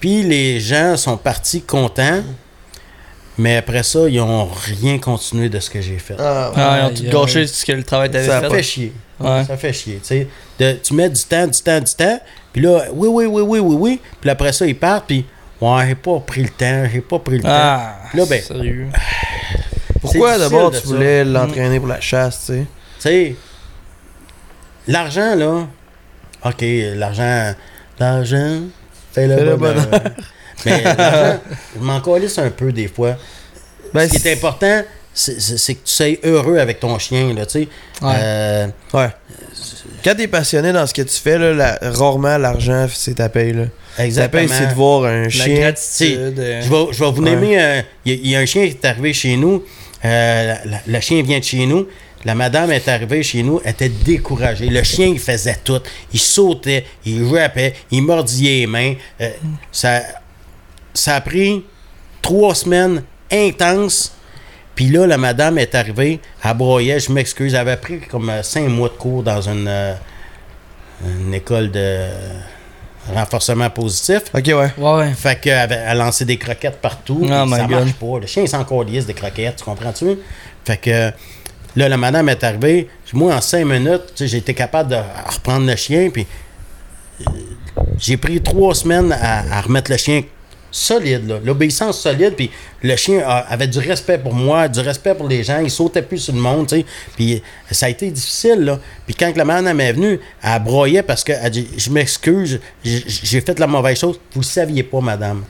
Puis les gens sont partis contents. Mais après ça, ils ont rien continué de ce que j'ai fait. Ah, Ah, ils ont tout gâché ce que le travail t'avait Ça a ça fait. fait chier. Ouais. Ça fait chier. tu sais. De- tu mets du temps, du temps, du temps. Puis là, oui, oui, oui, oui, oui, oui. Puis après ça, ils partent. Puis, ouais, j'ai pas pris le temps. J'ai pas pris le temps. Ah, Là, ben- sérieux. Pourquoi C'est d'abord tu voulais l'entraîner pour la chasse, tu sais? Tu sais, l'argent, là. OK, l'argent. L'argent fait le bonheur. Mais l'argent, je m'en un peu des fois. Ben, Ce qui est important, c'est que tu sois heureux avec ton chien, là, tu sais. Ouais. Euh, Ouais. Quand t'es passionné dans ce que tu fais, là, la- rarement l'argent, c'est ta paye. Là. Ta exactement. paye, c'est de voir un La chien. gratitude. euh, Je vais, je vais vous Ouais. nommer. euh, Il y, a- il y a un chien qui est arrivé chez nous. euh, le chien vient de chez nous. La madame est arrivée chez nous, elle était découragée. Le chien, il faisait tout. Il sautait, il rappait, il mordillait les mains. Euh, ça, ça a pris trois semaines intenses. Puis là, la madame est arrivée, elle broyait, je m'excuse, elle avait pris comme euh, cinq mois de cours dans une, euh, une école de renforcement positif. Ok, ouais. Ouais, ouais. Fait qu'elle avait- elle lançait des croquettes partout. Oh my ça God. marche pas. Le chien, il s'en des croquettes, tu comprends-tu? Fait que là, la madame est arrivée. Moi, en cinq minutes, j'ai été capable de reprendre le chien. Puis euh, j'ai pris trois semaines à, à remettre le chien solide, là. L'obéissance solide. Puis le chien avait du respect pour moi, du respect pour les gens. Il sautait plus sur le monde. Puis ça a été difficile, là. Puis quand la madame est venue, elle broyait parce que elle dit Je m'excuse, j'ai fait la mauvaise chose. Vous le saviez pas, madame.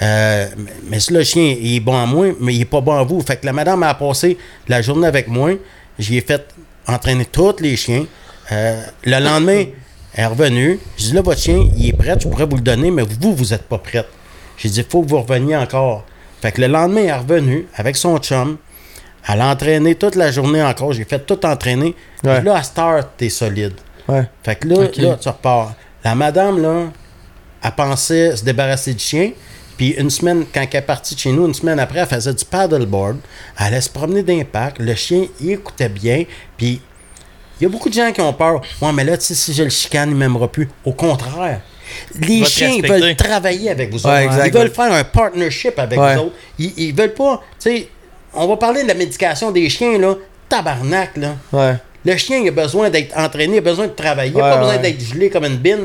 Euh, mais- si le chien il est bon à moi, mais il est pas bon à vous. Fait que la madame a passé la journée avec moi. J'y ai fait entraîner tous les chiens. Euh, le lendemain, elle est revenue. J'ai dit là, votre chien, il est prêt, je pourrais vous le donner, mais vous, vous êtes pas prête. J'ai dit, il faut que vous reveniez encore. Fait que le lendemain, elle est revenue avec son chum. Elle a entraîné toute la journée encore. J'ai fait tout entraîner. Ouais. Puis là, à Star, t'es solide. Ouais. Fait que là, là, tu repars. La madame, là, elle pensait se débarrasser du chien. Puis une semaine, quand elle est partie de chez nous, une semaine après, elle faisait du paddleboard. Elle allait se promener d'impact. Le chien, il écoutait bien. Puis il y a beaucoup de gens qui ont peur. Ouais, mais là, tu sais, si je le chicane, il m'aimera plus. Au contraire. Les chiens, ils veulent travailler avec vous Ouais, autres. exact. Ils veulent faire un partnership avec Ouais. vous autres. Ils, ils veulent pas. Tu sais, on va parler de la médication des chiens, là. Tabarnak, là. Ouais. Le chien, il a besoin d'être entraîné, il a besoin de travailler, il n'a Ouais, pas besoin d'être gelé comme une bine.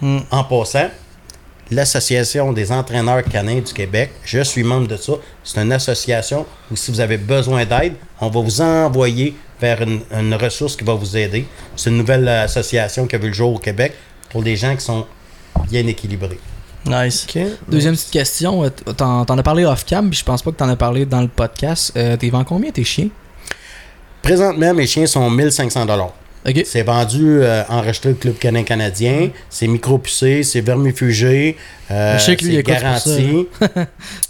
Hmm. En passant, l'Association des entraîneurs canins du Québec, je suis membre de ça. C'est une association où si vous avez besoin d'aide, on va vous envoyer vers une, une ressource qui va vous aider. C'est une nouvelle euh, association qui a vu le jour au Québec pour des gens qui sont bien équilibrés. Nice. Deuxième petite question, euh, t'en t'en as parlé off-cam, puis je pense pas que t'en as parlé dans le podcast. Euh, T'es vends combien tes chiens? Présentement, mes chiens sont 1500 dollars. Ok. C'est vendu euh, enregistré au Club canin canadien. C'est micro-pucé, c'est vermifugé. euh, Je sais que lui, il c'est écoute pour ça, garanti.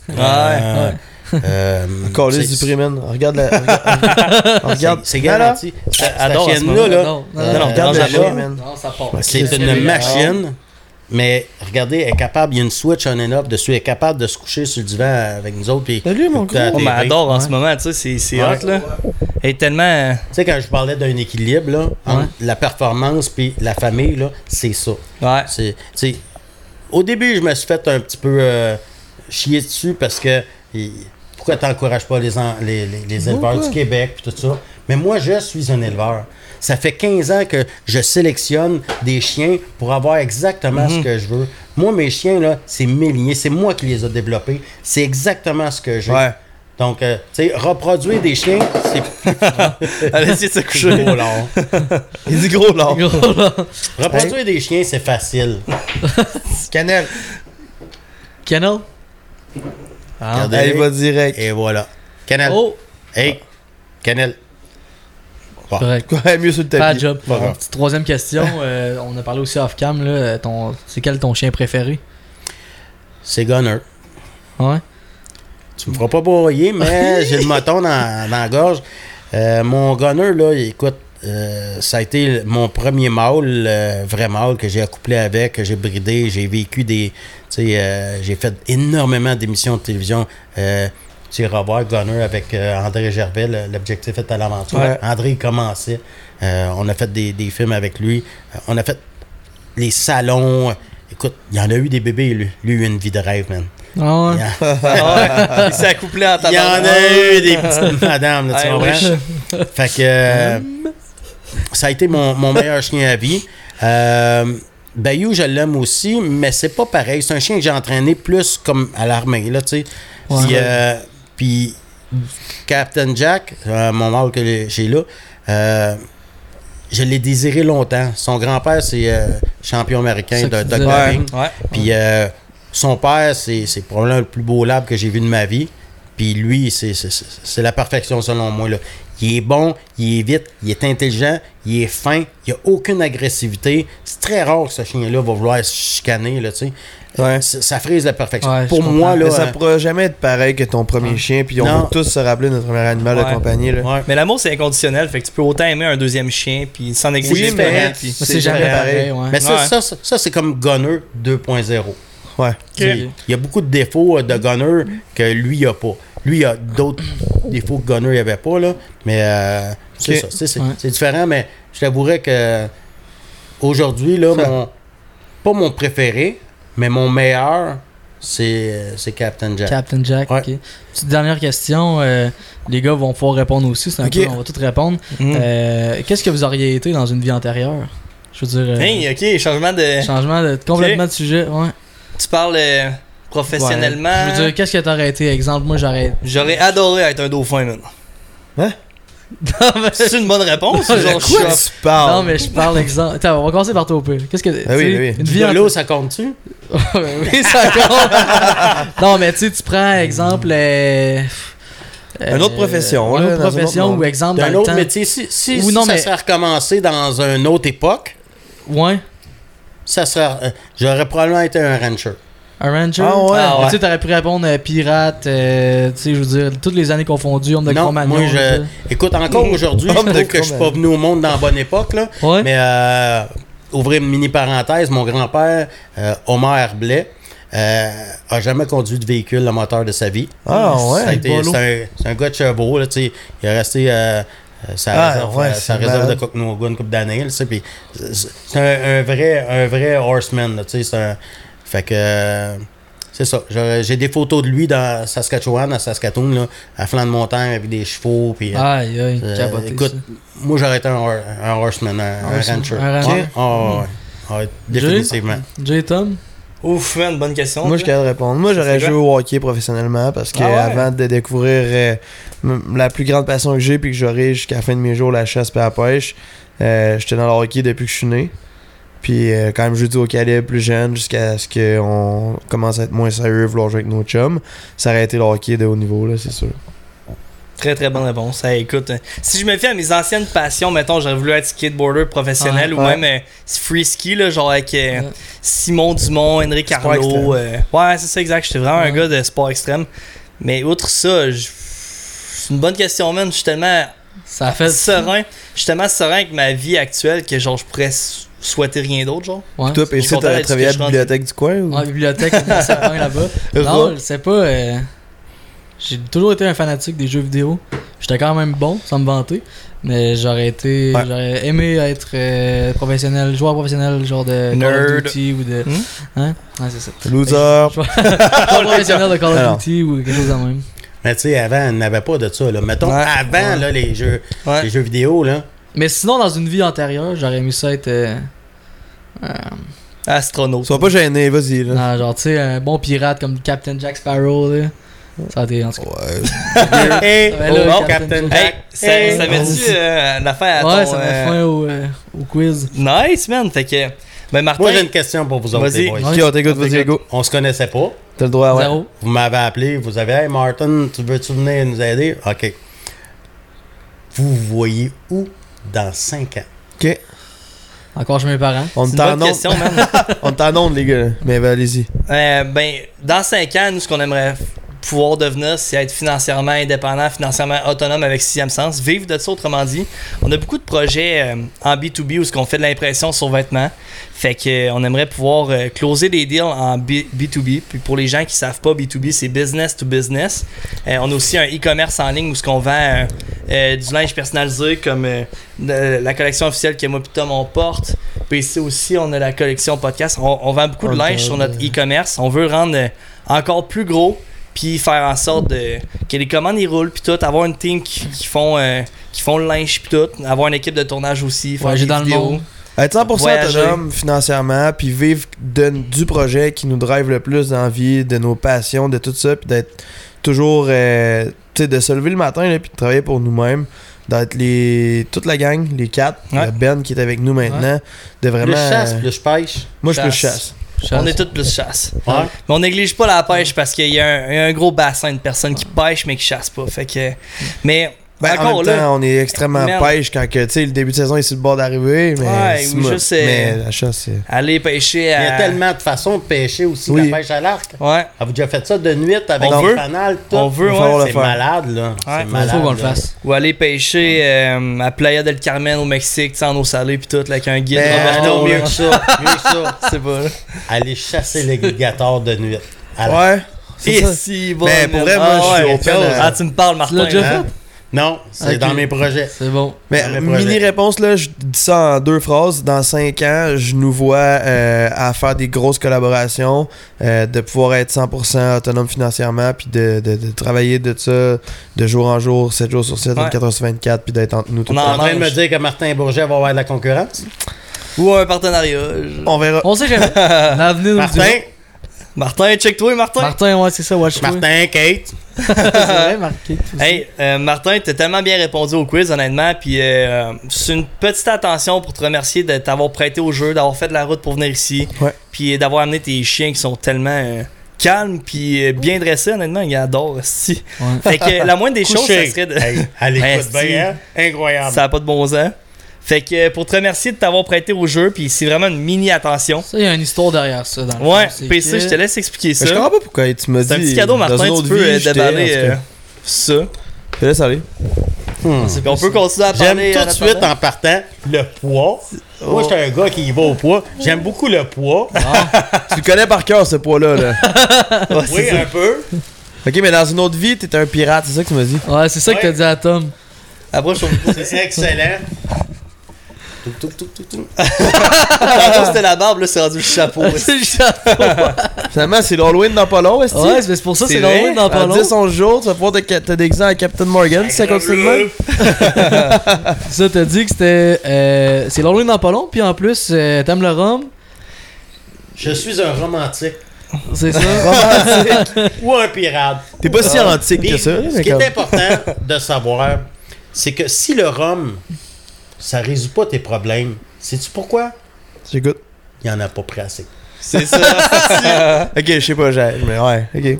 Euh, du. Regarde la. Regarde. c'est- regarde. C'est Là, garanti. Cette Non, non, regarde. Non, ça part. c'est une machine. Mais regardez, elle est capable, il y a une switch on and off dessus, elle est capable de se coucher sur le divan avec nous autres. puis Salut, mon écouter la On m'adore en Ouais. ce moment, tu sais, c'est- Ouais. hot, là. Elle est tellement. Tu sais, quand je parlais d'un équilibre, là, entre la performance puis la famille, là, c'est ça. Ouais. C'est, au début, je me suis fait un petit peu euh, chier dessus parce que pourquoi t'encourages pas les, en- les, les- les éleveurs du Québec et tout ça? Mais moi, je suis un éleveur. Ça fait 15 ans que je sélectionne des chiens pour avoir exactement ce que je veux. Moi, mes chiens, là, c'est mes lignées. C'est moi qui les ai développés. C'est exactement ce que j'ai. Ouais. Donc, euh, tu sais, reproduire des chiens, c'est Allez, essayer de se plus coucher. gros long. Il dit gros là. Gros. Reproduire des chiens, c'est facile. Cannelle. Kennel? Ah. Elle va direct. Et voilà. Canel. Oh! Hey, Canel. Bon. Correct. Ouais, mieux sur le Pas tapis. de job. Pas. Petite Troisième question. euh, on a parlé aussi off-cam. là, ton- C'est quel ton chien préféré? C'est Gunner. Ouais. Tu me feras pas broyer, mais j'ai le moton dans, dans la gorge. Euh, mon gunner, là, écoute, euh, ça a été mon premier mâle, euh, vrai mâle, que j'ai accouplé avec, que j'ai bridé. J'ai vécu des. Tu sais, euh, j'ai fait énormément d'émissions de télévision. Euh, tu sais, revoir Gunner avec euh, André Gervais, l'objectif est à l'aventure. Ouais. André, il commençait. Euh, on a fait des, des films avec lui. Euh, on a fait les salons. Écoute, il y en a eu des bébés, lui. Lui, il a eu une vie de rêve, man. Ah ouais? Il s'est accouplé en il y en a eu des petites madames, là, tu comprends? Fait que euh, ça a été mon, mon meilleur chien à vie. Euh, Bayou, je l'aime aussi, mais c'est pas pareil. C'est un chien que j'ai entraîné plus comme à l'armée, là, tu sais. Ouais. Puis, euh, Puis Captain Jack, euh, mon mâle que j'ai là, euh, je l'ai désiré longtemps. Son grand-père, c'est champion américain de dog. Puis son père, c'est probablement le plus beau lab que j'ai vu de ma vie. Puis lui, c'est la perfection selon moi. Là. Il est bon, il est vite, il est intelligent, il est fin, il n'y a aucune agressivité. C'est très rare que ce chien-là va vouloir se chicaner, là, tu sais. Ouais. Ça, frise la perfection. Ouais, Pour moi, là. Mais ça euh, pourra jamais être pareil que ton premier chien, puis on Non. va tous se rappeler de notre premier animal Ouais. de compagnie. Là. ouais. Mais l'amour, c'est inconditionnel. Fait que tu peux autant aimer un deuxième chien, puis s'en exiger Oui, mais- puis- c'est jamais pareil. ouais. Mais ça, Ouais. ça, ça, ça, c'est comme Gunner 2.0. Ouais. Il y a beaucoup de défauts euh, de Gunner que lui, il a pas. Lui, il a d'autres défauts que Gunner, il avait pas, là. Mais euh, c'est ça. C'est, c'est- Ouais. c'est différent, mais je t'avouerais que aujourd'hui, là, mon, pas mon préféré, mais mon meilleur, c'est, c'est Captain Jack. Captain Jack. Ouais. ok. Petite dernière question. euh, les gars vont pouvoir répondre aussi. C'est un Ok. peu, on va tous répondre. Mm. Euh, Qu'est-ce que vous auriez été dans une vie antérieure? Je veux dire. euh, Hey, ok, changement de. Changement de complètement de sujet. Ouais. Tu parles euh, professionnellement. Ouais. Je veux dire, qu'est-ce que t'aurais été? Exemple, moi j'aurais. J'aurais adoré être un dauphin, man. Hein? C'est une bonne réponse. Genre, Quoi suis- tu parles? Non, mais je parle exemple. Attends, on va commencer par toi au pire. Qu'est-ce que. Ah oui, sais, oui. Une Du vie de l'eau, ça compte-tu? oui, ça compte. non, mais tu sais, tu prends exemple. euh, Une autre profession, Une là, autre un profession autre ou exemple dans D'un le autre temps. métier. Si, si, Ou si non, ça mais- serait recommencé dans une autre époque, Ouais. ça serait, euh, j'aurais probablement été un rancher. Un ranger? Ah ouais. Ah ouais. Tu sais, t'aurais pu répondre euh, pirate, euh, tu sais, je veux dire, toutes les années confondues, homme de Non, Cro-Magnon, moi, je, tout écoute, encore aujourd'hui, je Homme de trouve que je suis pas Cro-Magnon. venu au monde dans la bonne époque, là. Ouais. Mais, euh, ouvrir une mini parenthèse, mon grand-père, euh, Omer Blais, euh, a jamais conduit de véhicule à moteur de sa vie. Ah Ça a ouais. bolo. C'est un, c'est un gars de Chevaux, là, tu sais. Il est resté euh, euh, sa Ah, réserve, ouais, euh, sa c'est réserve de. Cocknogan une couple d'années, là, tu sais, puis c'est c'est un, un vrai, un vrai horseman, là, tu sais. c'est un- Fait que... euh, c'est ça. J'ai des photos de lui dans Saskatchewan, à Saskatoon, là, à flanc de montagne avec des chevaux. Puis, Aïe, aïe, euh, capoté, écoute, ça. moi j'aurais été un, un horseman, un, un rancher. un rancher? Ouais. Ah, ouais. Ah, ouais, définitivement. Jay? Tom? Ouf, man, bonne question. Moi, je peux répondre. Moi, j'aurais joué au hockey professionnellement parce que Ah ouais? avant de découvrir euh, la plus grande passion que j'ai puis que j'aurai jusqu'à la fin de mes jours, la chasse et la pêche, euh, j'étais dans le hockey depuis que je suis né. Puis euh, quand même, je joue au calibre plus jeune jusqu'à ce qu'on commence à être moins sérieux, vouloir jouer avec nos chums. Ça aurait été le hockey de haut niveau, là, c'est sûr. Très très bonne réponse. Hey, écoute, euh, si je me fie à mes anciennes passions, mettons, j'aurais voulu être skateboarder professionnel ou Ouais. même euh, free ski, là, genre avec euh, Ouais. Simon Dumont. Arnaud. euh, ouais, c'est ça, exact. J'étais vraiment un gars de sport extrême. Mais outre ça, je- c'est une bonne question, man. Je suis tellement Ça a fait. serein. Je suis tellement serein avec ma vie actuelle que genre je pourrais souhaiter rien d'autre, genre? Ouais. Toi, t'aurais d'être travaillé à la bibliothèque du coin ou? En bibliothèque, on s'apprend là-bas. Non, je sais pas. euh, j'ai toujours été un fanatique des jeux vidéo. J'étais quand même bon, sans me vanter. Mais j'aurais été. Ouais. J'aurais aimé être euh, professionnel, joueur professionnel, genre de Call Nerd. of Duty ou de. Hmm? Hein? Ouais, c'est ça. Loser. Joueur professionnel de Call of Duty ou quelque chose de même. Mais tu sais, avant, il n'avait pas de ça. Là. Mettons, Ouais. avant, Ouais. là, les, jeux, Ouais. les jeux vidéo, là. Mais sinon, dans une vie antérieure, j'aurais aimé ça être. euh, euh, Astronaute. Sois pas gêné, vas-y. Là. non, genre, tu sais, un bon pirate comme Captain Jack Sparrow, là. Ça a été, en tout cas. Ouais. Hey, Ouais, là, oh, Captain Captain Jack. Hey, ça, Hey. ça met-tu euh, l'affaire à Ouais, ton, ça met euh, fin au, euh, au quiz. Nice, man. Fait que. Ben, Martin. Moi, j'ai une question pour vous autres, Vas-y. vas-y, go. On se connaissait pas. T'as le droit, ouais. Zéro. Vous m'avez appelé, vous avez Hey Martin, tu veux-tu venir nous aider? OK. Vous voyez où dans 5 ans? Ok. Encore chez mes parents. On C'est une t'en bonne onde. question, man. On t'en onde, les gars. Mais ben, allez-y. Euh, ben, dans 5 ans, nous, ce qu'on aimerait pouvoir devenir, c'est être financièrement indépendant, financièrement autonome avec Sixième Sens. Vivre de ça, autrement dit. On a beaucoup de projets euh, en B2B où ce qu'on fait de l'impression sur vêtements. Fait que euh, on aimerait pouvoir euh, closer des deals en B- B2B. Puis pour les gens qui savent pas, B2B, c'est business to business. On a aussi un e-commerce en ligne où ce qu'on vend du linge personnalisé comme de- la collection officielle que moi et Tom on porte. Puis ici aussi, on a la collection podcast. On, on vend beaucoup de linge sur notre e-commerce. On veut rendre encore plus gros puis faire en sorte de, que les commandes ils roulent puis tout avoir une team qui, qui font euh, qui font le linge puis tout avoir une équipe de tournage aussi faire Voyager des dans le vidéos. monde. Être 100% Voyager. autonome financièrement, puis vivre de- du projet qui nous drive le plus dans la vie, de nos passions, de tout ça, puis d'être toujours, euh, tu sais, de se lever le matin, là, puis de travailler pour nous-mêmes, d'être les toute la gang, les quatre, Ouais. le Ben qui est avec nous maintenant, de vraiment... Plus chasse, euh, plus pêche. moi, je peux chasse. Chasse. on est tous plus chasse Ouais. mais on néglige pas la pêche parce qu'il y, y a un gros bassin de personnes qui pêchent mais qui chassent pas fait que mais Ben, en même là temps, on est extrêmement Merde. pêche quand que, tu sais, le début de saison est sur le bord d'arriver, mais, Ouais, c'est ou moi. juste, euh, mais la chasse, c'est... aller pêcher Il y à a tellement de façons de pêcher aussi, Oui. la pêche à l'arc. ouais Avez-vous déjà fait ça de nuit avec On des fanales, tout? on veut ouais. C'est faire. malade, là. Ouais. C'est Faut malade. Faut qu'on le là. fasse. ou aller pêcher euh, à Playa del Carmen au Mexique tu sais, en eau salée puis tout là, avec un guide Ben, Ah Roberto, non, mieux que ça. Mieux que ça. c'est pas. Aller chasser l'alligator de nuit. À Ouais, c'est si, bon, Mais pour vrai, moi, ah, je suis open chose. à- Ah, tu me parles, Tu Martin. Non, c'est dans mes projets. C'est bon. Mais mini réponse là, je dis ça en deux phrases. Dans cinq ans, je nous vois euh, à faire des grosses collaborations, euh, de pouvoir être 100% autonome financièrement, puis de, de- de travailler de ça de jour en jour, 7 jours sur 7, Ouais. 24 heures sur 24, puis d'être entre nous tout On T'es en train de me dire que Martin Bourget va avoir de la concurrence? Ou un partenariat. je- On verra. On sait jamais. L'avenir. Martin? Martin, check-toi, Martin. Martin, ouais, c'est ça, watch toi. Martin, Kate? c'est vrai, marqué. Hey, euh, Martin, t'as tellement bien répondu au quiz, honnêtement. Puis euh, c'est une petite attention pour te remercier de t'avoir prêté au jeu, d'avoir fait de la route pour venir ici. Ouais. Puis d'avoir amené tes chiens qui sont tellement euh, calmes puis bien dressés, honnêtement. Ils adorent, si. Ouais. Fait que la moindre des choses, ça serait de. Hey, elle Hey, écoute bien, hein? Incroyable. ça a pas de bon sens. Fait que euh, pour te remercier de t'avoir prêté au jeu, puis c'est vraiment une mini attention. Ça, il y a une histoire derrière ça. Dans le Ouais, fond, PC, que- je te laisse expliquer ça. Mais je comprends pas pourquoi tu m'as dit. C'est un petit cadeau, dans Martin. une Tu autre peux vie, euh, déballer tout euh, ça. Je te laisse aller. Hmm. Puis on peut continuer à J'aime parler. tout en de suite en partant le poids. Moi, j'étais un gars qui y va au poids. J'aime beaucoup le poids. Tu le connais par cœur, ce poids-là. Là. Ouais, c'est Oui, ça. un peu. ok, mais dans une autre vie, t'étais un pirate, c'est ça que tu m'as dit? Ouais, c'est ça que t'as dit à Tom. Après, je trouve C'est excellent. Tout, tout, tout, tout, tout. Tantôt c'était la barbe, là c'est rendu le chapeau. c'est le chapeau. Finalement, c'est l'Halloween dans pas long, est-ce Ouais, c'est c'est pour ça C'est l'Halloween dans pas long. 10 11 jours, tu vas pouvoir te, te déguiser en Captain Morgan si ça continue même. Ça, t'as dit que c'était. euh, c'est l'Halloween dans pas long, puis en plus, euh, t'aimes le rhum. Je suis un romantique C'est ça. ou un pirate. T'es pas si antique Puis, que ça. ce mais qui est important de savoir, c'est que si le rhum, ça résout pas tes problèmes, sais-tu pourquoi? J'écoute. Il y en a pas pris assez. C'est ça. Ok, je sais pas, j'ai. Mais ouais, ok.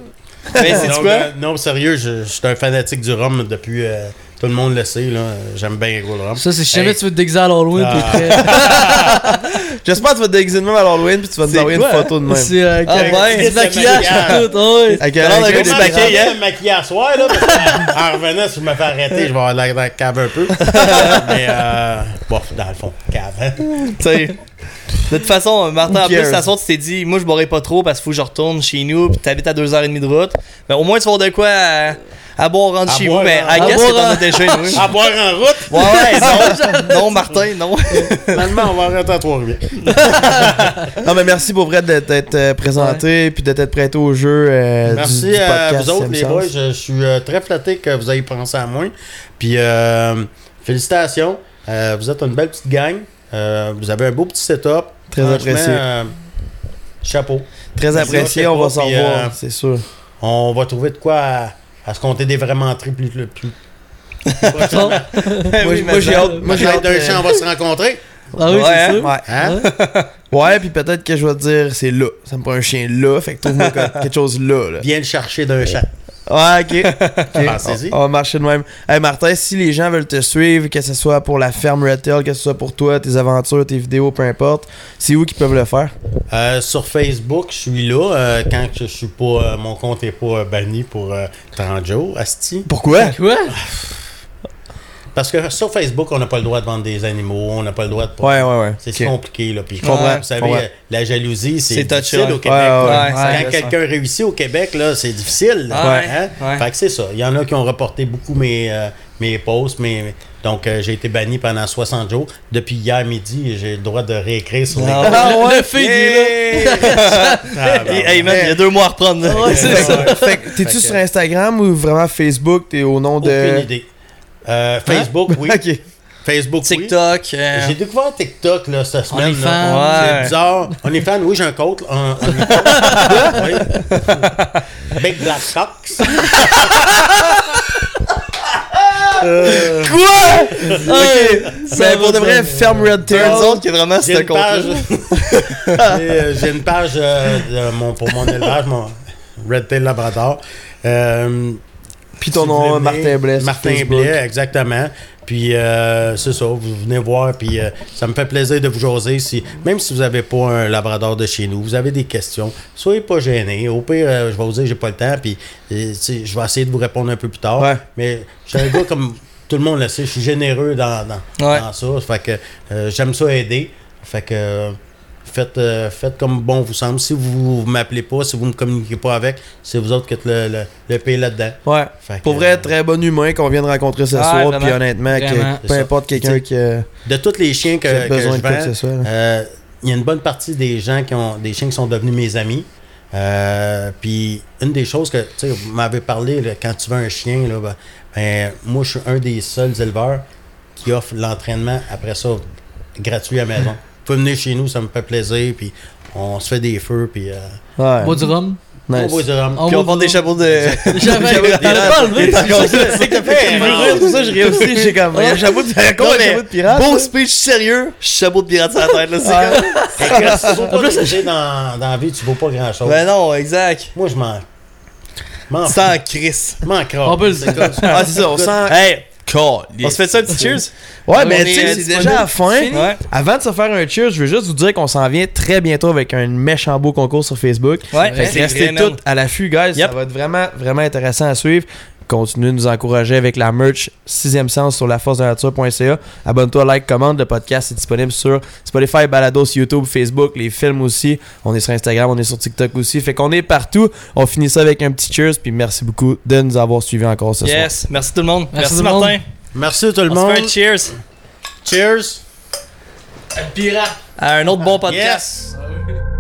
Mais c'est quoi? euh, non, sérieux, je, je suis un fanatique du rhum depuis, euh, Tout le monde le sait, là. J'aime bien les gros drums. Ça, c'est si jamais Hey. tu veux te déguiser à Halloween, Ah. t'es prêt. J'espère que tu vas te déguiser de même à l'Halloween puis tu vas nous envoyer une photo de même. C'est euh, Ah, ouais. du maquillage et tout, ouais. Avec le un gars me maquiller à soir, là, parce qu'en revenant, si je me fais arrêter, je vais avoir la, la cave un peu. Mais, euh, bon, dans le fond, cave, hein. Tu sais. De toute façon, Martin, en plus, cares? de toute façon, tu t'es dit, moi, je boirai pas trop parce qu'il faut que je retourne chez nous, puis t'habites à 2h30 de route. Mais au moins, tu vas avoir de quoi à, à boire rentre À chez boire, vous. Mais. I À guess boire, que t'en as déjà une. À boire en route, Ouais, ouais, non, non, Martin, non. finalement, on va arrêter à Trois-Rivières. Non, mais merci pour vrai d'être d'être, euh, présenté puis d'être prêté au jeu. euh, Merci du, à podcast vous autres, les boys. Je, je suis euh, très flatté que vous ayez pensé à moi. Puis, euh, félicitations. Euh, vous êtes une belle petite gang. Euh, vous avez un beau petit setup. Très apprécié. euh, chapeau. Très apprécié, on va s'en euh, c'est sûr. On va trouver de quoi à, à se compter des vraiment plus plus. plus. Moi, Oui, moi, j'ai hâte. Moi, Moi, j'ai hâte. d'un euh, champ, on va se rencontrer. Ah oui, Ouais, c'est hein? sûr. Ouais. Hein? Ouais, puis peut-être que je vais te dire, c'est là. Ça me prend un chien là, fait que trouve-moi que- quelque chose là. là. Viens le chercher d'un champ. Ouais, ok. Pensez-y. On, on va marcher de même. Hey Martin, si les gens veulent te suivre, que ce soit pour la ferme Red Tail, que ce soit pour toi, tes aventures, tes vidéos, peu importe, c'est où qu'ils peuvent le faire? Euh, sur Facebook, je suis là. euh, quand je suis pas. euh, mon compte est pas euh, banni pour euh, 30 jours, Asti. Pourquoi? Quoi? Parce que sur Facebook, on n'a pas le droit de vendre des animaux, on n'a pas le droit de. Ouais, ouais, ouais. C'est compliqué, là. Puis, Je comprends, vous savez, comprends. la jalousie, c'est C'est touché, difficile ouais. au Québec. Ouais, ouais. Quand Ouais, quelqu'un réussit au Québec, là, c'est difficile. là. Ouais, Hein? ouais. Fait que c'est ça. Il y en a qui ont reporté beaucoup mes, euh, mes posts, mais donc euh, j'ai été banni pendant 60 jours. Depuis hier midi, j'ai le droit de réécrire sur les. Ah Ah ouais? Il est là. Ah, ben, Hey, man, il y a deux mois à reprendre. là. Ouais, c'est ça. Fait que t'es-tu Fait que- sur Instagram ou vraiment Facebook? T'es au nom de. Aucune idée. Euh, Facebook, oui. ok. Facebook, oui. TikTok. euh, J'ai découvert TikTok là, cette semaine. OnlyFans. là. Ouais. C'est bizarre. On est fan, oui, j'ai un compte. Un, un- oui. Big Black Cox. Quoi? ok. Ça Ben, va, pour de ça vrai, va. ferme Red Tail. Vraiment J'ai une page. compte-là. J'ai, euh, J'ai une page euh, de mon, pour mon élevage, mon Red Tail Labrador. Euh, Puis ton si nom, Martin Blais. Martin. Blais, exactement. Puis euh, c'est ça, vous venez voir, puis euh, ça me fait plaisir de vous jaser. Si, même si vous n'avez pas un labrador de chez nous, vous avez des questions, soyez pas gênés. Au pire, euh, je vais vous dire j'ai pas le temps, puis euh, je vais essayer de vous répondre un peu plus tard. Ouais. Mais je suis un gars comme tout le monde le sait, je suis généreux dans, dans, Ouais. dans ça. Fait que euh, j'aime ça aider. Fait que euh, faites, euh, faites comme bon vous semble. Si vous, m'appelez pas, si vous me communiquez pas avec, c'est vous autres qui êtes le, le, le pays là-dedans. Ouais. Fait que, Pour vrai, euh, très bon humain qu'on vient de rencontrer ce Ouais, soir. Puis honnêtement, que peu importe quelqu'un qui a, de tous les chiens que, que besoin je vends. Euh, il y a une bonne partie des gens qui ont des chiens qui sont devenus mes amis. Euh, puis une des choses que tu sais, vous m'avez parlé là, quand tu veux un chien, là, ben, ben, moi je suis un des seuls éleveurs qui offre l'entraînement après ça gratuit à la maison. Pouvez venir chez nous, ça me fait plaisir. Puis on se fait des feux, puis euh, Ouais. Bois du rhum? on boit du rhum. On Puis on des chapeaux de. J'avais. T'en as pas enlevé. C'est que t'as fait, Je veux rire, pour ça, je riais aussi. J'ai comme. Il y a un chapeau de, pirate. Beau speech sérieux, chapeau de pirate sur la tête, là, c'est comme. Pas t'obliger dans, la vie, tu vaux pas grand chose. Ben non, exact. Moi je m'en. Sans Chris. On peut le C'est comme- Ah, c'est ça, on sent. Hey, on se fait ça un petit cheers? Ouais, mais On tu sais, c'est déjà à la fin. Ouais. Avant de se faire un cheers, je veux juste vous dire qu'on s'en vient très bientôt avec un méchant beau concours sur Facebook. Ouais, Fait que restez toutes à l'affût, guys. Yep. Ça va être vraiment, vraiment intéressant à suivre. Continuez de nous encourager avec la merch 6e sens sur laforce-de-la-nature.ca. Abonne-toi, like, commande. Le podcast est disponible sur Spotify, Balados, YouTube, Facebook, les films aussi. On est sur Instagram, on est sur TikTok aussi. Fait qu'on est partout. On finit ça avec un petit cheers. Puis merci beaucoup de nous avoir suivis encore ce soir. Yes, merci tout le monde. Merci Merci, tout le Martin. monde. Merci tout le On se monde. fait un cheers Cheers. à un autre bon podcast. Yes.